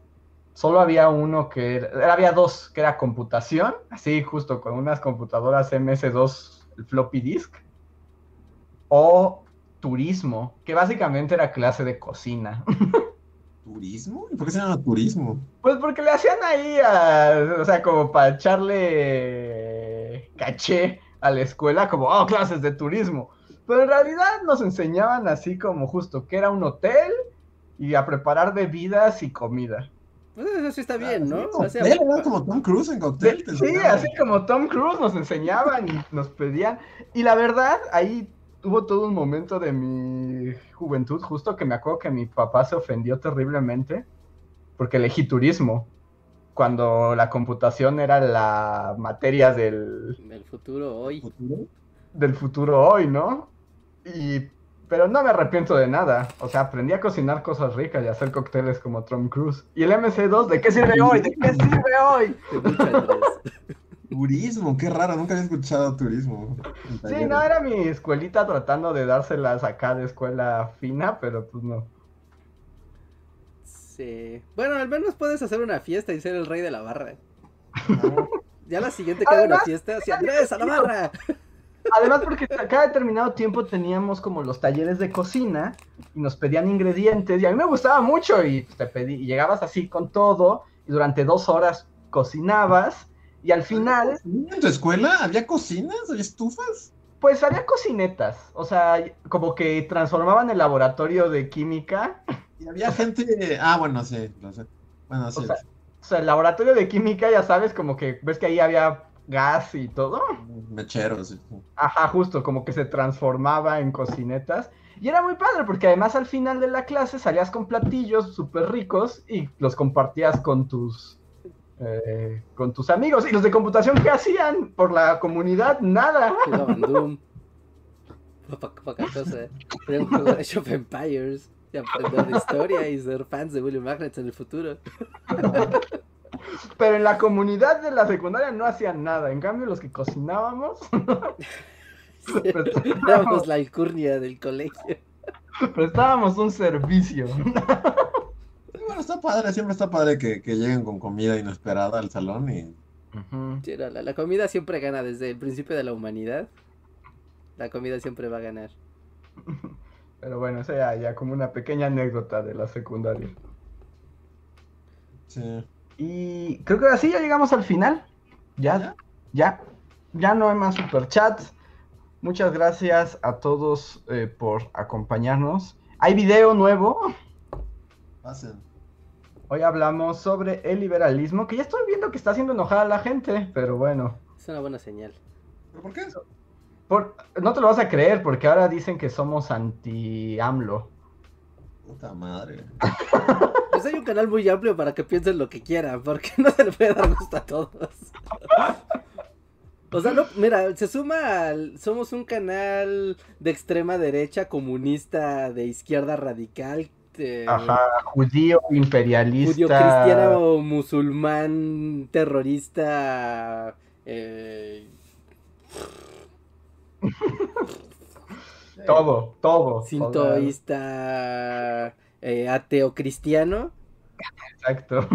solo había uno que era, había dos, que era computación, así justo con unas computadoras MS2, el floppy disk, o turismo, que básicamente era clase de cocina. ¿Turismo? ¿Y por qué se llama turismo? Pues porque le hacían ahí, o sea, como para echarle caché a la escuela, como, oh, clases de turismo. Pero en realidad nos enseñaban así como justo que era un hotel y a preparar bebidas y comida. Pues eso sí está bien, ¿no? era como Tom Cruise en cóctel. Sí, así como Tom Cruise nos enseñaban y nos pedían. Y la verdad, ahí tuvo todo un momento de mi juventud, justo que me acuerdo que mi papá se ofendió terriblemente porque elegí turismo. Cuando la computación era la materia del... Del futuro hoy. Del futuro hoy, ¿no? Y pero no me arrepiento de nada. O sea, aprendí a cocinar cosas ricas y a hacer cócteles como Tom Cruise. ¿Y el MC2 de qué sirve hoy? ¿De qué sirve hoy? turismo, qué raro, nunca había escuchado turismo. Sí, no, era mi escuelita tratando de dárselas acá de escuela fina, pero pues no. Sí. Bueno, al menos puedes hacer una fiesta y ser el rey de la barra. ya la siguiente que haga una fiesta, si Andrés a la barra. Además, porque a cada determinado tiempo teníamos como los talleres de cocina y nos pedían ingredientes y a mí me gustaba mucho y te pedí, y llegabas así con todo y durante dos horas cocinabas y al final, ¿En tu escuela había cocinas? ¿Había estufas? pues había cocinetas, o sea, como que transformaban el laboratorio de química, Y había gente. Ah, bueno, sí, lo sé. Bueno, sí. o sea, o sea, el laboratorio de química, ya sabes, como que ves que ahí había gas y todo. Mecheros. sí. Ajá, justo, como que se transformaba en cocinetas. Y era muy padre, porque además al final de la clase salías con platillos súper ricos y los compartías con tus, eh, con tus amigos. ¿Y los de computación qué hacían por la comunidad? Nada. Jugaban Doom. Poca, poca cosa. Podían jugar Age of Empires. Y aprender de historia y ser fans de Willy Magnets en el futuro. Pero en la comunidad de la secundaria no hacían nada. En cambio, los que cocinábamos, Éramos la alcurnia del colegio. prestábamos un servicio. Bueno, está padre, siempre está padre que, que lleguen con comida inesperada al salón y. Sí, no, la, la comida siempre gana desde el principio de la humanidad. La comida siempre va a ganar. Pero bueno, esa ya, ya como una pequeña anécdota de la secundaria. Sí. Y creo que así ya llegamos al final. Ya, ya, ya no hay más superchats. Muchas gracias a todos eh, por acompañarnos. Hay video nuevo. Pasen. Hoy hablamos sobre el liberalismo, que ya estoy viendo que está haciendo enojar a la gente, pero bueno. Es una buena señal. ¿Pero por qué eso? Por- no te lo vas a creer, porque ahora dicen que somos anti-AMLO. Puta madre. Pues hay un canal muy amplio para que piensen lo que quieran, porque no se le puede dar gusto a todos. O sea, no, mira, se suma al... Somos un canal de extrema derecha, comunista, de izquierda radical, de- Ajá, judío, imperialista. judío cristiano, musulmán, terrorista, eh, Todo, todo. sintoísta, eh, ateo cristiano. Exacto.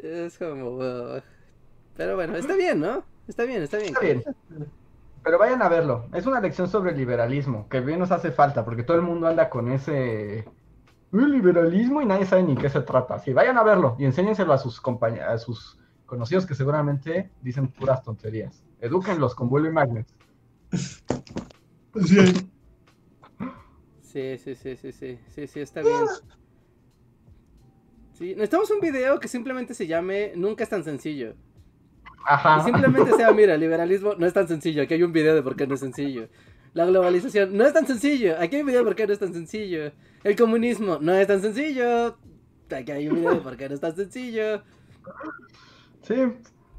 Es como... uh, pero bueno, está bien, ¿no? Está bien, está bien. Está bien. Pero vayan a verlo. Es una lección sobre el liberalismo, que bien nos hace falta, porque todo el mundo anda con ese "Uy, liberalismo y nadie sabe ni qué se trata. Sí, vayan a verlo y enséñenselo a sus compañeros, a sus conocidos que seguramente dicen puras tonterías. Edúquenlos con Bully Magnets. Sí. Sí, sí, sí, sí, sí, sí, sí, está bien. Sí, necesitamos un video que simplemente se llame Nunca es tan sencillo. Ajá. Y simplemente sea, mira, el liberalismo no es tan sencillo, aquí hay un video de por qué no es sencillo. La globalización no es tan sencillo, aquí hay un video de por qué no es tan sencillo. El comunismo no es tan sencillo, aquí hay un video de por qué no es tan sencillo. Sí.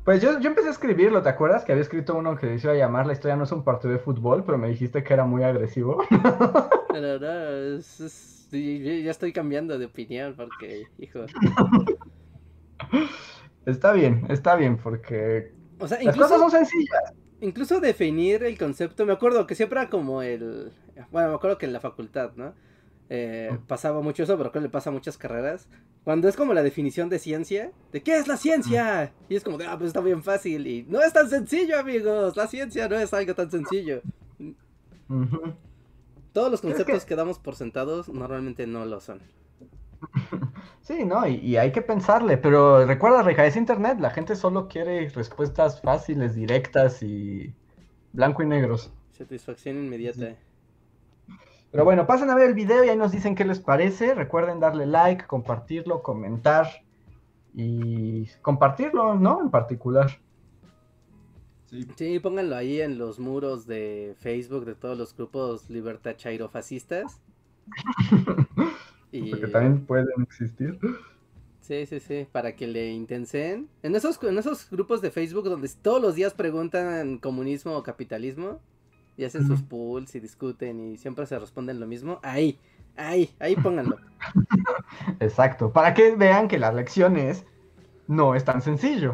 Pues yo, yo empecé a escribirlo, ¿te acuerdas? Que había escrito uno que se iba a llamar La historia no es un partido de fútbol, pero me dijiste que era muy agresivo. No, es- es- ya estoy cambiando de opinión porque, hijo. está bien, está bien, porque O sea, las incluso... cosas son sencillas. Incluso definir el concepto, me acuerdo que siempre era como el... Bueno, me acuerdo que en la facultad, ¿no? Eh, pasaba mucho eso, pero creo que le pasa a muchas carreras. Cuando es como la definición de ciencia, de qué es la ciencia, y es como de, ah, pues está bien fácil, y no es tan sencillo, amigos, la ciencia no es algo tan sencillo. Todos los que- conceptos que damos por sentados normalmente no lo son. Sí, ¿no? Y, y hay que pensarle, pero recuerda, Reja, es internet, la gente solo quiere respuestas fáciles, directas y blanco y negros. Satisfacción inmediata. Pero bueno, pasen a ver el video y ahí nos dicen qué les parece. Recuerden darle like, compartirlo, comentar y compartirlo, ¿no? En particular. Sí. Sí, pónganlo ahí en los muros de Facebook de todos los grupos libertad chairo fascistas. Y... Porque también pueden existir. Sí, sí, sí, para que le intensen. En esos, en esos grupos de Facebook donde todos los días preguntan comunismo o capitalismo y hacen sus pools y discuten y siempre se responden lo mismo, ahí, ahí, ahí pónganlo. Exacto. Para que vean que las lecciones no es tan sencillo.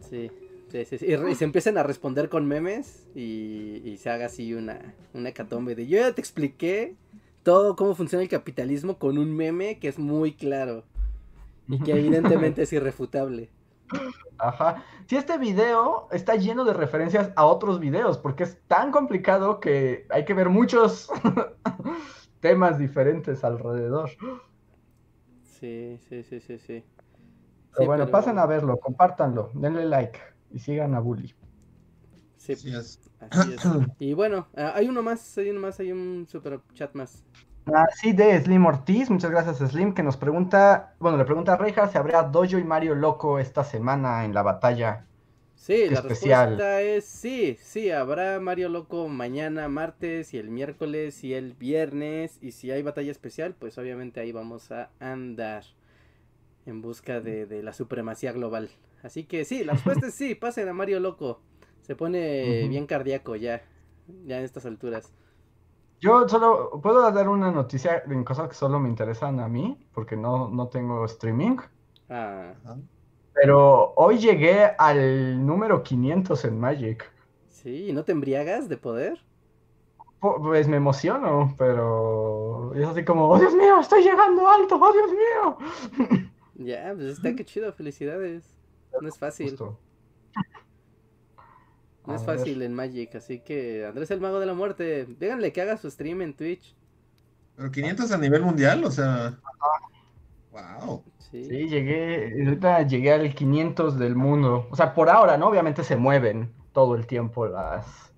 Sí, sí, sí, sí. Y, re- y se empiecen a responder con memes y, y se haga así una, una hecatombe de yo ya te expliqué todo cómo funciona el capitalismo con un meme que es muy claro y que evidentemente es irrefutable. Ajá. Si este video está lleno de referencias a otros videos, porque es tan complicado que hay que ver muchos temas diferentes alrededor. Sí, sí, sí, sí, sí. Pero bueno, pasen a verlo, compártanlo, denle like y sigan a Bully. Sí, así es. Y bueno, ah, hay uno más, hay uno más, hay un super chat más. Ah, sí, de Slim Ortiz, muchas gracias Slim, que nos pregunta, bueno, le pregunta a Reja si habrá Dojo y Mario Loco esta semana en la batalla. Sí, la respuesta es sí, sí, habrá Mario Loco mañana, martes y el miércoles y el viernes. Y si hay batalla especial, pues obviamente ahí vamos a andar en busca de, de la supremacía global. Así que sí, la respuesta es sí, pasen a Mario Loco. Se pone bien cardíaco ya, ya en estas alturas. Yo solo puedo dar una noticia en cosas que solo me interesan a mí, porque no, no tengo streaming. Ah. Pero hoy llegué al número 500 en Magic. Sí, ¿no te embriagas de poder? Pues me emociono, pero es así como, ¡oh Dios mío, estoy llegando alto! ¡Oh Dios mío! Ya, pues está que chido, felicidades. No es fácil. No es fácil en Magic, así que Andrés el Mago de la Muerte, díganle que haga su stream en Twitch. Pero 500 a nivel mundial, o sea. Wow. Sí. llegué, ahorita llegué al 500 del mundo. O sea, por ahora, ¿no? Obviamente se mueven todo el tiempo las...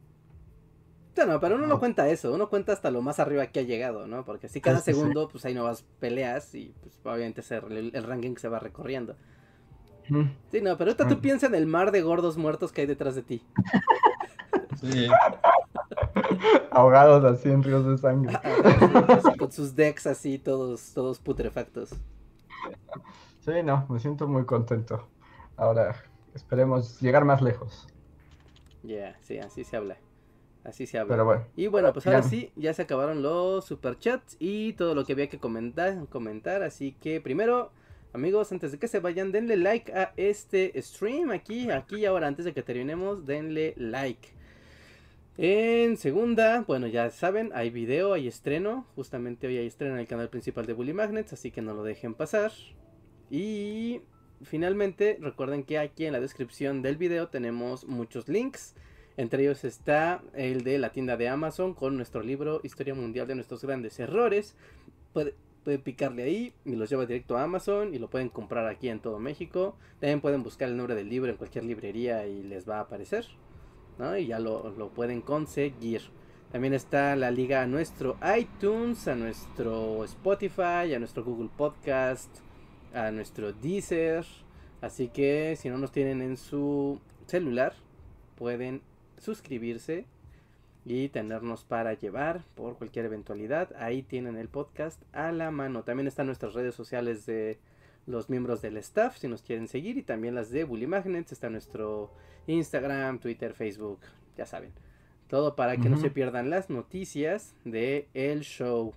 No, pero uno no cuenta eso, uno cuenta hasta lo más arriba que ha llegado, ¿no? Porque si cada segundo, pues hay nuevas peleas y pues obviamente el, el ranking se va recorriendo. Sí, no, pero ahorita tú piensa en el mar de gordos muertos que hay detrás de ti. Sí. Ahogados así en ríos de sangre. con sus decks así, todos, todos putrefactos. Sí, no, me siento muy contento. Ahora esperemos llegar más lejos. Ya, sí, así se habla. Así se habla. Pero bueno. Y bueno, pues ahora sí, ya se acabaron los superchats y todo lo que había que comentar, comentar. Así que primero, Amigos, antes de que se vayan, denle like a este stream aquí, aquí y ahora, antes de que terminemos, denle like. En segunda, bueno, ya saben, hay video, hay estreno. Justamente hoy hay estreno en el canal principal de Bully Magnets, así que no lo dejen pasar. Y finalmente, recuerden que aquí en la descripción del video tenemos muchos links. Entre ellos está el de la tienda de Amazon con nuestro libro Historia Mundial de nuestros grandes errores pueden picarle ahí y los lleva directo a Amazon y lo pueden comprar aquí en todo México. También pueden buscar el nombre del libro en cualquier librería y les va a aparecer. Y ya lo, lo pueden conseguir. También está la liga a nuestro iTunes, a nuestro Spotify, a nuestro Google Podcast, a nuestro Deezer. Así que si no nos tienen en su celular, pueden suscribirse y tenernos para llevar por cualquier eventualidad. Ahí tienen el podcast a la mano. También están nuestras redes sociales de los miembros del staff si nos quieren seguir y también las de Bully Magnets. Está nuestro Instagram, Twitter, Facebook, ya saben. Todo para que no se pierdan las noticias de el show.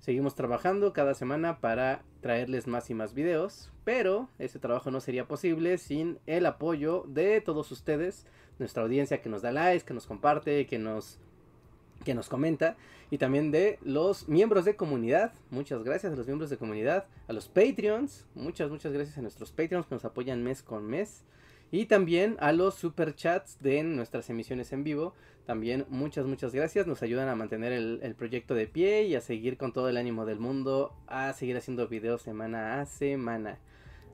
Seguimos trabajando cada semana para traerles más y más videos, pero ese trabajo no sería posible sin el apoyo de todos ustedes, nuestra audiencia que nos da likes, que nos comparte, que nos que nos comenta y también de los miembros de comunidad. Muchas gracias a los miembros de comunidad, a los Patreons, muchas, muchas gracias a nuestros Patreons que nos apoyan mes con mes. Y también a los super chats de nuestras emisiones en vivo. También muchas, muchas gracias. Nos ayudan a mantener el, el, proyecto de pie y a seguir con todo el ánimo del mundo. A seguir haciendo videos semana a semana.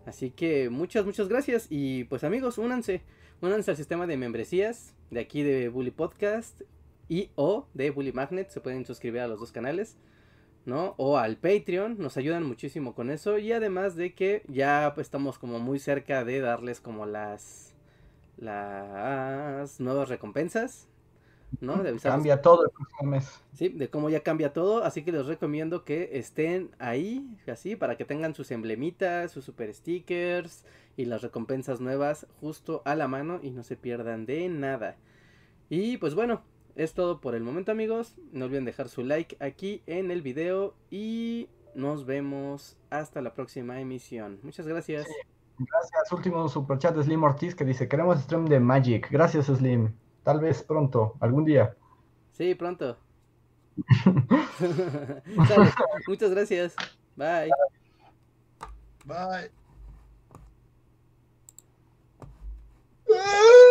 Así que muchas, muchas gracias. Y pues amigos, únanse. Únanse al sistema de membresías de aquí de Bully Podcast y o de Bully Magnet. Se pueden suscribir a los dos canales. ¿no? O al Patreon, nos ayudan muchísimo con eso y además de que ya pues, estamos como muy cerca de darles como las las nuevas recompensas, ¿no? De cambia todo el próximo mes. Sí, de cómo ya cambia todo, así que les recomiendo que estén ahí, así, para que tengan sus emblemitas, sus super stickers y las recompensas nuevas justo a la mano y no se pierdan de nada. Y pues bueno, es todo por el momento amigos. No olviden dejar su like aquí en el video y nos vemos hasta la próxima emisión. Muchas gracias. Gracias. Último superchat de Slim Ortiz que dice, queremos stream de Magic. Gracias Slim. Tal vez pronto, algún día. Sí, pronto. Muchas gracias. Bye. Bye.